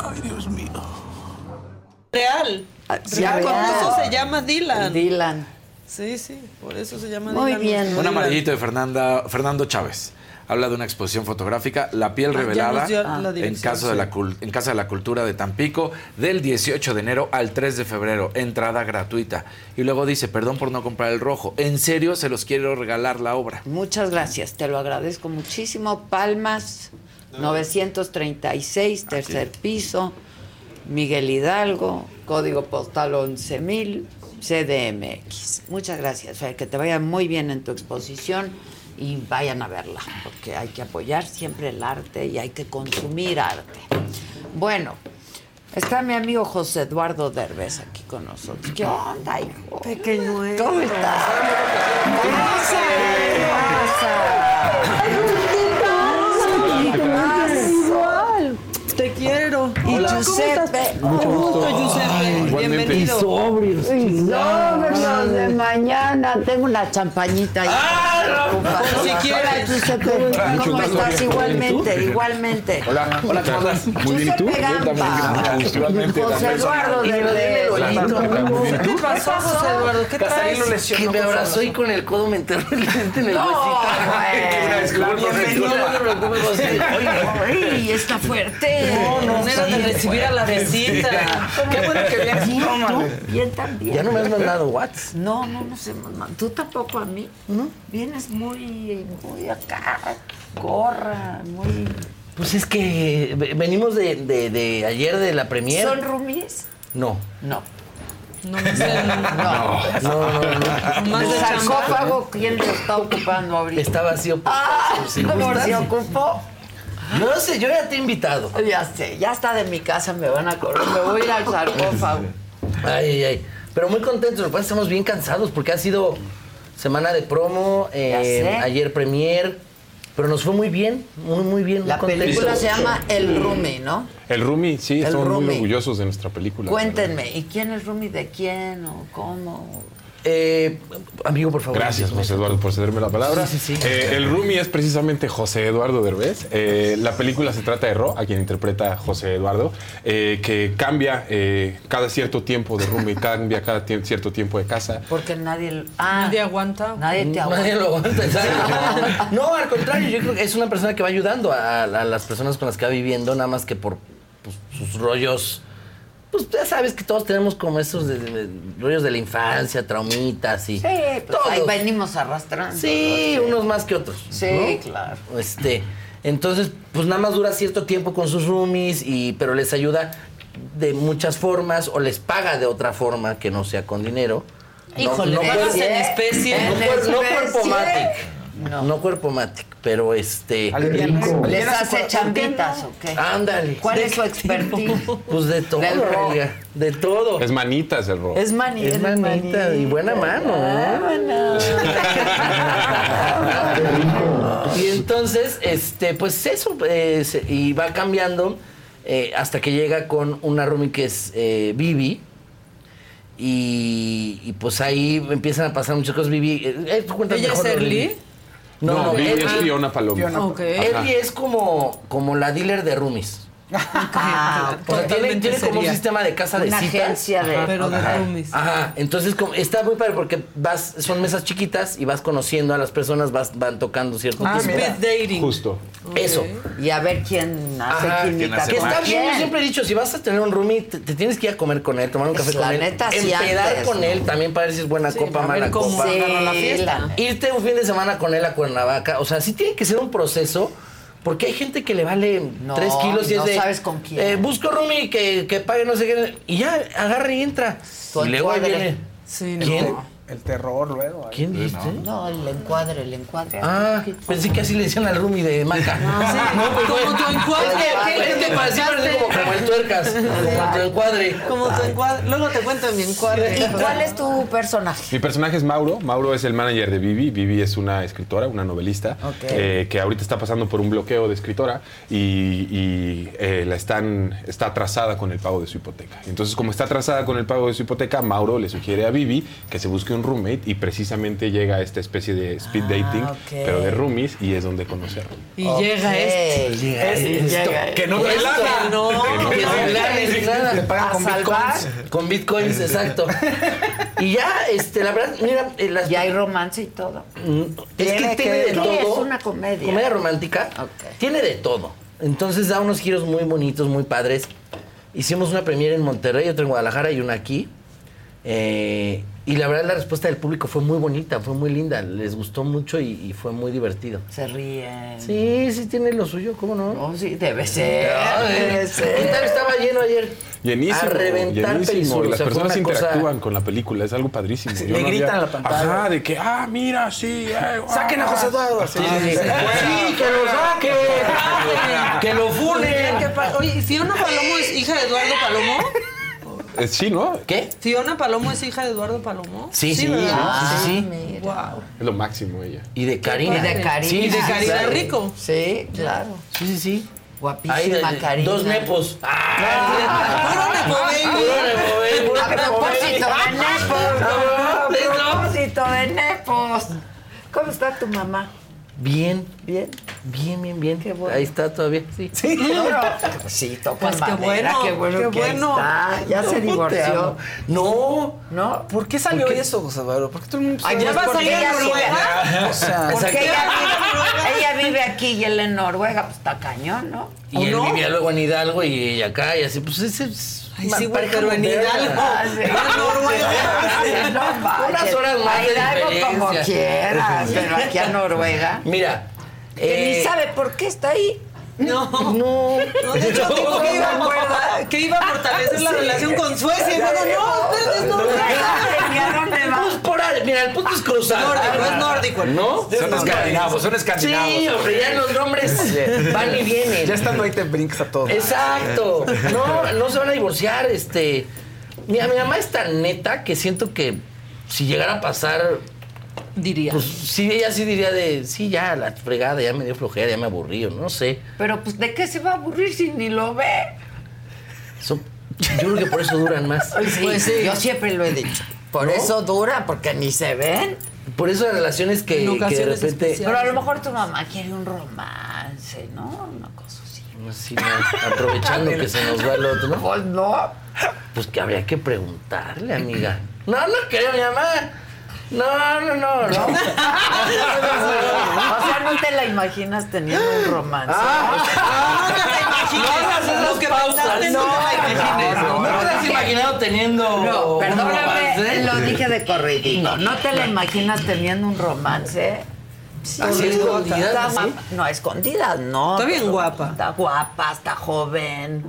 Ay, Dios mío. Real. Sí, real. eso se llama Dylan. Dylan. Sí, sí, por eso se llama Muy Dylan. bien. Un amarillito de Fernanda, Fernando Chávez. Habla de una exposición fotográfica, La piel Ah, revelada, la en, caso de la, en Casa de la Cultura de Tampico, del 18 de enero al 3 de febrero. Entrada gratuita. Y luego dice, perdón por no comprar el rojo. En serio, se los quiero regalar la obra. Muchas gracias, te lo agradezco muchísimo. Palmas, 936, tercer piso, Miguel Hidalgo, código postal 11000, CDMX. Muchas gracias, Fer, que te vaya muy bien en tu exposición y vayan a verla, porque hay que apoyar siempre el arte y hay que consumir arte. Bueno, está mi amigo José Eduardo Derbez aquí con nosotros. ¿Qué onda, hijo? Pequeñuelo. ¿Cómo estás? ¿Qué pasa? Te quiero. Y Hola, ¿cómo Giuseppe. estás? Mucho gusto, Giuseppe. Bienvenido. Sobrios. Sobrios de mañana. Tengo una champañita ahí. Ah, no, Ocupa. si quieres. Hola, Giuseppe. ¿Cómo estás? Igualmente, igualmente. Hola, hola, ¿cómo estás? Muy bien, ¿y tú? Igualmente. José Eduardo de. ¿Qué pasó, José Eduardo? ¿Qué traes? Que me abrazó y con el codo me enterró el diente en el huesito. Oye, está fuerte. No, no, manera de recibir a la visita. Qué bueno que vienes. Bien también. Ya no me has mandado Whats. No, no nos hemos mandado. Tú tampoco a mí. ¿No? Vienes muy, muy acá, gorra, muy... Pues es que ve- venimos de, de, de ayer de la premier. ¿Son roomies? No. No. No me sé. No, no, no. no. ¿El sarcófago quién lo está ocupando ahorita? Está vacío. Ah, ¿por se ocupó? No sé, yo ya te he invitado. Ya sé, ya está de mi casa, me van a correr, me voy a ir al sarcófago. Ay, ay, ay. Pero muy contentos, lo que pasa es que estamos bien cansados porque ha sido semana de promo, eh, ayer premier, pero nos fue muy bien, muy, muy bien. muy La película se llama El Roomie, ¿no? El Rumi, sí, El estamos Rumi. muy orgullosos de nuestra película. Cuéntenme, ¿y quién es Roomie de quién o cómo? Eh, amigo, por favor. Gracias, José Eduardo, por cederme la palabra. Sí, sí, sí. Eh, el Rumi es precisamente José Eduardo Derbez. Eh, la película se trata de Ro, a quien interpreta José Eduardo, eh, que cambia eh, cada cierto tiempo de Rumi, cambia cada tie- cierto tiempo de casa. Porque nadie... Ah, Nadie aguanta. nadie te aguanta. Nadie lo aguanta, exacto. No, al contrario, yo creo que es una persona que va ayudando a, a las personas con las que va viviendo, nada más que por pues, sus rollos. Pues ya sabes que todos tenemos como esos de- de- de- rollos de la infancia, traumitas y. Sí, pues ahí Todos. venimos arrastrando. Sí, unos más que otros. Sí, ¿no? claro. Este, entonces, pues nada más dura cierto tiempo con sus roomies, y, pero les ayuda de muchas formas o les paga de otra forma que no sea con dinero. Híjole, pagas en especie. No, En cuer- no especie. cuerpo matic. No. cuerpo matic, pero este. ¿Les hace chambitas o qué? Ándale. ¿Cuál ¿De es su expertise? Pues de todo, rock. de todo. Es manitas el Ro. Es manita. Es manita y buena mano, ¿eh? Y entonces, este, pues eso, eh, se- y va cambiando eh, hasta que llega con una roomie que es eh, Vivi. Y, y, pues ahí empiezan a pasar muchas cosas. Vivi, eh, eh, tú cuéntame ¿Ella es Vivi. No, no, Vivi es Fiona Paloma. Ok. Early es como, como la dealer de roomies. Ah, tiene, como un sistema de casa de Una citas. agencia de- Ajá. Pero de Ajá. roomies. Ajá, entonces como- está muy padre porque vas, son mesas chiquitas y vas conociendo a las personas, vas, van tocando ciertos temas. speed dating. Justo. Eso. Y a ver quién hace Ajá, que está bien, yo siempre he dicho, si vas a tener un roomie, te, te tienes que ir a comer con él, tomar un café Es la con él, neta, sí, empedar antes, con ¿no? él, también para ver si es buena copa, mala copa. la Sí, fiesta. la- Irte un fin de semana con él a Cuernavaca, o sea, sí tiene que ser un proceso, porque hay gente que le vale No, tres kilos y no es de... sabes con quién. eh, busco roomie que, que pague no sé qué, y ya, agarra y entra. Y luego ahí viene... Sí, ¿Quién? no. El terror luego. ahí. ¿Quién dijiste? No, el encuadre, el encuadre. Ah, pensé que así le decían al roomie de Maca. Sí, como tu encuadre. Es que, como, como el tuercas, como tu encuadre. Como tu encuadre. Luego te cuento mi encuadre. ¿Y cuál es tu personaje? Mi personaje es Mauro. Mauro es el manager de Vivi. Vivi es una escritora, una novelista, Ok. eh, que ahorita está pasando por un bloqueo de escritora y, y, eh, la están, está atrasada con el pago de su hipoteca. Entonces, como está atrasada con el pago de su hipoteca, Mauro le sugiere a Vivi que se busque un roommate y precisamente llega a esta especie de speed Ah, dating, pero de roomies y es donde conocerlo. Y Ok. llega este. Llega Este, esto. llega Que no Esto, trae lana. no. Que no. Le pagan ¿A con bitcoins. Con bitcoins, exacto. Y ya, este, la verdad, mira, eh, las, Y hay romance y todo. Mm, es que Tiene de ¿Qué todo. es una comedia? Comedia romántica. Tiene de todo. Entonces da unos giros muy bonitos, muy padres. Hicimos una premiere en Monterrey, otra en Guadalajara y una aquí. Eh, y la verdad la respuesta del público fue muy bonita, fue muy linda. Les gustó mucho y, y fue muy divertido. Se ríen. Sí, sí tiene lo suyo, ¿cómo no? Oh, sí, debe ser. Ah, Debe ¿Qué ser. tal estaba lleno ayer? Llenísimo, A reventar llenísimo. Y o las sea, personas cosa- interactúan con la película, es algo padrísimo. Sí, Yo le no gritan había- a la pantalla. Ajá, de que, ah, mira, sí, eh. Saquen a José Eduardo. Sí, sí, sí. Sí, que lo saque. que lo funen. ¿Qué pa- Oye, ¿Fiona Palomo es hija de Eduardo Palomo? Eh, sí, ¿no? ¿Qué? ¿Fiona Palomo es hija de Eduardo Palomo? Sí, sí, sí, sí, sí. Mira. Wow. Es lo máximo ella. Y de Karina. Y de Karina. Sí, Y de Karina claro. Rico. Sí, claro. Sí, sí, sí. Guapísima, Ahí, de- Karina. Dos nepos. Puro nepo baby. Puro nepo baby. Puro A nepo propósito baby. de nepos. No, A propósito de nepos. ¿Cómo está tu mamá? Bien. Bien. Bien, bien, bien. Ahí está todavía. Sí. Sí, sí, toca Pues qué bueno, qué bueno qué bueno. está. Ya se No, divorció. No. ¿No? ¿Por qué salió eso, José Eduardo? ¿Por qué todo el mundo Ay, sabe? pues porque salir a ella vive Noruega? O sea, Porque ella vive, ella vive aquí y él en Noruega, pues está cañón, ¿no? Y ¿O él no? vivía luego en Hidalgo y ella acá y así. Pues ese es. Ay, sí, güey, pero en. Hidalgo. Ah, Noruega. Sí, no manches. Unas horas más A Hidalgo como quieras, pero aquí a Noruega. Mira. Que eh, ni sabe por qué está ahí. No. No. No, de hecho, dijo que iba, a- que iba a fortalecer la relación con Suecia. Y luego, no, espérate, es Noruega. ¿Y a dónde va? Pues por ahí, mira, el punto es cruzar. Nórdico, es nórdico. ¿No? Son escandinavos, son escandinavos. Sí, hombre, ya los nombres van y vienen. ya estando ahí te brincas a todos. Exacto. No, no se van a divorciar, este. Mira, mi mamá es tan neta que siento que si llegara a pasar, Diría. pues sí, ella sí diría de, sí, ya, la fregada, ya me dio flojera, ya me aburrí, o no sé. Pero pues, ¿de qué se va a aburrir si ni lo ve? Son- yo creo que por eso duran más. Sí, Pues sí. Yo siempre lo he dicho. Por ¿No? eso dura, porque ni se ven. Por eso las relaciones que, En que de ocasiones repente. especiales. Pero a lo mejor tu mamá quiere un romance, ¿no? Una cosa así. Así, ¿no? aprovechando que se nos va el otro, ¿no? Pues no. Pues que habría que preguntarle, amiga. No, no creo, mi mamá. No, no, no, no. O sea, no te la imaginas teniendo un romance. Ah, No te la. Lo que pensaste no te la imagines. ¿No te has imaginado teniendo No, un perdóname, romance? lo dije de corridito. ¿No te la imaginas teniendo un romance? Sí, Así escondidas, está guapa. No, escondidas, no. Está bien guapa. Está guapa, está joven.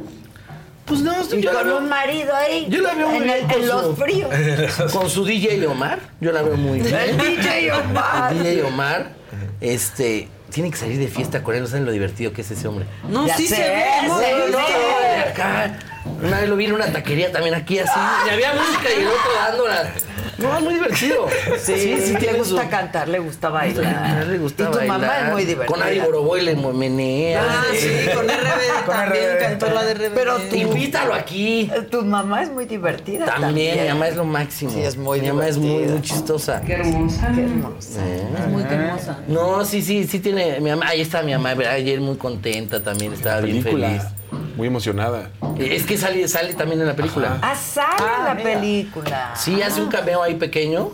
Pues no, Y yo la con veo- un marido ahí. Yo la veo muy en, bien en los fríos. Con su DJ Omar, yo la veo muy bien. El DJ Omar. El DJ Omar, este, tiene que salir de fiesta con él, no saben lo divertido que es ese hombre. No, Ya sí sé, se ve. no, se no, ve. No, de acá. Una vez lo vi en una taquería también aquí así. Y había música y el otro dándola. No, es muy divertido. Sí, sí, le tiene gusta su- cantar, le gusta bailar. le gusta y tu mamá bailar. es muy divertida. Con Ari Boroboy le menea. Ah, sí, con RBD Con también RBD. cantó la de RBD. Pero tú- Invítalo aquí. Eh, Tu mamá es muy divertida también. También, mi mamá es lo máximo. Sí, es muy Mi mamá es muy, chistosa. Qué hermosa. Qué hermosa. Es muy hermosa. No, sí, sí, sí tiene. Mi mamá, ahí está mi mamá, ayer muy contenta también, estaba bien feliz. Muy emocionada. Es que sale, sale también en la película. Ah, sale la película. Sí, hace un cameo ahí pequeño.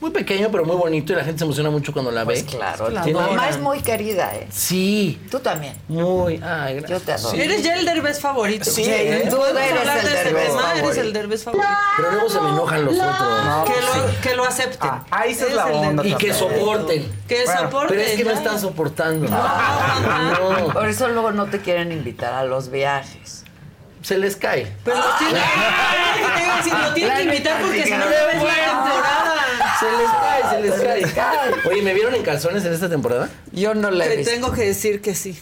Muy pequeño, pero muy bonito y la gente se emociona mucho cuando la Pues ve. claro. Tiene- mamá es muy querida, ¿eh? Sí, Tú también. muy. Ay, gracias. Yo te adoro. Eres ya el derbez favorito. Sí, ¿eh? tú Podemos eres hablar el Derbez tema, favorito. Eres el derbez favorito. Pero luego se me enojan los otros. que, lo, que lo acepten. Ah, ahí esa es la el onda Y que soporten. Que Bueno, soporten. Pero es que no ya. están soportando. No, No, Por eso luego no te quieren invitar a los viajes. se les cae. Pero los tiene, te iba a decir, lo tienen que invitar porque si no le ves la temporada. Se les cae, se les cae. Oye, ¿me vieron en calzones en esta temporada? Yo no le he Te visto. tengo que decir que sí.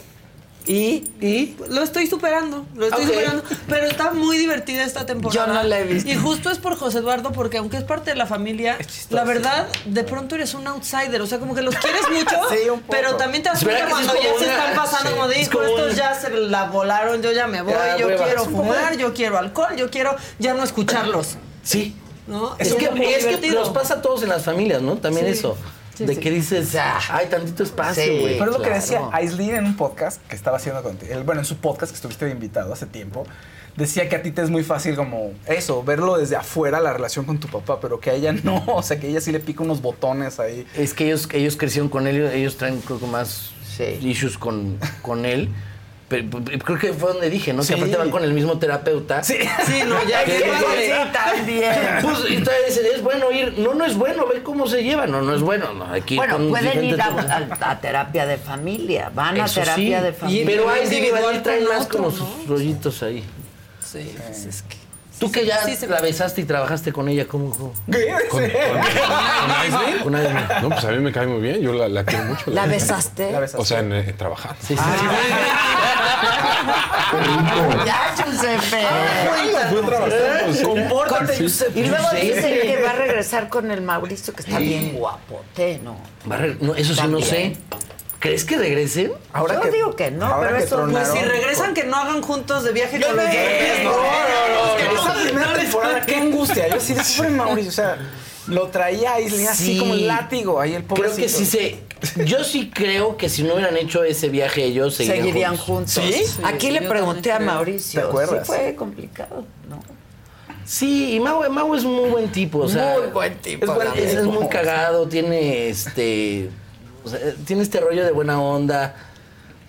¿Y? ¿Y? Lo estoy superando, lo estoy superando. Pero está muy divertida esta temporada. Yo no la he visto. Y justo es por José Eduardo, porque aunque es parte de la familia, la verdad, de pronto eres un outsider. O sea, como que los quieres mucho, Sí, un poco. pero también te das cuenta cuando ya se están pasando, sí, como de, es como estos un- ya se la volaron, yo ya me voy, Ya, yo hueva. quiero fumar, yo quiero alcohol, yo quiero ya no escucharlos. Sí. ¿No? Es, que, es que divertido. nos pasa a todos en las familias, ¿no? También Sí. eso. Sí, de sí. que dices, hay tantito espacio, Sí. güey. Pero es lo que decía Aislinn en un podcast que estaba haciendo contigo. Bueno, en su podcast que estuviste de invitado hace tiempo. Decía que a ti te es muy fácil como eso, verlo desde afuera la relación con tu papá, pero que a ella no. O sea, que ella sí le pica unos botones ahí. Es que ellos, ellos crecieron con él, ellos traen creo que más Sí. issues con, con él. Pero, pero creo que fue donde dije, ¿no? Sí. Que aparte van con el mismo terapeuta. Sí. Sí, no, ya Que. Sí, también. Pues, y todavía dicen, es bueno ir. No, no es bueno, ve cómo se llevan. No, no es bueno. No, aquí Bueno, con pueden ir a, diferentes- a- a terapia de familia. Van a terapia sí. de familia. Pero hay individual traen más otro, como ¿no? sus rollitos ahí. Sí, pues es que. Tú que ya sí se- la besaste y trabajaste con ella, ¿cómo? cómo? ¿Qué? ¿Con, con, con? Con. No, pues a mí me cae muy bien. Yo la, la quiero mucho. ¿La besaste? La besaste. O sea, en, eh, trabajando. Sí, sí, Ya, Giuseppe. Fui a trabajar, pues, sí. Compórtate, Sí. Giuseppe. Y luego Sí. dicen que va a regresar con el Mauricio, que está bien guapote, ¿no? Va a re- no, eso sí no sé. ¿Crees que regresen? Yo digo que no, pero eso Pues si regresan, que no hagan juntos de viaje Yo con no, no, no, no, no, Esa primera temporada, qué angustia. Yo sí de pobre Mauricio, o sea, lo traía ahí, le así Sí. como el látigo, ahí el pobrecito. Creo que sí se. Yo sí creo que si no hubieran hecho ese viaje ellos seguirían, Seguirían juntos. Aquí le pregunté a. Mauricio. ¿Te acuerdas? Sí fue complicado, ¿no? Sí, y Mau, Mau es muy buen tipo, o sea. Muy buen tipo, Es, buen- es- es muy cagado, tiene este. Sea, tiene este rollo de buena onda.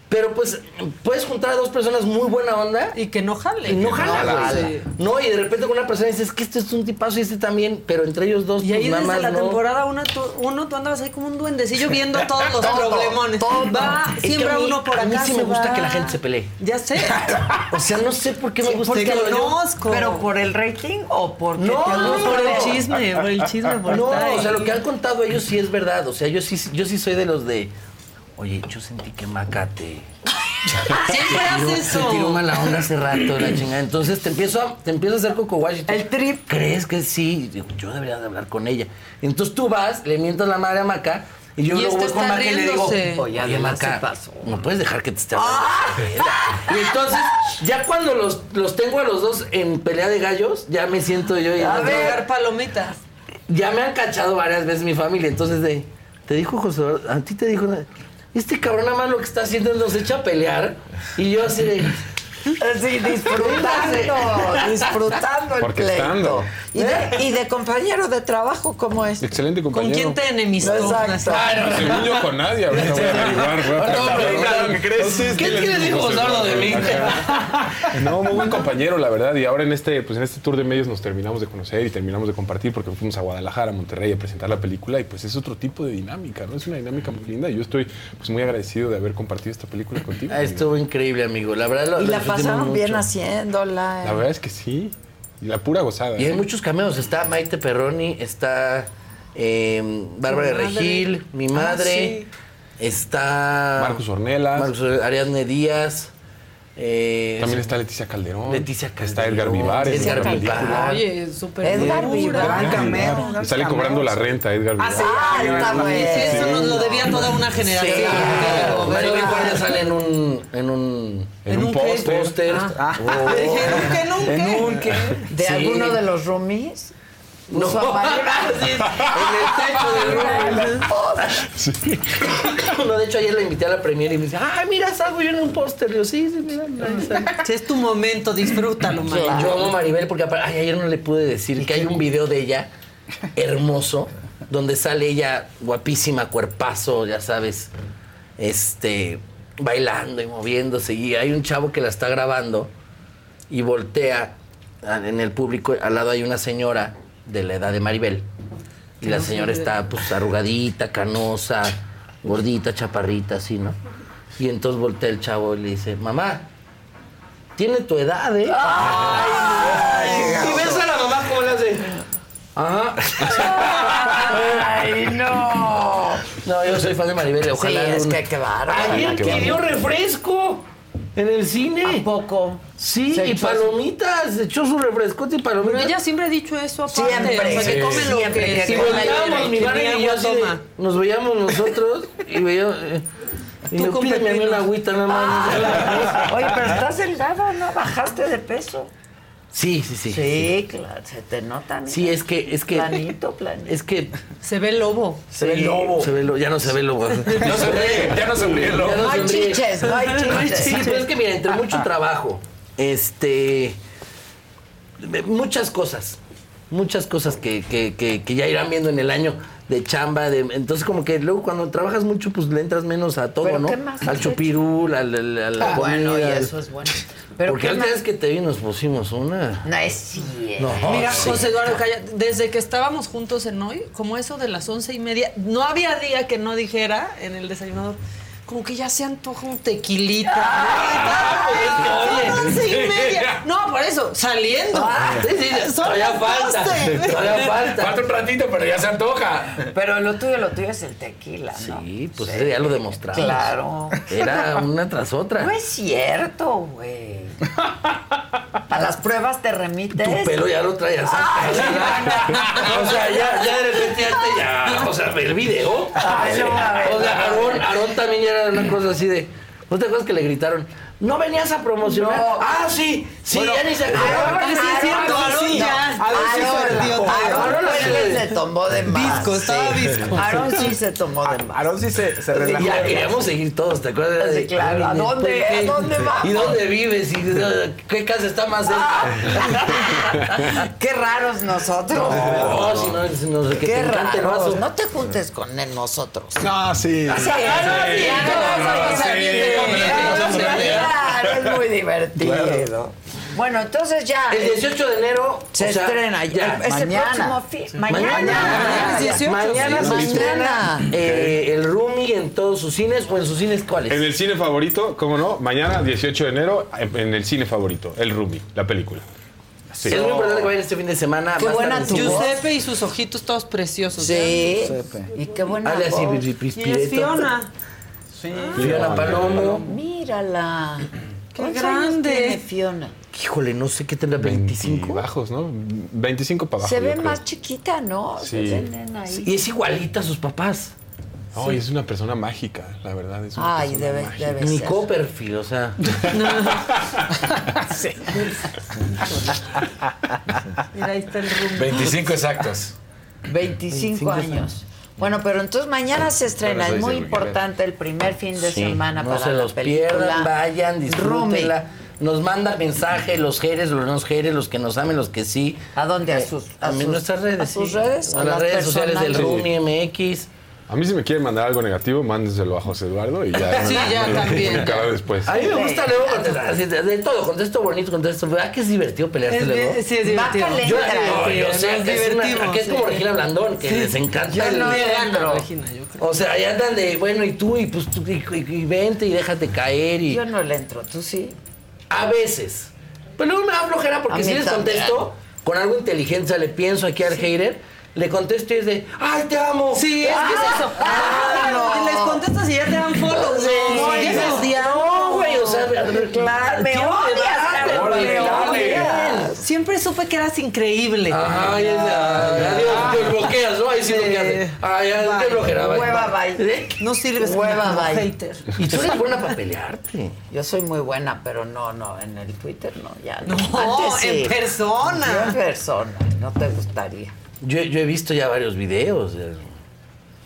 Pero pues puedes juntar a dos personas muy buena onda. Y que no jale. Y no Que jala, no güey. jale. No, y de repente con una persona dices que este es un tipazo y este también, pero entre ellos dos, Y ahí pues, desde la no. temporada uno tú, uno, tú andabas ahí como un duendecillo viendo todos los Todo, problemones. todo. Va, Es que siembra a mí- uno por a acá. mí sí me gusta va. que la gente se pelee. Ya sé. O sea, no sé por qué me Sí, gusta porque este rollo. conozco. ¿Pero por el rating o porque No, te no, por el chisme, por el chisme, por No, o sea, lo que han contado ellos sí es verdad. O sea, yo sí, yo sí soy de los de. Oye, yo sentí que Maca te. Siempre hace eso. Te tiró mala onda hace rato, la chingada. Entonces te empiezo a, te empiezo a hacer coco wash El trip. ¿Crees que sí? Digo, yo debería de hablar con ella. Entonces tú vas, le mientas la madre a Maca. Y yo Y luego este voy con está Maca y le digo, oye, Oye, Maca, no puedes dejar que te esté hablando. manera". Y entonces, ya cuando los, los tengo a los dos en pelea de gallos, ya me siento yo y A ver, palomitas. ya me han cachado varias veces mi familia, entonces de, te dijo José, a ti te dijo, este cabrón nada más lo que está haciendo es nos echa a pelear. Y yo así de, Sí, disfrutando, disfrutando el pleito. ¿Y de, y de compañero de trabajo cómo es? Excelente ¿Con compañero. quién te enemistó? Exacto. Según yo con nadie, ahorita voy a averiguar. voy a Ahorita preguntar. preguntar lo que crees. ¿Qué- les qué dijo de mí? No, muy buen compañero, la verdad. Y ahora en este, pues en este tour de medios nos terminamos de conocer y terminamos de compartir porque fuimos a Guadalajara, a Monterrey a presentar la película y pues es otro tipo de dinámica, ¿no? Es una dinámica muy linda y yo estoy pues muy agradecido de haber compartido esta película contigo. Ah, estuvo increíble, amigo, la verdad lo, Y la pasaron bien haciéndola. La verdad es que sí. Y la pura gozada. Y hay ¿eh? muchos cameos, está Maite Perroni, está eh, Bárbara madre. Regil, mi madre, está Marcos Ornelas. Marcos Ariadne Díaz, eh, También está Leticia Calderón. Leticia Está Calderón, Edgar Vivar. Edgar. Vivar. Oye, súper Edgar. Vivar. Y sale cameo, cobrando la renta, Edgar Vivar. Ah, está Sí, bueno. eso nos lo debía toda una generación. Sí. Pero, Guardia sale en un en un En un póster. Ah. Oh. ¿en un qué, en un qué? ¿De Sí. alguno de los roomies? No, Maribel. Sí, en el techo del No, de hecho ayer la invité a la premiere y me dice, ay, mira, salgo yo en un póster. Yo, sí, sí, mira, ahí sale". Si es tu momento, disfrútalo, man. Yo amo Maribel porque ay, ayer no le pude decir que hay un video de ella hermoso donde sale ella guapísima, cuerpazo, ya sabes, este, bailando y moviéndose. Y hay un chavo que la está grabando y voltea en el público, al lado hay una señora de la edad de Maribel. Y la señora está pues arrugadita, canosa, gordita, chaparrita, así, ¿no? Y entonces voltea el chavo y le dice, mamá, tiene tu edad, ¿eh? y ves a la mamá como le hace. Ajá. Ay, no. No, yo soy fan de Maribel, ojalá. Sí, es un- que qué bárbaro. Qué pidió bárbaro. refresco en el cine. ¿A poco? Sí, Se y palomitas, se echó su refrescote y palomitas. Pero ella siempre ha dicho eso aparte. Siempre, o sea, que sí. come lo Siempre que... come volteábamos, mi madre y yo así de- nos veíamos nosotros y veíamos... eh, y Tú yo, pídeme a mí pepinos. una agüita nada más. Oye, pero estás delgado, ¿no? Bajaste de peso. Sí, sí, sí. Sí, claro, se te nota. mira. Sí, es que, es que... Planito, planito. Es que Se ve lobo. se ve el lobo. Se ve el lobo. Ya no se ve el lobo. No se ríe, ya no se el lobo. No hay chiches, no hay chiches. Sí, pero es que mira, entre mucho trabajo, este, muchas cosas, muchas cosas que, que, que, que ya irán viendo en el año de chamba, de, entonces como que luego cuando trabajas mucho, pues le entras menos a todo, ¿Pero ¿no? qué más has Al chupirul, al, al- a la Ah, bueno, y eso es bueno. Pero Porque ¿qué la más? que te vi nos pusimos una... No es cierto. No, Mira, sí. José Eduardo, calla, desde que estábamos juntos en hoy, como eso de las once y media, no había día que no dijera en el desayunador, como que ya se antoja un tequilita. Once y media. No, por eso, saliendo. Ah, sí, sí, todavía falta, 12. todavía falta. Falta un ratito, pero ya se antoja. Pero lo tuyo, lo tuyo es el tequila, ¿no? Sí, pues ese ya lo demostramos. Claro. Era una tras otra. No es cierto, güey. A las pruebas te remites. Tu pelo ya lo traías. Ay, o sea, ya, ya de repente volteaste ya. O sea, el video. Ay, no, o sea. Aarón, Aarón también ya era una cosa así de. ¿No te acuerdas que le gritaron? ¿No venías a promocionar? No. Ah, sí, sí, Bueno, ya ni se acuerda. sí, es cierto, sí. Aarón sí se sí. tomó de más. Visco, estaba sí. visco. Aarón sí se tomó de más. Aarón sí se, se relajó. Ya queríamos seguir todos, ¿te acuerdas? Sí, claro. ¿A dónde? ¿A dónde vamos? ¿Y dónde vives? ¿Y de- qué casa está más cerca? Qué raros nosotros. No, si no, si no, que Qué raros. No te juntes con él, nosotros. Ah, sí. Sí, Claro, es muy divertido. Bueno, entonces ya. El 18 de enero Se o sea, estrena ya. Es el Mañana. próximo fin. Mañana. Mañana, ya. mañana se Mañana. estrena eh, el Rumi en todos sus cines o en sus cines cuáles. En el cine favorito, ¿cómo no? Mañana, 18 de enero, en el cine favorito, El Rumi, la película. Sí. Es muy importante que vayan este fin de semana. Qué buena en tu. Giuseppe y sus ojitos todos preciosos. Sí. Y qué buena voz. Y es Fiona. Sí. Fiona Palomo. Mírala. Qué ¿Cuántos grande. años tiene Fiona? Híjole, no sé qué tendrá, 25. bajos, ¿no? 25 para abajo. Se ve más chiquita, ¿no? Se Sí. ve nena ahí. Y es igualita a sus papás. Ay, es una persona mágica, la verdad. Es una Ay, debe, mágica. debe Ni ser. Copperfield, o sea. Sí. Mira, ahí está el rumbo. 25 exactos. 25 años. Bueno, pero entonces mañana se estrena. Es muy importante el primer fin de Sí, semana no para se la los película. pierdan, vayan, Rumi. disfrútenla. Nos manda mensaje los jeres, los no jeres, los que nos amen, los que sí. ¿A dónde? ¿A Eh, a sus- nuestras redes. ¿A sus sí. redes? A, las redes sociales del? Rumi MX. A mí si me quieren mandar algo negativo, mándenselo a José Eduardo y ya. Sí, ya me también. comunicará después. A mí me gusta luego contestar así, de, de todo, contesto bonito, contesto. ¿Verdad que es divertido pelearte Es luego? sí, es divertido. Yo, no, yo sé es, una- divertimos, que es como sí. Regina Blandón, que les encanta Yo el- no Le gana, entro. Regina, yo creo. O sea, ahí andan de, bueno, y tú, y pues tú, y, y- y vente y déjate caer. Y Yo no le entro, tú sí. a veces. Pero luego me da flojera porque si les también. contesto con algo inteligente, o sea, le pienso aquí al hater, le contesto y es de, ¡ay, te amo! Sí, es que es eso. Ah, no. Les contestas y ya te dan follow. No, sí, ya es día. no, güey, o sea, Claro, me quiero odias. Siempre supe que eras increíble. Ay, adiós, te bloqueas, ¿no? Ahí sí bloqueaste. Ay, ya, qué Bye. flojera, bye. Hueva, bye. No sirves Hueva, bye. hater. Y tú eres buena para pelearte. Yo soy muy buena, pero no, no, en el Twitter no, ya no. En persona. En persona, no te gustaría. Yo, yo he visto ya varios videos de,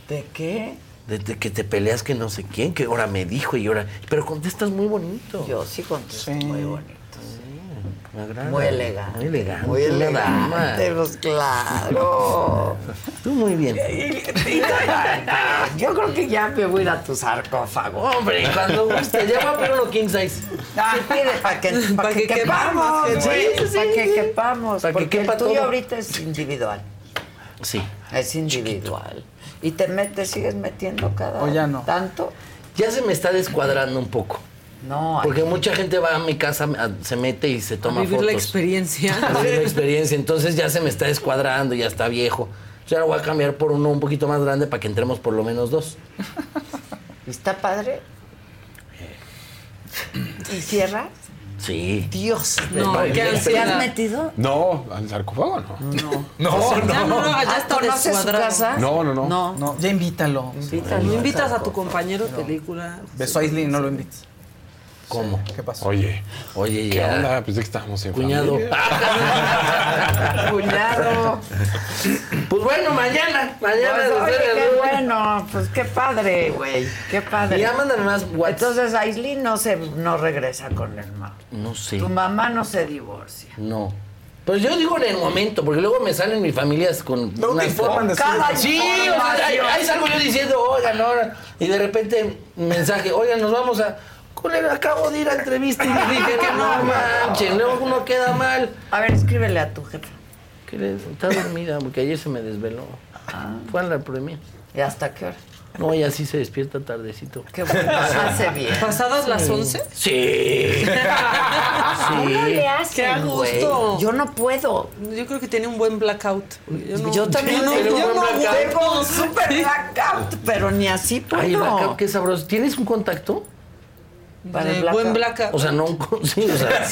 ¿De qué? de- de que te peleas que no sé quién, que ahora me dijo y ahora... Pero contestas muy bonito. Yo sí contesto muy bonito. Me agrada. Muy elegante. Muy elegante. Muy elegante, pues claro. Tú muy bien. Yo creo que ya me voy a ir a tu sarcófago. Hombre, cuando guste, ya va a poner uno king size. Ah, para que, pa' Pa' que, que quepamos, quepamos, sí, sí, para que sí. quepamos. Pa' que porque quepa el tuyo todo. ahorita es individual. Sí. Es individual. ¿Y te metes, sigues metiendo cada O ya no. tanto? Ya se me está descuadrando un poco. No, Porque mucha gente va a mi casa, a- se mete y se toma Vivir fotos. la experiencia. A vivir la experiencia. Entonces ya se me está descuadrando, ya está viejo. Entonces ahora voy a cambiar por uno un poquito más grande para que entremos por lo menos dos. ¿Está padre? ¿Y cierras? Sí. Dios. No, qué ¿Te has ansiedad. metido? No, al sarcófago no. No. No, Ya no, no, ya Ah, está ¿Conoces su casa? No, no, no. No. No, ya invítalo. Invítalo. No invitas a tu compañero de película. Beso a Aislinn, no lo invites. ¿Cómo? ¿Qué pasó? Oye, Oye, ¿qué ya. onda? Pues de que estábamos en Cuñado. Cuñado. Pues bueno, mañana. Mañana Pues, oye, qué ¿no? bueno, pues qué padre, güey, qué padre. Ya mándame más WhatsApp. Entonces Aislinn no se no regresa con el mamá. No sé. Tu mamá no se divorcia. No. Pues yo digo en el momento, porque luego me salen mis familias con Luego te informan de su- Cada Sí, o sea, ahí, ahí salgo yo diciendo, oigan, ahora. Y de repente, mensaje, oigan, nos vamos a. Colega, acabo de ir a entrevista y le dije que no manchen, luego uno queda mal. A ver, escríbele a tu jefa. Que le- está dormida, porque ayer se me desveló. Fue a la premier. ¿Y hasta qué hora? No, ella sí se despierta tardecito. Qué bueno, hace bien. ¿Pasadas las 11? Sí. ¿Cómo le sí. hacen, Qué a gusto. Yo no puedo. Yo creo que tiene un buen blackout. Yo, no- yo también no, tengo yo un no blackout. aguanto. Tengo un super blackout, pero ni así puedo. Ay, Backup, qué sabroso. ¿Tienes un contacto? Para el buen blackout. O sea, no sí, o sea,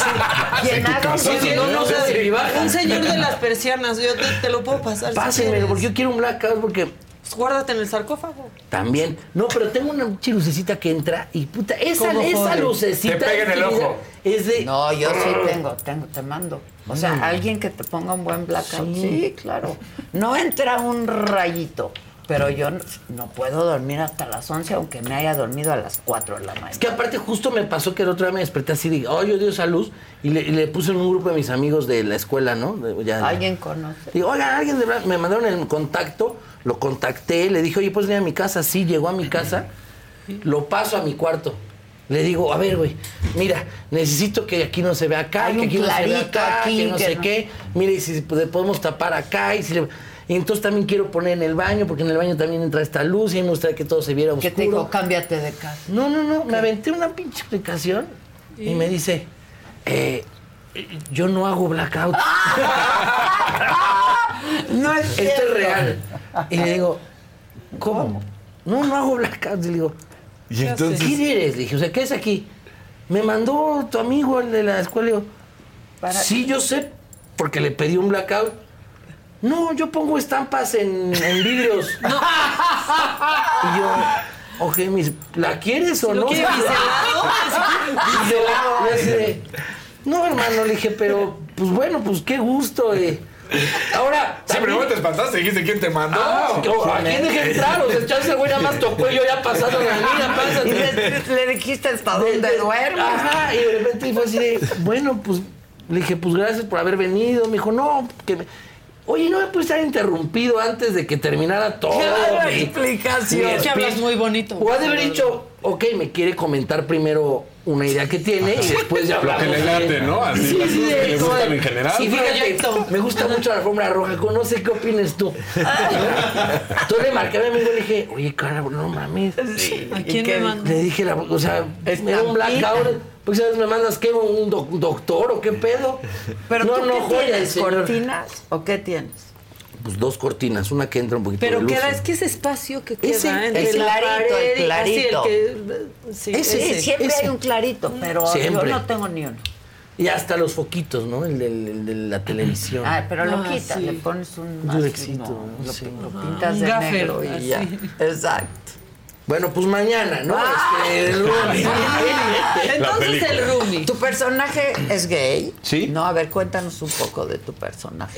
Quien haga un Sí, sí, no, no, sí, un señor de las persianas, yo te, te lo puedo pasar. si quieres. porque yo quiero un blackout, porque Pues Guárdate en el sarcófago. también. No, pero tengo una lucecita que entra y puta, esa, ¿Cómo esa lucecita. Te pega en el ojo. Es de. No, yo sí tengo, tengo, te mando. O sea, alguien que te ponga un buen blackout. Sí. Sí, claro. No entra un rayito, pero yo no, no puedo dormir hasta las 11, aunque me haya dormido a las 4 de la mañana. Es que aparte justo me pasó que el otro día me desperté así, dije, oh, yo dio esa luz, y le, y le puse en un grupo de mis amigos de la escuela, ¿no? De- ya- Alguien conoce. Digo, oigan, alguien de verdad, me mandaron el contacto, lo contacté, le dije, oye, pues venir a mi casa, sí, llegó a mi casa, lo paso a mi cuarto. Le digo, a ver, güey, mira, necesito que aquí no se vea acá, Hay que aquí no se vea acá, aquí, que no que sé no- qué. Mire, y si podemos tapar acá y si le- y entonces también quiero poner en el baño, porque en el baño también entra esta luz y me gustaría que todo se viera ¿Qué oscuro. te dijo? Cámbiate de casa. No, no, no. Me aventé una pinche explicación y, me dice, eh, yo no hago blackout. no es Esto es cierto. real. Y le digo, ¿cómo? No, no hago blackout. Y le digo, Y entonces- ¿quién eres? Le dije, o sea, ¿qué es aquí? Me mandó tu amigo, el de la escuela. Y yo, sí, yo sé, porque le pedí un blackout. No, yo pongo estampas en, en vidrios. Y yo, ok, mis, ¿la quieres o ¿Lo no? quiere biselado? Y no, hermano, le dije, pero, pues bueno, pues qué gusto. eh. Ahora, Sí, pero no te espantaste, dijiste quién te mandó. Ah, ¿A quién dejé entrar? O sea, chance, güey, nada más tocó y yo ya pasado la Y pásate. le, le dijiste hasta dónde duermes. Ajá, y de repente fue así de, bueno, pues, le dije, pues gracias por haber venido. Me dijo, no, que me... Oye, ¿no me pudiste haber interrumpido antes de que terminara todo? Claro, mi- explicación. mi Es que hablas muy bonito. O ha de haber dicho, ok, me quiere comentar primero una idea que tiene y después ya Lo que hablamos. le late, ¿no? Así, sí, sí, que le gustan en general. Sí, fíjate, me gusta mucho la alfombra roja, no sé qué opines tú. Entonces le marqué a mi amigo y le dije, oye, cara, no mames. ¿A quién qué? me mandó? Le dije, la, o sea, era un blackout. Pues, ¿sabes? ¿Me mandas qué? ¿Un doc- doctor o qué pedo? Pero no, tú no, qué joya, el tienes, señor. cortinas o qué tienes? Pues dos cortinas, una que entra un poquito Pero de luz. queda, es que ese espacio que queda Ese, entre el la clarito, el pared y- clarito. así, el que, sí, Ese, ese. siempre ese. hay un clarito, pero Siempre. yo no tengo ni uno. Y hasta los foquitos, ¿no? El, del- el de la televisión. Ah, pero lo Ah, quitas, sí. le pones un Un no, ¿no? lo, Sí. lo pintas un de gaffer, negro y ya. Exacto. Bueno, pues mañana, ¿no? Ah. Este, el lunes. Entonces el roomie. ¿Tu personaje es gay? Sí. No, a ver, cuéntanos un poco de tu personaje.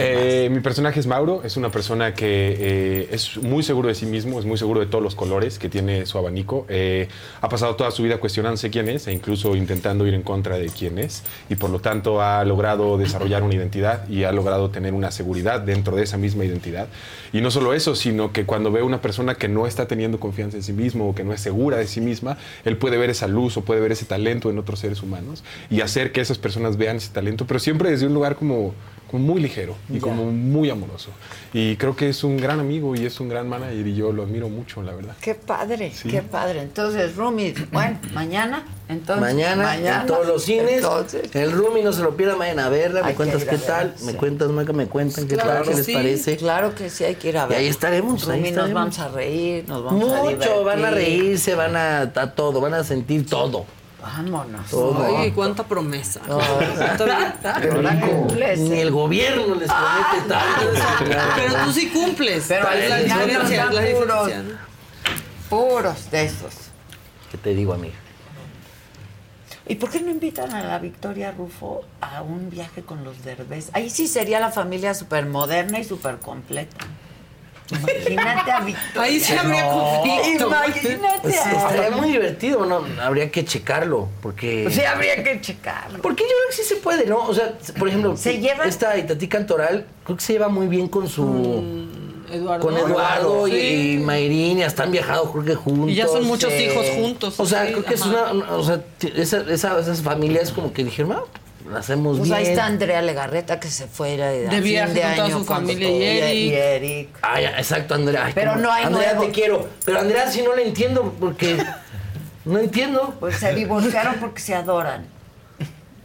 Eh, mi personaje es Mauro, es una persona que eh, es muy seguro de sí mismo, es muy seguro de todos los colores que tiene su abanico. Eh, ha pasado toda su vida cuestionándose quién es e incluso intentando ir en contra de quién es y por lo tanto ha logrado desarrollar una identidad y ha logrado tener una seguridad dentro de esa misma identidad. Y no solo eso, sino que cuando ve a una persona que no está teniendo confianza en sí mismo o que no es segura de sí misma, él puede ver esa luz o puede ver ese talento en otros seres humanos y hacer que esas personas vean ese talento, pero siempre desde un lugar como, como muy ligero y Ya. como muy amoroso. Y creo que es un gran amigo y es un gran manager y yo lo admiro mucho, la verdad. Qué padre, Sí. qué padre. Entonces, Rumi, bueno, mañana, entonces. Mañana, en todos los cines. Entonces, El roomie no se lo pierda, vayan a verla. Me cuentas qué tal. sí. Me cuentas, Maca, me cuentan qué Claro tal, qué que les parece. Claro que sí, hay que ir a Y ver. ahí estaremos, ahí Rumi, nos estaremos. vamos a reír, nos vamos a divertir. Mucho, van a reírse, van a, a todo, van a sentir todo. Vámonos. Todo. Ay, cuánta promesa. No, pero cumples. Ni el gobierno les promete tanto. Pero tú sí cumples. Pero al la diferencia, la puros. diferencia. Puros de esos. ¿Qué te digo, amiga? ¿Y por qué no invitan a la Victoria Rufo a un viaje con los Derbez? Ahí sí sería la familia súper moderna y súper completa. Imagínate a Victoria. Ahí sí habría conflicto. Imagínate Pues, a estaría muy divertido, ¿no? Habría que checarlo, porque... Sí, habría que checarlo. Porque yo creo que sí se puede, ¿no? O sea, por ejemplo, Se llevan- esta Itatí Cantoral, creo que se lleva muy bien con su... Eduardo. Con Eduardo y, Sí. y Mayrín, y hasta han viajado, creo que juntos. Y ya son muchos eh, hijos juntos. O sea, sí, creo que es ajá. una, una- O sea, t- esa- esa- esas familias como que dijeron, ah, hacemos Pues bien. ahí está Andrea Legarreta que se fuera de, a De fin viaje de con toda año su con familia y Eric. y Eric. Ay, exacto, Andrea. Ay, Pero no hay Andrea, nuevo. te quiero. Pero Andrea sí no le entiendo porque... No entiendo. Pues se divorciaron porque se adoran.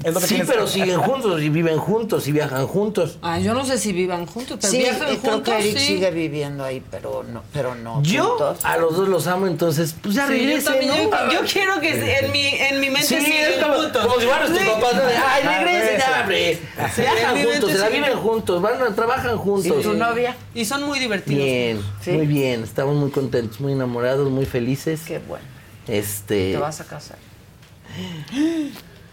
Es lo que Sí, pero que- siguen juntos y viven juntos y viajan juntos. Ah, yo no sé si vivan juntos, pero Sí, viajan y creo juntos, que Eric sí. sigue viviendo ahí, pero no, pero no. Yo juntos. a los dos los amo, entonces, pues ya Sí, yo regresen, también, ¿no? yo, yo quiero que en mi, en mi mente Sí, sigan es como, juntos. como si fueran tus papás. Ay, Ah, regresen, regresa. ya, hombre. Viajan juntos, se la viven juntos, van a, trabajan juntos. ¿Y tu novia? Y son muy divertidos. Bien, Sí. muy bien. Estamos muy contentos, muy enamorados, muy felices. Qué bueno. Este. ¿Te vas a casar?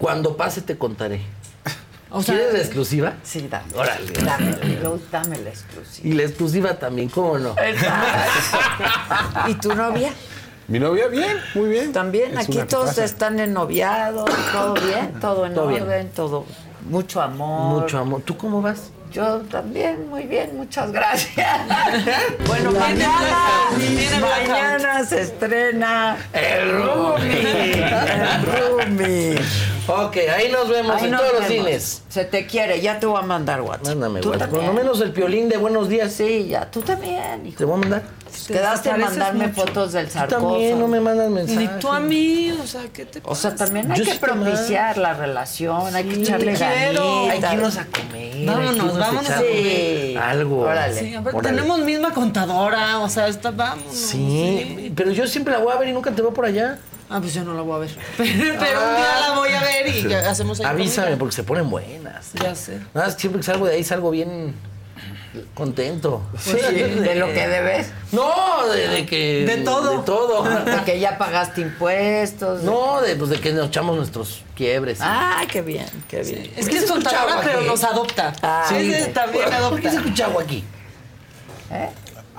Cuando pase te contaré. O sea, ¿Quieres la exclusiva? Sí, dame. Órale. Dame, dame la exclusiva. Y la exclusiva también, ¿cómo no? ¿Y tu novia? Mi novia, bien, muy bien. También, Es aquí todos tipaza. están enoviados, todo bien, todo en Todo bien. orden, todo. Mucho amor. Mucho amor. ¿Tú cómo vas? Yo también, muy bien, muchas gracias. bueno, mañana, blackout. mañana se estrena El Roomie. El Roomie. Ok, ahí nos vemos Ahí en nos todos los cines. Se te quiere, ya te voy a mandar WhatsApp. Mándame, Tú güey. Por lo menos el piolín de buenos días. Sí, ya, tú también, hijo. Te voy a mandar. Quedaste a mandarme mucho. fotos del Tú sarcófago. también no me mandas Ni mensajes. tú a mí, o sea, ¿qué te O sea, también hay Yo que sí te propiciar la relación, hay que Sí, echarle ganitas. Hay que irnos a comer. Vámonos, vámonos a comer. Algo. Órale. Sí, tenemos misma contadora, o sea, está, vámonos. Sí, pero yo siempre la voy a ver y nunca te veo por allá. Ah, pues yo no la voy a ver. Pero, pero un día la voy a ver y hacemos ahí Avísame comida. porque se ponen buenas. Ya sé. Nada, siempre que salgo de ahí salgo bien contento. Sí, de lo que debes. No, de, de que. De todo. De todo. De que ya pagaste impuestos. No, de, pues, de que nos echamos nuestros quiebres. Ay, qué bien, qué bien. Es ¿Por que es escucha contadora, pero nos adopta. Sí, también ¿Por qué adopta. se escucha aquí? ¿Eh?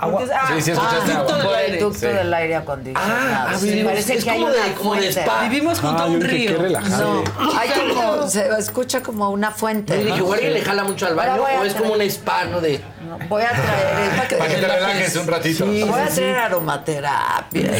Agua. Ah, Sí, sí, escuchaste ah, agua. del Por el aire. ducto Sí. del aire acondicionado. Ah, Sí, vivimos- parece es que hay como de- como de spa. Vivimos junto Ah, a un qué río. relajado. No, hay como, se escucha como una fuente. Yo dije, ¿no? igual que le jala mucho al baño o es como un spa, ¿no? De. No, Voy a traer. Para que te relajes un ratito. voy a traer aromaterapia.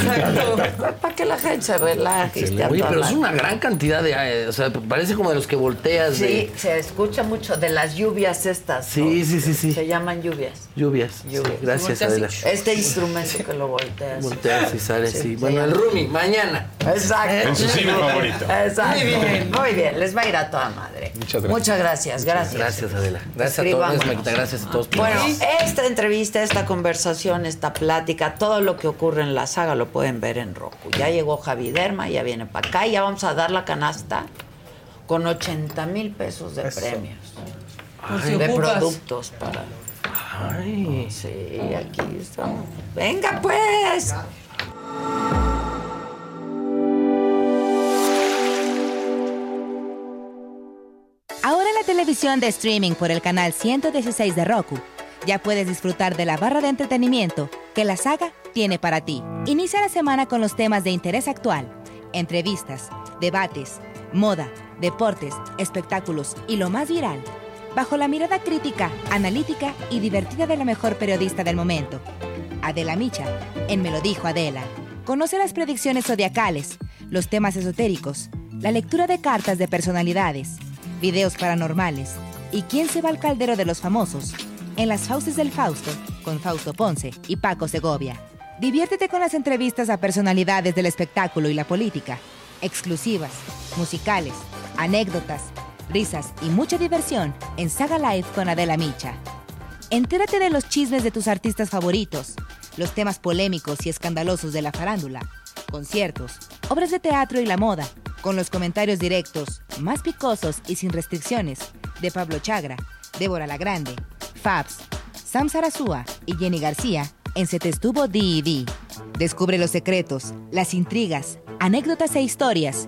Para que la gente se relaje. Oye, pero es una gran cantidad de. eh, o sea, parece como de los que volteas Sí, de se escucha mucho de las lluvias estas. Sí, ¿no? sí, sí, sí. Se llaman lluvias. lluvias. Lluvias. Sí, gracias, Este instrumento que lo volteas. Volteas y sales, sí. Sí, Bueno, el. Rumi, mañana. Exacto. En su cine favorito. Exacto. Muy bien. Muy bien, les va a ir a toda madre. Muchas gracias. Muchas gracias, gracias. Gracias, Adela. Gracias a todos, Maquita. Gracias a todos. Bueno, esta entrevista, esta conversación, esta plática, todo lo que ocurre en la saga lo pueden ver en Roku. Ya llegó Javi Derma, ya viene para acá y ya vamos a dar la canasta con 80 mil pesos de Eso. premios. De ocupas. productos para... Ay. Sí, aquí estamos. Venga pues. Ahora en la televisión de streaming por el canal 116 de Roku, ya puedes disfrutar de la barra de entretenimiento que la saga tiene para ti. Inicia la semana con los temas de interés actual, entrevistas, debates, moda, deportes, espectáculos y lo más viral, bajo la mirada crítica, analítica y divertida de la mejor periodista del momento, Adela Micha, en Me lo dijo Adela. Conoce las predicciones zodiacales, los temas esotéricos, la lectura de cartas de personalidades, videos paranormales y quién se va al caldero de los famosos en las fauces del Fausto con Fausto Ponce y Paco Segovia. Diviértete con las entrevistas a personalidades del espectáculo y la política, exclusivas, musicales, anécdotas, risas y mucha diversión en Saga Live con Adela Micha. Entérate de los chismes de tus artistas favoritos, los temas polémicos y escandalosos de la farándula, conciertos, obras de teatro y la moda, con los comentarios directos, más picosos y sin restricciones, de Pablo Chagra, Débora La Grande, Fabs, Sam Sarasúa y Jenny García en Se Estuvo D&D. Descubre los secretos, las intrigas, anécdotas e historias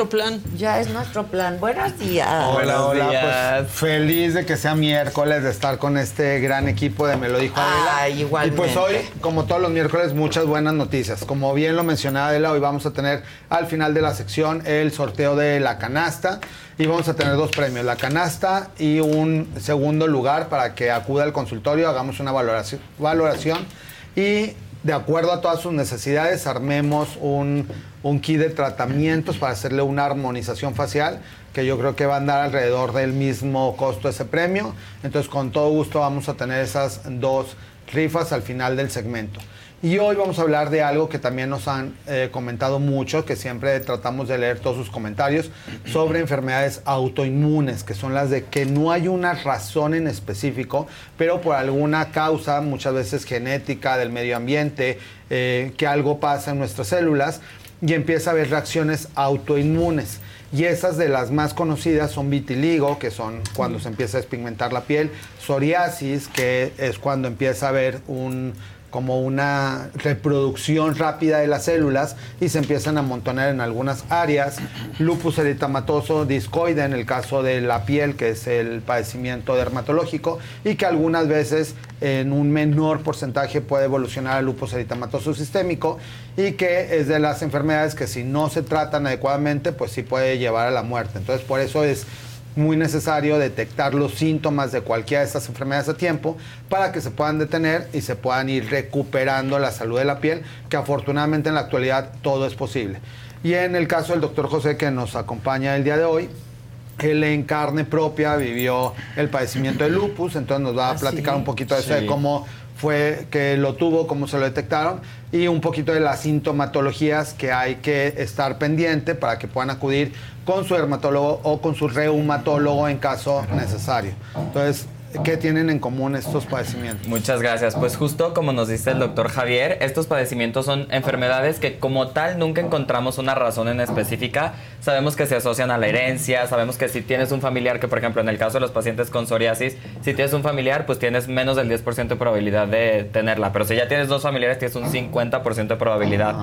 Nuestro plan. Ya es nuestro plan. Buenos días. Hola, hola. días. Pues feliz de que sea miércoles, de estar con este gran equipo de Me lo dijo Adela. Ay, igualmente. Y pues hoy, como todos los miércoles, muchas buenas noticias. Como bien lo mencionaba Adela, hoy vamos a tener al final de la sección el sorteo de la canasta. Y vamos a tener dos premios, la canasta y un segundo lugar para que acuda al consultorio, hagamos una valoración, valoración y de acuerdo a todas sus necesidades armemos un, un kit de tratamientos para hacerle una armonización facial que yo creo que va a andar alrededor del mismo costo ese premio. Entonces con todo gusto vamos a tener esas dos rifas al final del segmento. Y hoy vamos a hablar de algo que también nos han eh, comentado mucho, que siempre tratamos de leer todos sus comentarios, sobre enfermedades autoinmunes, que son las de que no hay una razón en específico, pero por alguna causa, muchas veces genética, del medio ambiente, eh, que algo pasa en nuestras células y empieza a haber reacciones autoinmunes. Y esas de las más conocidas son vitiligo, que son cuando se empieza a despigmentar la piel, psoriasis, que es cuando empieza a haber un como una reproducción rápida de las células y se empiezan a amontonar en algunas áreas. Lupus eritematoso discoide en el caso de la piel, que es el padecimiento dermatológico, y que algunas veces en un menor porcentaje puede evolucionar a lupus eritematoso sistémico y que es de las enfermedades que si no se tratan adecuadamente, pues sí puede llevar a la muerte. Entonces por eso es muy necesario detectar los síntomas de cualquiera de estas enfermedades a tiempo para que se puedan detener y se puedan ir recuperando la salud de la piel, que afortunadamente en la actualidad todo es posible. Y en el caso del doctor José que nos acompaña el día de hoy, él en carne propia vivió el padecimiento de lupus, entonces nos va a platicar un poquito de eso, de cómo fue que lo tuvo, cómo se lo detectaron y un poquito de las sintomatologías que hay que estar pendiente para que puedan acudir con su dermatólogo o con su reumatólogo en caso necesario. Entonces, ¿qué tienen en común estos padecimientos? Muchas gracias. Pues justo como nos dice el doctor Javier, estos padecimientos son enfermedades que como tal nunca encontramos una razón en específica. Sabemos que se asocian a la herencia, sabemos que si tienes un familiar, que por ejemplo en el caso de los pacientes con psoriasis, si tienes un familiar, pues tienes menos del 10% de probabilidad de tenerla. Pero si ya tienes dos familiares, tienes un 50% de probabilidad.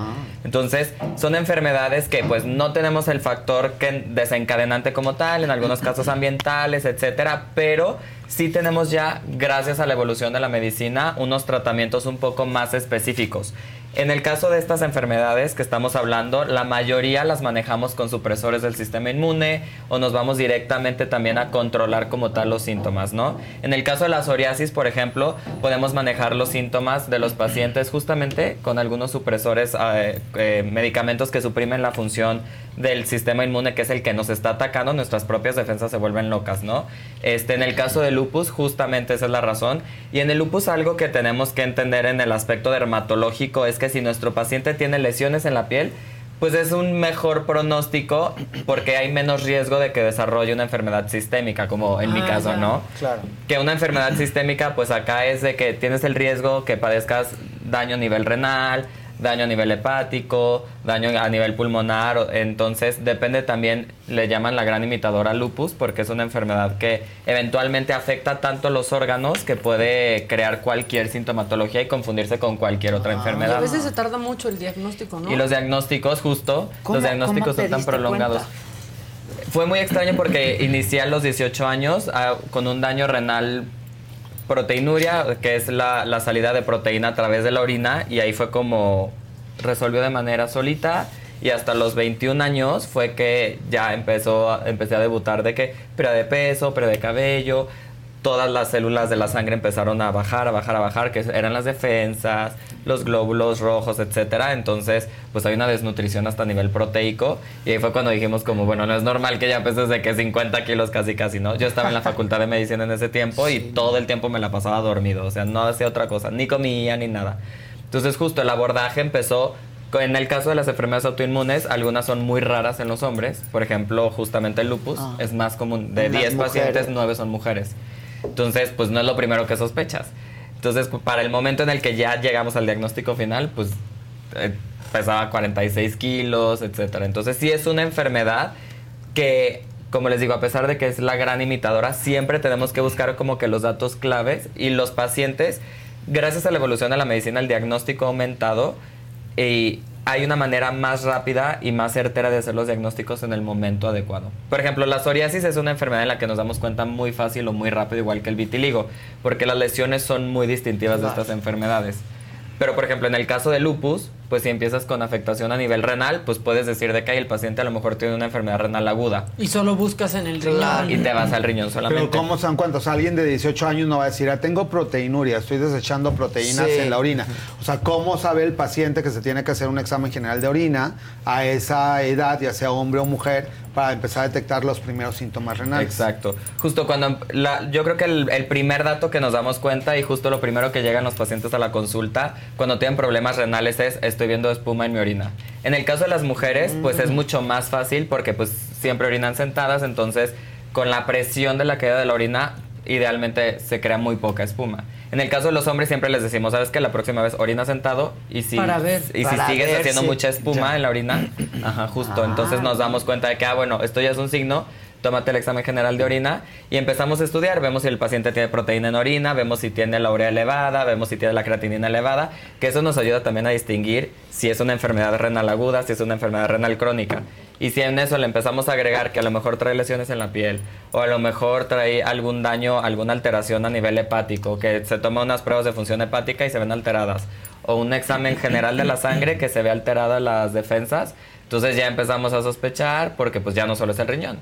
Entonces, son enfermedades que pues no tenemos el factor que desencadenante como tal, en algunos casos ambientales, etcétera, pero sí tenemos ya, gracias a la evolución de la medicina, unos tratamientos un poco más específicos. En el caso de estas enfermedades que estamos hablando, la mayoría las manejamos con supresores del sistema inmune o nos vamos directamente también a controlar como tal los síntomas, ¿no? En el caso de la psoriasis, por ejemplo, podemos manejar los síntomas de los pacientes justamente con algunos supresores, eh, eh, medicamentos que suprimen la función del sistema inmune que es el que nos está atacando, nuestras propias defensas se vuelven locas, ¿no? Este, en el caso de lupus, justamente esa es la razón. Y en el lupus algo que tenemos que entender en el aspecto dermatológico es que si nuestro paciente tiene lesiones en la piel, pues es un mejor pronóstico porque hay menos riesgo de que desarrolle una enfermedad sistémica, como en mi Ah, caso, ya. ¿no? Claro. Que una enfermedad sistémica, pues acá es de que tienes el riesgo que padezcas daño a nivel renal, daño a nivel hepático, daño a nivel pulmonar, entonces depende también, le llaman la gran imitadora lupus porque es una enfermedad que eventualmente afecta tanto los órganos que puede crear cualquier sintomatología y confundirse con cualquier otra Y a enfermedad. veces se tarda mucho el diagnóstico, ¿no? Y los diagnósticos, justo, ¿Cómo- los diagnósticos son tan prolongados. cuenta? Fue muy extraño porque inicié a los 18 años ah, con un daño renal proteinuria, que es la, la salida de proteína a través de la orina, y ahí fue como resolvió de manera solita. Y hasta los 21 años fue que ya empezó, empecé a debutar de que pérdida de peso, pérdida de cabello, todas las células de la sangre empezaron a bajar, a bajar, a bajar, que eran las defensas, los glóbulos rojos, etcétera. Entonces, pues hay una desnutrición hasta a nivel proteico. Y ahí fue cuando dijimos como, bueno, no es normal que ya peses de que 50 kilos casi casi, ¿no? Yo estaba en la facultad de medicina en ese tiempo y todo el tiempo me la pasaba dormido. O sea, no hacía otra cosa, ni comía ni nada. Entonces, justo el abordaje empezó en el caso de las enfermedades autoinmunes, algunas son muy raras en los hombres. Por ejemplo, justamente el lupus Ah. es más común. De En las 10 pacientes, mujeres. 9 son mujeres. Entonces, pues no es lo primero que sospechas. Entonces, pu- para el momento en el que ya llegamos al diagnóstico final, pues eh, pesaba 46 kilos, etcétera. Entonces, sí es una enfermedad que, como les digo, a pesar de que es la gran imitadora, siempre tenemos que buscar como que los datos claves y los pacientes, gracias a la evolución de la medicina, el diagnóstico ha aumentado y hay una manera más rápida y más certera de hacer los diagnósticos en el momento adecuado. Por ejemplo, la psoriasis es una enfermedad en la que nos damos cuenta muy fácil o muy rápido, igual que el vitiligo, porque las lesiones son muy distintivas de estas enfermedades. Pero, por ejemplo, en el caso de lupus, pues si empiezas con afectación a nivel renal, pues puedes decir de que "Ay, el paciente a lo mejor tiene una enfermedad renal aguda Y solo buscas en el riñón. y te vas al riñón solamente. Pero ¿cómo se dan cuenta? O sea, alguien de 18 años no va a decir, ah, tengo proteinuria, estoy desechando proteínas Sí. en la orina. O sea, ¿cómo sabe el paciente que se tiene que hacer un examen general de orina a esa edad, ya sea hombre o mujer, para empezar a detectar los primeros síntomas renales? Exacto. Justo cuando la- yo creo que el, el primer dato que nos damos cuenta y justo lo primero que llegan los pacientes a la consulta cuando tienen problemas renales es estoy viendo espuma en mi orina. En el caso de las mujeres, pues es mucho más fácil porque pues siempre orinan sentadas, entonces con la presión de la caída de la orina idealmente se crea muy poca espuma. En el caso de los hombres siempre les decimos, ¿sabes que La próxima vez orina sentado y si, ver. y si sigues ver haciendo si- mucha espuma ya. en la orina, ajá, justo, Ah. entonces nos damos cuenta de que, ah, bueno, esto ya es un signo, tómate el examen general de orina y empezamos a estudiar, vemos si el paciente tiene proteína en orina, vemos si tiene la urea elevada, vemos si tiene la creatinina elevada, que eso nos ayuda también a distinguir si es una enfermedad renal aguda, si es una enfermedad renal crónica. Y si en eso le empezamos a agregar que a lo mejor trae lesiones en la piel o a lo mejor trae algún daño, alguna alteración a nivel hepático, que se toma unas pruebas de función hepática y se ven alteradas, o un examen general de la sangre que se ve alterada las defensas, entonces ya empezamos a sospechar porque pues ya no solo es el riñón.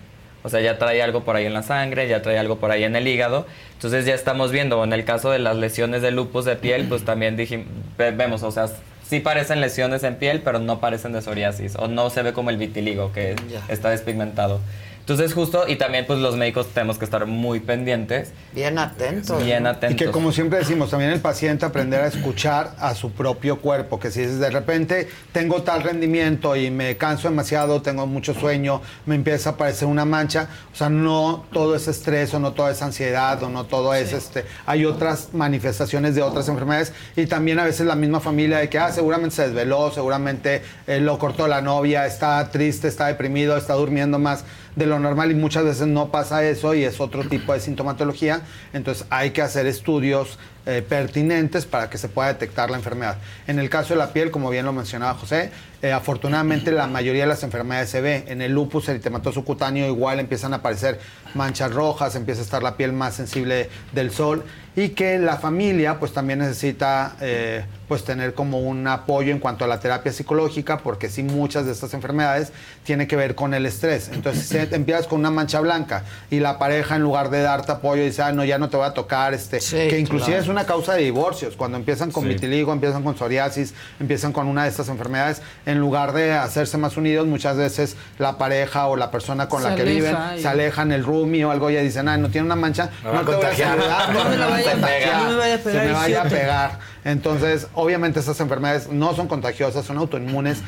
O sea, ya trae algo por ahí en la sangre, ya trae algo por ahí en el hígado. Entonces ya estamos viendo, en el caso de las lesiones de lupus de piel, pues también dijimos, ve- vemos, o sea, sí parecen lesiones en piel, pero no parecen de psoriasis. O no se ve como el vitiligo, que está despigmentado. Entonces justo, y también pues los médicos tenemos que estar muy pendientes. Bien atentos. Bien ¿no? atentos. Y que como siempre decimos, también el paciente aprender a escuchar a su propio cuerpo, que si de repente tengo tal rendimiento y me canso demasiado, tengo mucho sueño, me empieza a aparecer una mancha, o sea, no todo es estrés o no todo es ansiedad o no todo es este, hay otras manifestaciones de otras enfermedades y también a veces la misma familia de que, ah, seguramente se desveló, seguramente eh, lo cortó la novia, está triste, está deprimido, está durmiendo más de lo normal y muchas veces no pasa eso y es otro tipo de sintomatología. Entonces hay que hacer estudios eh, pertinentes para que se pueda detectar la enfermedad. En el caso de la piel, como bien lo mencionaba José, eh, afortunadamente la mayoría de las enfermedades se ve. En el lupus eritematoso cutáneo igual empiezan a aparecer manchas rojas, empieza a estar la piel más sensible del sol y que la familia pues también necesita eh, pues tener como un apoyo en cuanto a la terapia psicológica porque sí muchas de estas enfermedades tienen que ver con el estrés. Entonces si empiezas con una mancha blanca y la pareja en lugar de darte apoyo dice, ah, no, ya no te voy a tocar, este, que inclusive claro. es una causa de divorcios. Cuando empiezan con Sí. vitiligo, empiezan con psoriasis, empiezan con una de estas enfermedades, en lugar de hacerse más unidos, muchas veces la pareja o la persona con Se la que aleja viven y- se alejan el roomie o algo y ya dicen, ah, no tiene una mancha, no a te voy a saludar, No me la va a vaya a contagiar, pegar, no me vaya a pegar se me vaya a pegar. Entonces, obviamente estas enfermedades no son contagiosas, son autoinmunes.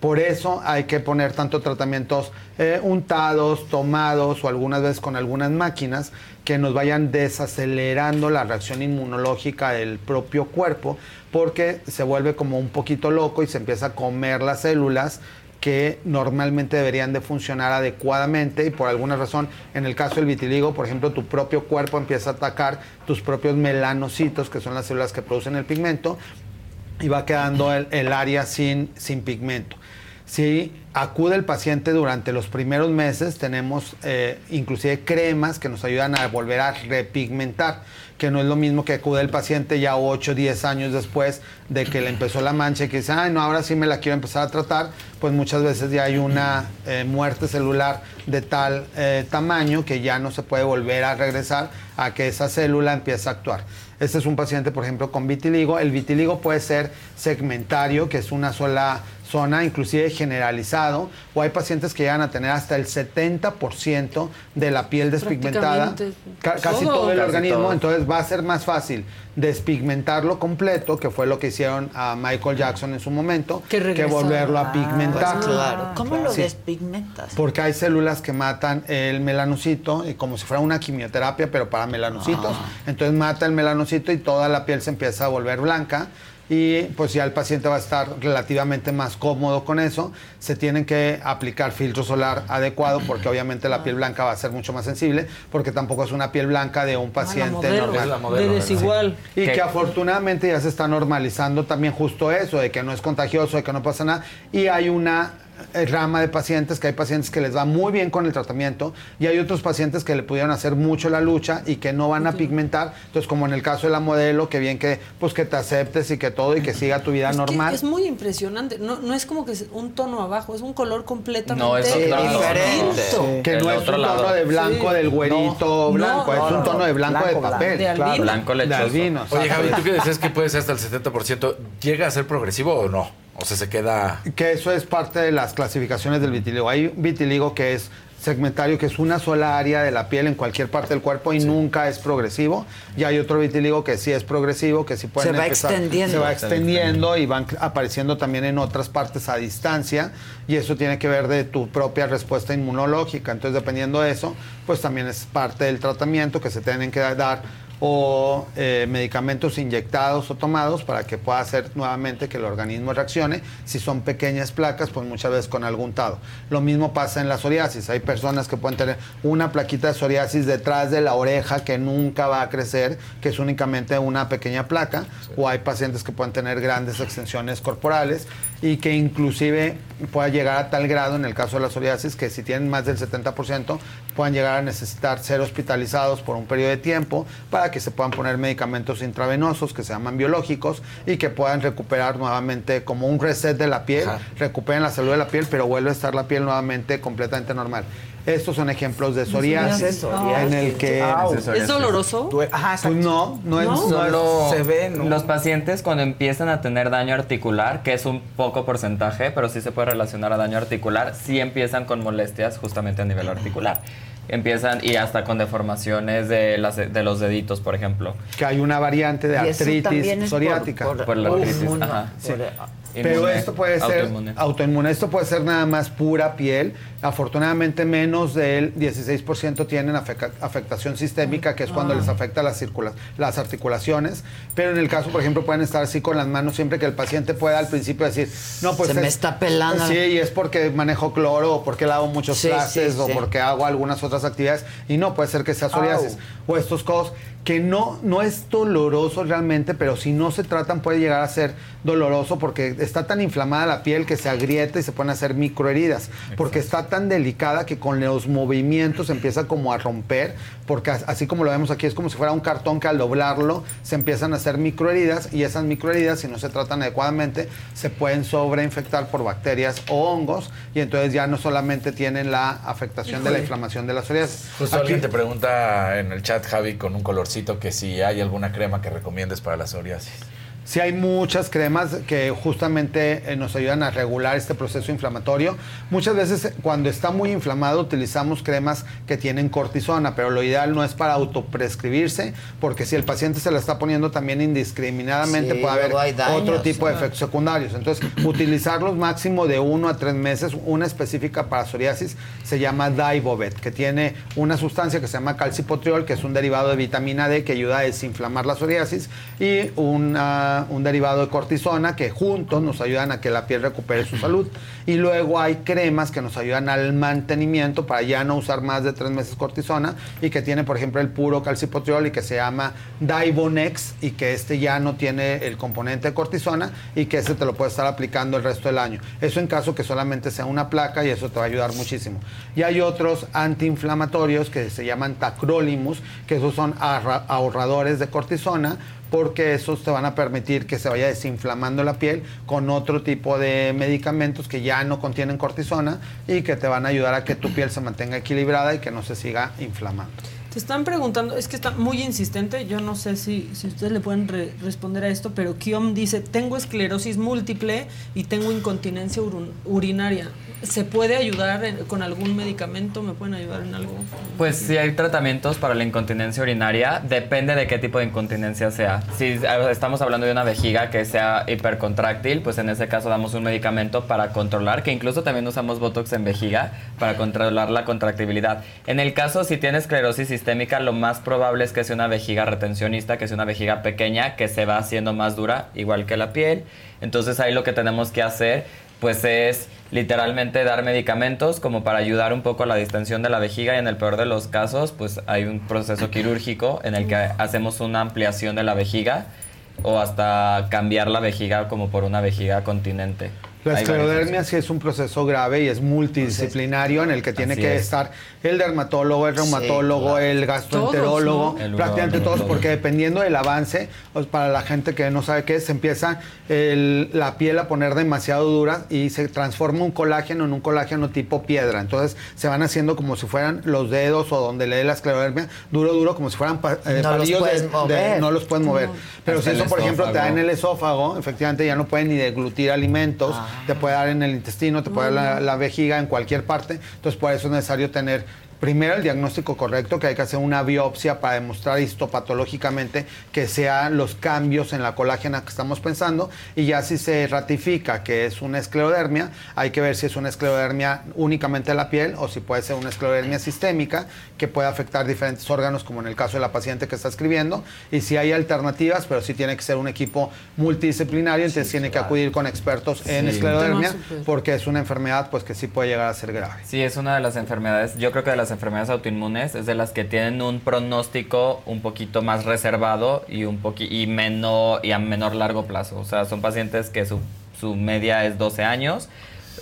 Por eso hay que poner tanto tratamientos eh, untados, tomados o algunas veces con algunas máquinas que nos vayan desacelerando la reacción inmunológica del propio cuerpo porque se vuelve como un poquito loco y se empieza a comer las células que normalmente deberían de funcionar adecuadamente y por alguna razón, en el caso del vitiligo, por ejemplo, tu propio cuerpo empieza a atacar tus propios melanocitos, que son las células que producen el pigmento, y va quedando el, área sin, sin pigmento. Si acude el paciente durante los primeros meses, tenemos eh, inclusive cremas que nos ayudan a volver a repigmentar, que no es lo mismo que acude el paciente ya 8 10 años después de que le empezó la mancha y que dice, ay, no, ahora sí me la quiero empezar a tratar, pues muchas veces ya hay una eh, muerte celular de tal eh, tamaño que ya no se puede volver a regresar a que esa célula empiece a actuar. Este es un paciente, por ejemplo, con vitiligo. El vitiligo puede ser segmentario, que es una sola zona, inclusive generalizado, o hay pacientes que llegan a tener hasta el 70% de la piel despigmentada, ca- casi todo. todo el Casi organismo, todo. entonces va a ser más fácil despigmentarlo completo, que fue lo que hicieron a Michael Jackson en su momento, que, volverlo a Ah, pigmentar. pues claro. ¿Cómo lo Sí. despigmentas? Porque hay células que matan el melanocito, y como si fuera una quimioterapia, pero para melanocitos. Ah. Entonces mata el melanocito y toda la piel se empieza a volver blanca. Y pues ya el paciente va a estar relativamente más cómodo con eso. Se tienen que aplicar filtro solar adecuado porque obviamente la piel blanca va a ser mucho más sensible porque tampoco es una piel blanca de un paciente modelo, normal. es la modelo, de desigual. Sí. Y ¿Qué? que afortunadamente ya se está normalizando también justo eso, de que no es contagioso, de que no pasa nada. Y hay una rama de pacientes, que hay pacientes que les va muy bien con el tratamiento y hay otros pacientes que le pudieron hacer mucho la lucha y que no van a pigmentar. Entonces, como en el caso de la modelo, que bien que pues que te aceptes y que todo y que siga tu vida Es que normal. es muy impresionante. No, no es como que es un tono abajo, es un color completamente No, es distinto. Que no es un tono de blanco del güerito No, blanco, no, es un no, tono de blanco, de papel. de albino. claro. Blanco De lechoso. albino, Oye. Javi, tú que decías que puede ser hasta el 70%, ¿llega a ser progresivo o no? O sea, se queda... Que eso es parte de las clasificaciones del vitiligo. Hay vitiligo que es segmentario, que es una sola área de la piel en cualquier parte del cuerpo y nunca es progresivo. Y hay otro vitiligo que sí es progresivo, que sí puede Se va extendiendo. Se va extendiendo y van apareciendo también en otras partes a distancia. Y eso tiene que ver de tu propia respuesta inmunológica. Entonces, dependiendo de eso, pues también es parte del tratamiento que se tienen que dar o eh, medicamentos inyectados o tomados para que pueda hacer nuevamente que el organismo reaccione. Si son pequeñas placas, pues muchas veces con algún untado. Lo mismo pasa en la psoriasis. Hay personas que pueden tener una plaquita de psoriasis detrás de la oreja que nunca va a crecer, que es únicamente una pequeña placa. O hay pacientes que pueden tener grandes extensiones corporales y que inclusive pueda llegar a tal grado en el caso de la psoriasis que si tienen más del 70% puedan llegar a necesitar ser hospitalizados por un periodo de tiempo para que se puedan poner medicamentos intravenosos que se llaman biológicos y que puedan recuperar nuevamente como un reset de la piel, recuperen la salud de la piel, pero vuelve a estar la piel nuevamente completamente normal. Estos son ejemplos de psoriasis, psoriasis. en el que Au. ¿Es doloroso? Pues no, no es, no Solo es- se ve, ¿no? los pacientes cuando empiezan a tener daño articular, que es un poco porcentaje, pero sí se puede relacionar a daño articular, sí empiezan con molestias justamente a nivel articular. Empiezan y hasta con deformaciones de, las, de los deditos, por ejemplo. que hay una variante de artritis por- psoriática. por- Por la artritis, ajá. Sí. Pero Inmune, esto puede ser autoinmune. autoinmune. Esto puede ser nada más pura piel. Afortunadamente menos del 16% tienen afectación sistémica, que es cuando Ah. les afecta las, circula- las articulaciones. Pero en el caso, por ejemplo, pueden estar así con las manos siempre que el paciente pueda al principio decir, no, pues Se me es- está pelando. Sí, y es porque manejo cloro o porque lavo muchos Sí, clases sí, o porque hago algunas otras actividades. Y no, puede ser que sea psoriasis o estos cosas que no, no es doloroso realmente, pero si no se tratan puede llegar a ser doloroso porque está tan inflamada la piel que se agrieta y se pueden hacer microheridas, porque está tan delicada que con los movimientos empieza como a romper, porque as- así como lo vemos aquí es como si fuera un cartón que al doblarlo se empiezan a hacer microheridas y esas microheridas si no se tratan adecuadamente se pueden sobreinfectar por bacterias o hongos y entonces ya no solamente tienen la afectación de la inflamación de la psoriasis. Justo Aquí- alguien te pregunta en el chat, Javi, con un colorcito, que si hay alguna crema que recomiendes para la psoriasis. Sí hay muchas cremas que justamente eh, nos ayudan a regular este proceso inflamatorio. Muchas veces eh, cuando está muy inflamado utilizamos cremas que tienen cortisona, pero lo ideal no es para autoprescribirse, porque si el paciente se la está poniendo también indiscriminadamente Sí, puede haber daños. otro tipo de efectos secundarios. Entonces, utilizarlos máximo de uno a tres meses. Una específica para psoriasis se llama Daibovet, que tiene una sustancia que se llama calcipotriol, que es un derivado de vitamina D que ayuda a desinflamar la psoriasis, y una un derivado de cortisona que juntos nos ayudan a que la piel recupere su salud. Y luego hay cremas que nos ayudan al mantenimiento para ya no usar más de tres meses cortisona y que tiene, por ejemplo, el puro calcipotriol y que se llama Divonex y que este ya no tiene el componente de cortisona y que ese te lo puedes estar aplicando el resto del año. Eso en caso que solamente sea una placa y eso te va a ayudar muchísimo. Y hay otros antiinflamatorios que se llaman tacrolimus, que esos son ahorra- ahorradores de cortisona porque esos te van a permitir que se vaya desinflamando la piel con otro tipo de medicamentos que ya no contienen cortisona y que te van a ayudar a que tu piel se mantenga equilibrada y que no se siga inflamando. Te están preguntando, es que está muy insistente, yo no sé si, si ustedes le pueden re- responder a esto, pero Kiom dice, tengo esclerosis múltiple y tengo incontinencia urinaria. ¿Se puede ayudar en- con algún medicamento? ¿Me pueden ayudar en algo? Pues sí hay tratamientos para la incontinencia urinaria, depende de qué tipo de incontinencia sea. Si estamos hablando de una vejiga que sea hipercontráctil, pues en ese caso damos un medicamento para controlar, que incluso también usamos Botox en vejiga para controlar la contractibilidad. En el caso si tiene esclerosis sistémica, lo más probable es que sea una vejiga retencionista, que sea una vejiga pequeña que se va haciendo más dura, igual que la piel. Entonces ahí lo que tenemos que hacer pues es literalmente dar medicamentos como para ayudar un poco a la distensión de la vejiga y en el peor de los casos pues hay un proceso quirúrgico en el que hacemos una ampliación de la vejiga o hasta cambiar la vejiga como por una vejiga continente. La esclerodermia sí es un proceso grave y es multidisciplinario en el que tiene Así que es. estar el dermatólogo, el reumatólogo, claro. el gastroenterólogo, Todos, ¿no? El prácticamente todos, todo. porque dependiendo del avance, pues, para la gente que no sabe qué es, se empieza el- la piel a poner demasiado dura y se transforma un colágeno en un colágeno tipo piedra. Entonces se van haciendo como si fueran los dedos o donde lee la esclerodermia, duro, duro, como si fueran pa- eh, No los palillos de- puedes de- mover. no los pueden mover. No. Pero Hasta si eso, por ejemplo, te da en el esófago, efectivamente ya no pueden ni deglutir alimentos, Ah. te puede dar en el intestino, te puede dar la, la vejiga en cualquier parte. Entonces, por eso es necesario tener primero el diagnóstico correcto, que hay que hacer una biopsia para demostrar histopatológicamente que sean los cambios en la colágena que estamos pensando. Y ya si se ratifica que es una esclerodermia, hay que ver si es una esclerodermia únicamente de la piel o si puede ser una esclerodermia sistémica que puede afectar diferentes órganos, como en el caso de la paciente que está escribiendo. Y si hay alternativas, pero sí tiene que ser un equipo multidisciplinario, entonces tiene que acudir con expertos en Sí. esclerodermia, Tema súper. porque es una enfermedad pues que sí puede llegar a ser grave. Sí, es una de las enfermedades, yo creo que de las enfermedades autoinmunes es de las que tienen un pronóstico un poquito más reservado y un poqui y menor y a menor largo plazo. O sea, son pacientes que su, su media es 12 años,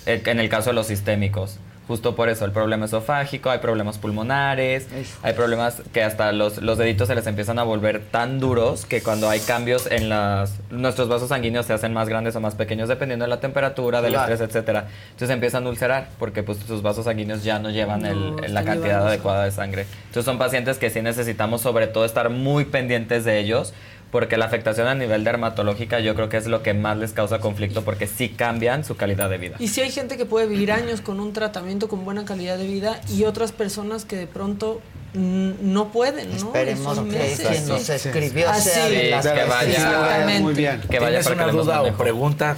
eh, en el caso de los sistémicos. Justo por eso, el problema esofágico, hay problemas pulmonares, hay problemas que hasta los, los deditos se les empiezan a volver tan duros que cuando hay cambios en las... Nuestros vasos sanguíneos se hacen más grandes o más pequeños dependiendo de la temperatura, del Claro. estrés, etcétera. Entonces empiezan a ulcerar porque pues sus vasos sanguíneos ya no llevan el- la cantidad adecuada de sangre. Entonces son pacientes que sí necesitamos sobre todo estar muy pendientes de ellos porque la afectación a nivel dermatológica yo creo que es lo que más les causa conflicto porque sí cambian su calidad de vida. Y si hay gente que puede vivir años con un tratamiento con buena calidad de vida y otras personas que de pronto no pueden, ¿no? Esperemos que meses. quien nos escribió Así sea de es. las que vaya-. Muy bien. Que vaya ¿Tienes para que una le demos duda o pregunta?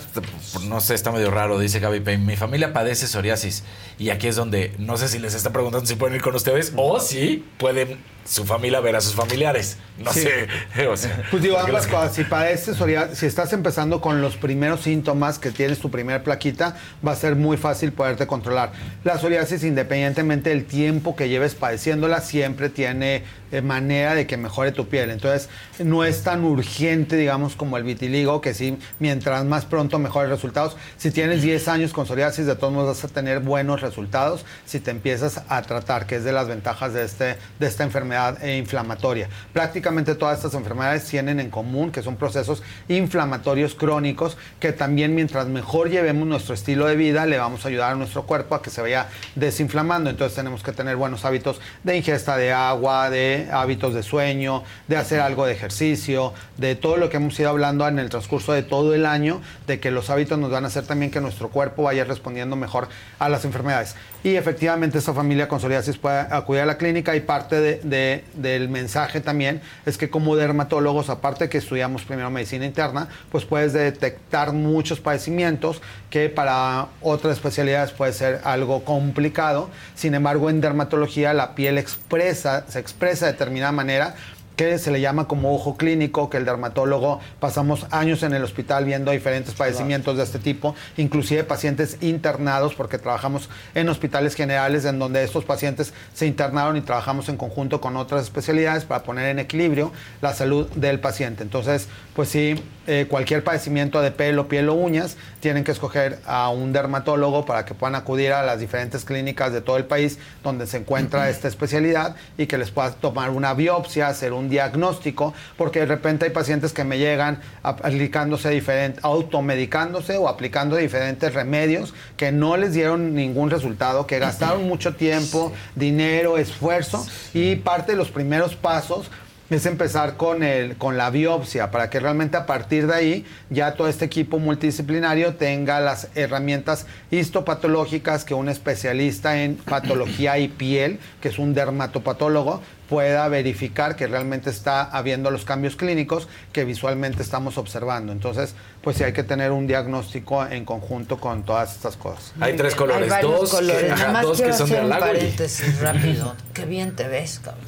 No sé, está medio raro, dice Gaby Payne. Mi familia padece psoriasis y aquí es donde no sé si les está preguntando si pueden ir con ustedes o si pueden su familia ver a sus familiares. No Sí. sé. O sea, Pues digo, ambas cosas. Si padeces psoriasis, si estás empezando con los primeros síntomas que tienes tu primer plaquita, va a ser muy fácil poderte controlar. La psoriasis, independientemente del tiempo que lleves padeciéndola, siempre tiene eh, manera de que mejore tu piel. Entonces, no es tan urgente, digamos, como el vitiligo, que sí, mientras más pronto mejores resultados. Si tienes 10 años con psoriasis, de todos modos vas a tener buenos resultados si te empiezas a tratar, que es de las ventajas de, este, de esta enfermedad eh, inflamatoria. Prácticamente todas estas enfermedades tienen en común que son procesos inflamatorios crónicos que también mientras mejor llevemos nuestro estilo de vida, le vamos a ayudar a nuestro cuerpo a que se vaya desinflamando. Entonces tenemos que tener buenos hábitos de ingesta de agua, de hábitos de sueño, de hacer algo de ejercicio, de todo lo que hemos ido hablando en el transcurso de todo el año, de que los hábitos nos van a hacer también que nuestro cuerpo vaya respondiendo mejor a las enfermedades. Y efectivamente esta familia con psoriasis puede acudir a la clínica y parte de- de- del mensaje también es que como dermatólogos, aparte que estudiamos primero medicina interna, pues puedes detectar muchos padecimientos que para otras especialidades puede ser algo complicado. Sin embargo, en dermatología la piel expresa, se expresa de determinada manera que se le llama como ojo clínico, que el dermatólogo pasamos años en el hospital viendo diferentes padecimientos de este tipo, inclusive pacientes internados, porque trabajamos en hospitales generales en donde estos pacientes se internaron y trabajamos en conjunto con otras especialidades para poner en equilibrio la salud del paciente. Entonces, pues sí, eh, cualquier padecimiento de pelo, piel o uñas, tienen que escoger a un dermatólogo para que puedan acudir a las diferentes clínicas de todo el país donde se encuentra esta especialidad y que les pueda tomar una biopsia, hacer un diagnóstico, porque de repente hay pacientes que me llegan aplicándose diferente, automedicándose o aplicando diferentes remedios que no les dieron ningún resultado, que gastaron mucho tiempo, dinero, esfuerzo y parte de los primeros pasos es empezar con, el, con la biopsia para que realmente a partir de ahí ya todo este equipo multidisciplinario tenga las herramientas histopatológicas que un especialista en patología y piel, que es un dermatopatólogo, pueda verificar que realmente está habiendo los cambios clínicos que visualmente estamos observando. Entonces, pues sí hay que tener un diagnóstico en conjunto con todas estas cosas. Hay tres colores, Hay dos, colores. que, Nada más dos que son de hacer un halago y- paréntesis rápido. Qué bien te ves, cabrón.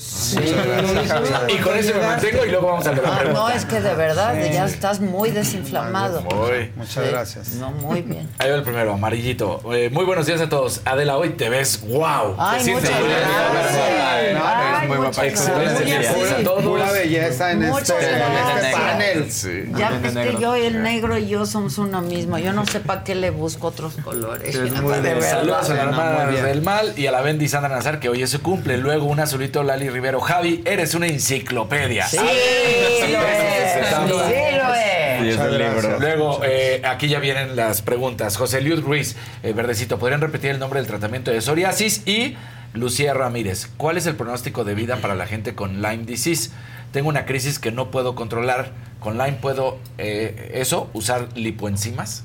Y con eso me mantengo y luego vamos a la Ah, pregunta. no, es que de verdad ya estás muy desinflamado. Muy. Muchas Sí. gracias. No, muy bien. Ahí va el primero, amarillito. Eh, muy buenos días a todos. Adela, hoy te ves wow. Ay, Te muchas muy bien. gracias. No, Ay, eres muy muchas guapa. Excelente gracias. día a todos. Pura belleza en Muchas este, este panel. Ya ves que yo, el negro y yo somos uno mismo. Yo no sé para qué le busco otros colores. Saludos a la hermana del mal y a la Bendy Sandra Nazar, que hoy es su cumple. Luego un azulito Lali Rivero. Javi, eres una enciclopedia. Sí, lo es. libro. Luego, eh, aquí ya vienen las preguntas. José Luis Ruiz, eh, Verdecito, ¿podrían repetir el nombre del tratamiento de psoriasis? Y Lucía Ramírez, ¿cuál es el pronóstico de vida para la gente con Lyme disease? Tengo una crisis que no puedo controlar. ¿Con Lyme puedo, eh, eso, usar lipoenzimas?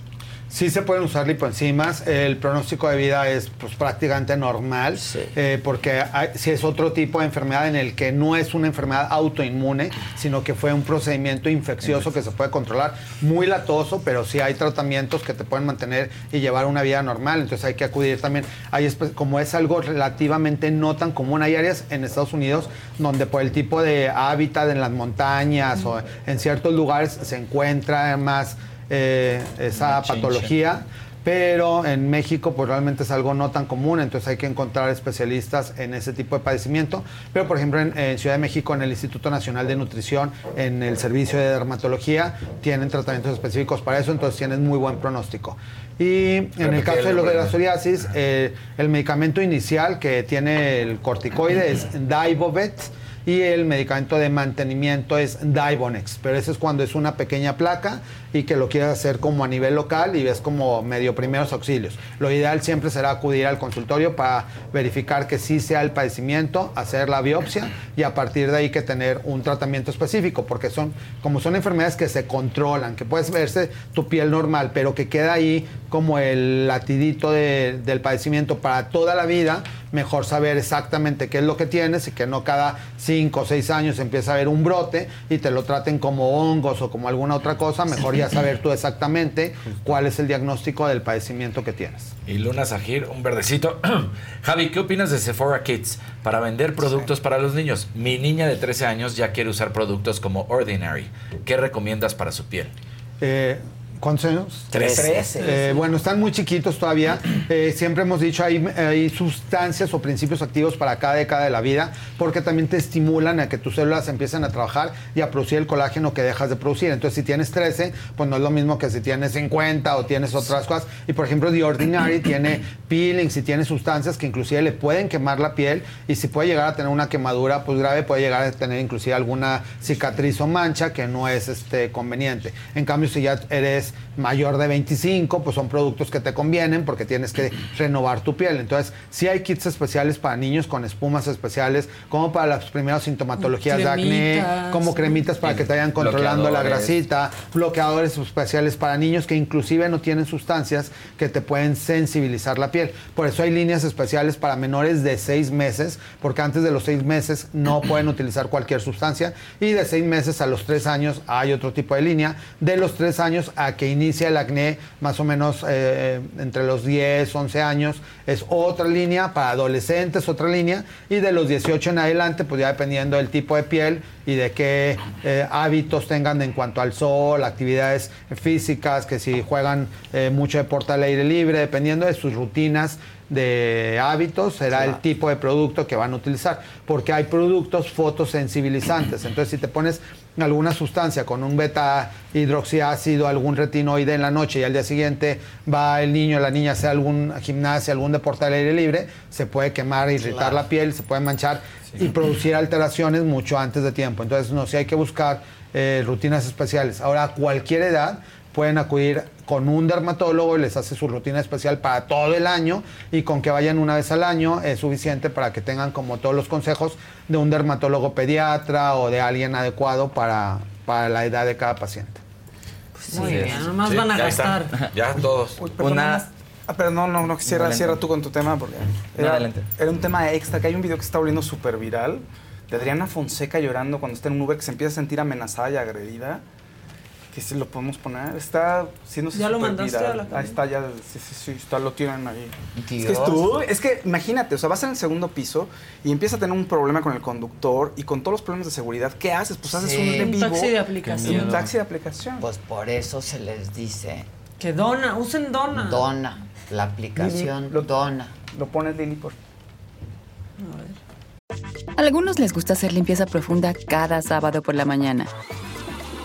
Sí se pueden usar lipoenzimas. El pronóstico de vida es pues, prácticamente normal, eh, porque hay- si es otro tipo de enfermedad en el que no es una enfermedad autoinmune, sino que fue un procedimiento infeccioso que se puede controlar, muy latoso, pero sí hay tratamientos que te pueden mantener y llevar una vida normal. Entonces hay que acudir también. Hay como es algo relativamente no tan común, hay áreas en Estados Unidos donde por el tipo de hábitat en las montañas o en ciertos lugares se encuentra más eh, esa patología, pero en México pues realmente es algo no tan común, entonces hay que encontrar especialistas en ese tipo de padecimiento. Pero por ejemplo en, en Ciudad de México, en el Instituto Nacional de Nutrición, en el servicio de dermatología, tienen tratamientos específicos para eso, entonces tienen muy buen pronóstico. Y en el caso de lo de la psoriasis, eh, el medicamento inicial que tiene el corticoide es Divovet y el medicamento de mantenimiento es Divonex, pero ese es cuando es una pequeña placa y que lo quieres hacer como a nivel local y ves como medio primeros auxilios. Lo ideal siempre será acudir al consultorio para verificar que sí sea el padecimiento, hacer la biopsia y a partir de ahí que tener un tratamiento específico, porque son como son enfermedades que se controlan, que puedes verse tu piel normal, pero que queda ahí como el latidito de- del padecimiento para toda la vida, mejor saber exactamente qué es lo que tienes y que no cada cinco o seis años empieza a haber un brote y te lo traten como hongos o como alguna otra cosa, mejor ya saber tú exactamente cuál es el diagnóstico del padecimiento que tienes. Y Luna Sajir, un verdecito. Javi, ¿qué opinas de Sephora Kids para vender productos para los niños? Mi niña de 13 años ya quiere usar productos como Ordinary. ¿Qué recomiendas para su piel? Eh, ¿Cuántos años? Trece. Eh, bueno, están muy chiquitos todavía. Eh, siempre hemos dicho, hay, hay sustancias o principios activos para cada década de la vida, porque también te estimulan a que tus células empiecen a trabajar y a producir el colágeno que dejas de producir. Entonces, si tienes 13, pues no es lo mismo que si tienes 50 o tienes otras cosas. Y, por ejemplo, The Ordinary tiene peelings y tiene sustancias que inclusive le pueden quemar la piel y si puede llegar a tener una quemadura pues grave, puede llegar a tener inclusive alguna cicatriz o mancha que no es este, conveniente. En cambio, si ya eres mayor de 25, pues son productos que te convienen porque tienes que renovar tu piel. Entonces, sí hay kits especiales para niños con espumas especiales, como para las primeras sintomatologías de acné, como cremitas para que te vayan controlando la grasita, bloqueadores especiales para niños que inclusive no tienen sustancias que te pueden sensibilizar la piel. Por eso hay líneas especiales para menores de 6 meses, porque antes de los 6 meses no pueden utilizar cualquier sustancia y de 6 meses a los 3 años hay otro tipo de línea. De los 3 años a que inicia el acné más o menos eh, entre los 10, 11 años, es otra línea, para adolescentes otra línea, y de los 18 en adelante, pues ya dependiendo del tipo de piel y de qué eh, hábitos tengan en cuanto al sol, actividades físicas, que si juegan eh, mucho deporte al aire libre, dependiendo de sus rutinas de hábitos, será el tipo de producto que van a utilizar, porque hay productos fotosensibilizantes, entonces si te pones alguna sustancia con un beta hidroxiácido, algún retinoide en la noche y al día siguiente va el niño o la niña a hacer algún gimnasia, algún deporte al aire libre, se puede quemar, irritar Claro. la piel, se puede manchar y producir alteraciones mucho antes de tiempo. Entonces, no, sí hay que buscar eh, rutinas especiales. Ahora, a cualquier edad pueden acudir con un dermatólogo y les hace su rutina especial para todo el año y con que vayan una vez al año es suficiente para que tengan como todos los consejos de un dermatólogo pediatra o de alguien adecuado para, para la edad de cada paciente. Muy bien, nomás van a ya están. gastar. Ya todos. Uy, perdón, más- Ah, pero no, no, no, cierra, cierra tú con tu tema porque No, era, adelante. era un tema extra, que hay un video que está volviendo súper viral de Adriana Fonseca llorando cuando está en un Uber que se empieza a sentir amenazada y agredida. Que si lo podemos poner, está siendo ¿Ya lo mandaste a la Ahí está, ya, sí, sí, sí, está, lo tiran ahí. Es que, Dios. tú, es que imagínate, o sea, vas en el segundo piso y empiezas a tener un problema con el conductor y con todos los problemas de seguridad, ¿qué haces? Pues haces Sí. un en Un taxi de aplicación. Un taxi de aplicación. Pues por eso se les dice Que dona, usen dona. Dona, la aplicación Dona. Lo pones Lili por A algunos les gusta hacer limpieza profunda cada sábado por la mañana.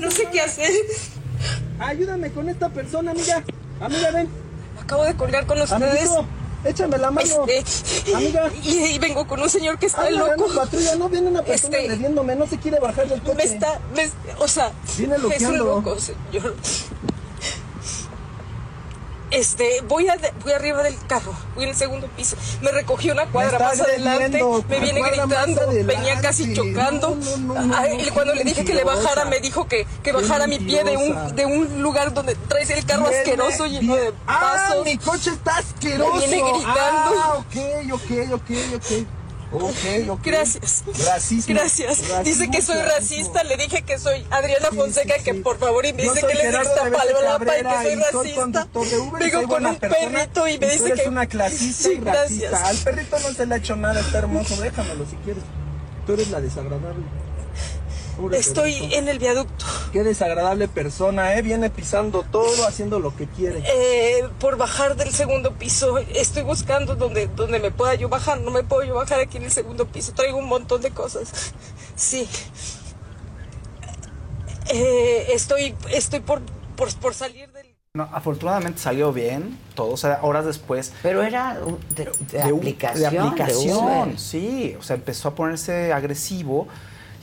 No sé qué hacer. Ayúdame con esta persona, amiga. Amiga, ven. Acabo de colgar con ustedes. Amiguito, échame la mano. Este, Amiga. Y, y vengo con un señor que está Habla, loco. patrulla, no viene una persona Este, agrediéndome, no se quiere bajar del coche. Me está, me- o sea, Viene es un loco, señor. Este, voy, a, voy arriba del carro, voy en el segundo piso. Me recogió una cuadra más adelante, me viene gritando, venía casi chocando. No, no, no, no, Ah, no, y cuando le dije que le bajara, me dijo que, que bajara mi pie de un, de un lugar donde traes el carro Viene, asqueroso lleno de Ah, pasos. mi coche está asqueroso. Me viene gritando. Ah, ok, ok, ok, ok. Ok, ok. Gracias. Racismo. Gracias. Racismo, dice que soy racismo. racista. Le dije que soy Adriana Fonseca, que por favor, y me Yo dice que le gusta palolapa y que soy y racista. Uber y Vengo con un persona perrito y me tú dice que. una clasista Sí, y racista. gracias. Al perrito no se le ha hecho nada, está hermoso, déjamelo si quieres. Tú eres la desagradable. Pobre Estoy perrito. en el viaducto. Qué desagradable persona, ¿eh? Viene pisando todo, haciendo lo que quiere. Eh, por bajar del segundo piso, estoy buscando donde, donde me pueda yo bajar. No me puedo yo bajar aquí en el segundo piso. Traigo un montón de cosas. Sí. Eh, estoy, estoy por, por, por salir del. No, afortunadamente salió bien todo, o sea, horas después. Pero era de, aplicación. de aplicación, sí. O sea, empezó a ponerse agresivo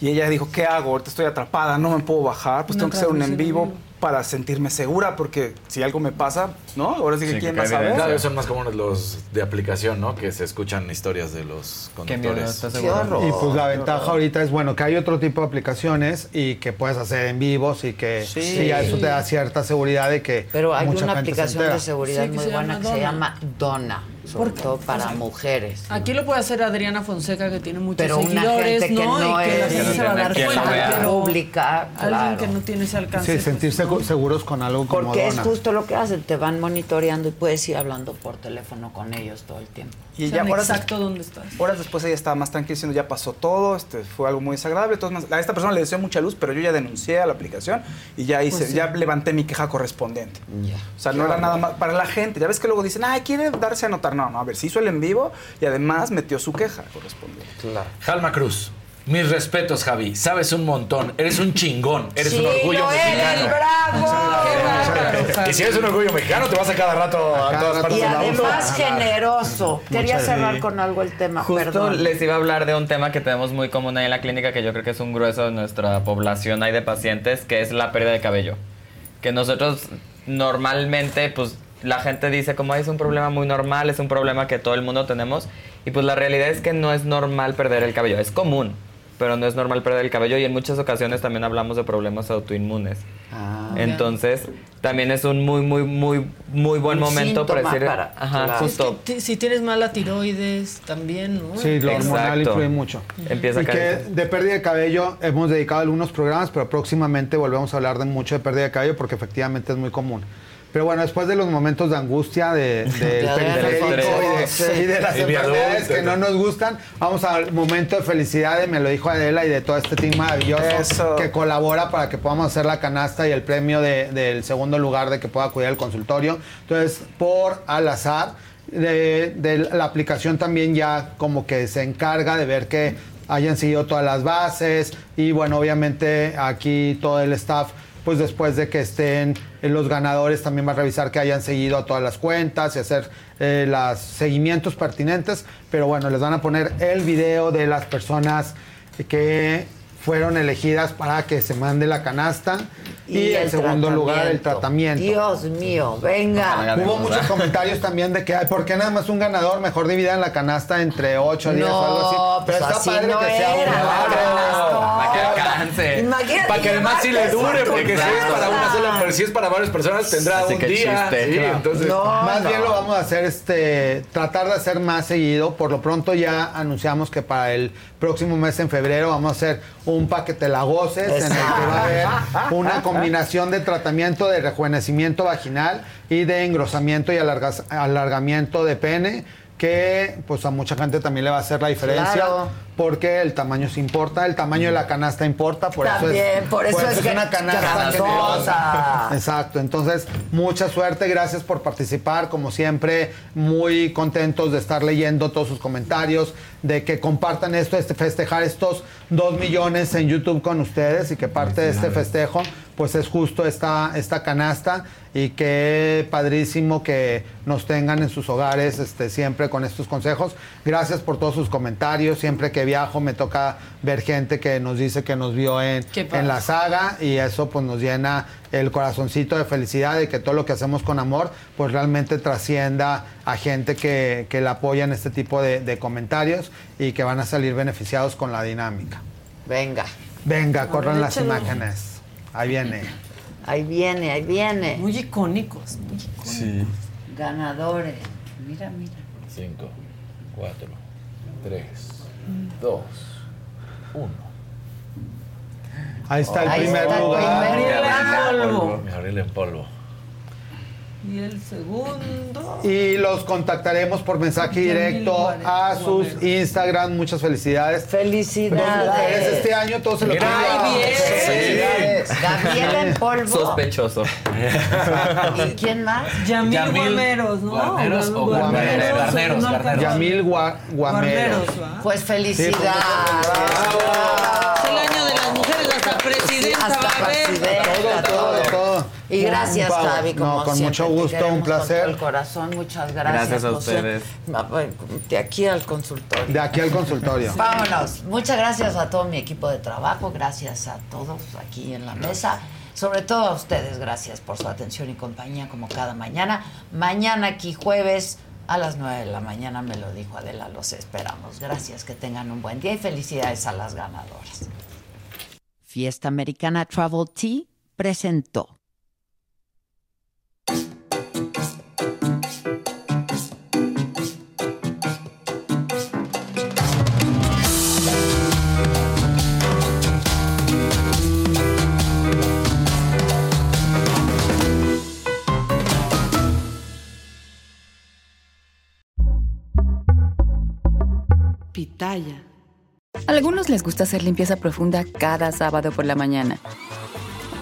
y ella dijo, ¿qué hago? Ahorita estoy atrapada, no me puedo bajar, pues tengo que hacer un en vivo para sentirme segura, porque si algo me pasa, ¿no? Ahora sí que Sí, quién que va a saber. evidencia. Claro, son más comunes los de aplicación, ¿no? Que se escuchan historias de los Qué miedo, conductores. ¿estás seguro? Y pues la ventaja ahorita es, bueno, que hay otro tipo de aplicaciones y que puedes hacer en vivos y que Sí. sí, eso te da cierta seguridad de que Pero hay mucha una aplicación de seguridad Sí, que muy se buena llama que se llama Donna. Sobre Porque- todo para o sea, mujeres. Aquí lo puede hacer Adriana Fonseca, que tiene muchos Pero una gente que ¿no? no y que la es- gente se va a dar cuenta. Pública, Alguien que no tiene ese alcance. Sí, pues, sentirse no. seguros con algo como Porque es justo lo que hacen, te van monitoreando y puedes ir hablando por teléfono con ellos todo el tiempo. Y ya horas, exacto dónde estás. horas después ella estaba más tranquila diciendo ya pasó todo, este, fue algo muy desagradable. Entonces, a esta persona le deseo mucha luz, pero yo ya denuncié a la aplicación y ya hice, Pues sí. ya levanté mi queja correspondiente. O sea, no Qué era nada más para la gente. Ya ves que luego dicen, ay, quiere darse a notar. No, no, a ver, se hizo el en vivo y además metió su queja correspondiente. Claro. Jalma Cruz. Mis respetos, Javi. Sabes un montón. Eres un chingón. Eres un orgullo lo eres, mexicano. bravo. Y si eres un orgullo mexicano, te vas a cada rato a todas partes Y de la además generoso. Quería cerrar Sí. con algo el tema, Justo perdón. les iba a hablar de un tema que tenemos muy común ahí en la clínica, que yo creo que es un grueso de nuestra población hay de pacientes, que es la pérdida de cabello. Que nosotros normalmente, pues la gente dice como "Ay, es un problema muy normal, es un problema que todo el mundo tenemos. Y pues la realidad es que no es normal perder el cabello, es común. Pero no es normal perder el cabello y en muchas ocasiones también hablamos de problemas autoinmunes. Ah. Entonces, también es un muy, muy, muy, muy buen Un momento para decir. para- ajá, claro. justo. Es que ti- si tienes mala tiroides, también, ¿no? Sí, lo hormonal influye mucho. Empieza a y que de pérdida de cabello hemos dedicado algunos programas, pero próximamente volvemos a hablar de mucho de pérdida de cabello porque efectivamente es muy común. Pero bueno, después de los momentos de angustia de, del De periférico y de, sí. y de las enfermedades que no nos gustan, vamos al momento de felicidad de me lo dijo Adela y de todo este team maravilloso Eso. que colabora para que podamos hacer la canasta y el premio de- del segundo lugar de que pueda acudir al consultorio. Entonces, por al azar, de, de la aplicación también ya como que se encarga de ver que hayan seguido todas las bases y bueno, obviamente aquí todo el staff pues después de que estén eh, los ganadores también va a revisar que hayan seguido a todas las cuentas y hacer eh, los seguimientos pertinentes, pero bueno, les van a poner el video de las personas que fueron elegidas para que se mande la canasta y, en el segundo lugar el tratamiento. Dios mío, venga. Hubo muchos comentarios también de que, ay, ¿por qué nada más un ganador? Mejor dividan la canasta entre 8 días No, o algo así. Pero pues está así padre no que sea era, canasta. Para que alcance. Imagínate Para que además sí le dure, porque si es para una sola, pero si es para varias personas, tendrá Así un que día. chiste. Sí, Claro. entonces. más no. bien lo vamos a hacer, este, tratar de hacer más seguido. Por lo pronto ya anunciamos que para el próximo mes en febrero vamos a hacer un paquete la goces en el que va a haber una combinación de tratamiento de rejuvenecimiento vaginal y de engrosamiento y alargas- alargamiento de pene que pues a mucha gente también le va a hacer la diferencia Claro. porque el tamaño se importa, el tamaño de la canasta importa, por eso También, es, por eso es que- una canasta. Exacto, entonces mucha suerte, gracias por participar, como siempre, muy contentos de estar leyendo todos sus comentarios, de que compartan esto, este festejar estos dos millones en YouTube con ustedes y que parte de este festejo pues es justo esta, esta canasta y que padrísimo que nos tengan en sus hogares este, siempre con estos consejos. Gracias por todos sus comentarios, siempre que viajo me toca ver gente que nos dice que nos vio en, Qué en la saga y eso pues nos llena el corazoncito de felicidad de que todo lo que hacemos con amor pues realmente trascienda a gente que, que la apoya en este tipo de, de comentarios y que van a salir beneficiados con la dinámica. Venga. Venga, corran ver, las imágenes. Ahí viene. Ahí viene, ahí viene. Muy icónicos. muy icónicos. Sí. Ganadores. Mira, mira. 5, 4, 3, 2, 1. Ahí está el Ahí primer está el lugar. polvo. Mi Gabriel en polvo. Y el segundo. Y los contactaremos por mensaje directo a sus Instagram. Muchas felicidades. Dos mujeres Felicidades. este año, todos se lo tienen. Ay, bien. Felicidades. Gabriela en polvo. Sospechoso. ¿Y quién más? Yamil, Yamil Guarneros, ¿no? Guarneros o no Guarneros. alcanzo. Yamil Gua- Guamero. Guarneros, ¿va? Pues felicidades. Es el año de las mujeres, hasta presidenta Hasta va a haber. presidenta, Todo, todo, Y gracias, pavo. Javi, como No, con siempre, mucho gusto, un con todo placer. el corazón, muchas gracias. Gracias a José. ustedes. De aquí al consultorio. De aquí al consultorio. Vámonos. Muchas gracias a todo mi equipo de trabajo, gracias a todos aquí en la mesa. Sobre todo a ustedes, gracias por su atención y compañía como cada mañana. Mañana aquí jueves a las 9 de la mañana me lo dijo Adela, los esperamos. Gracias, que tengan un buen día y felicidades a las ganadoras. Fiesta Americana Travel Tea presentó. Pitaya. A algunos les gusta hacer limpieza profunda cada sábado por la mañana.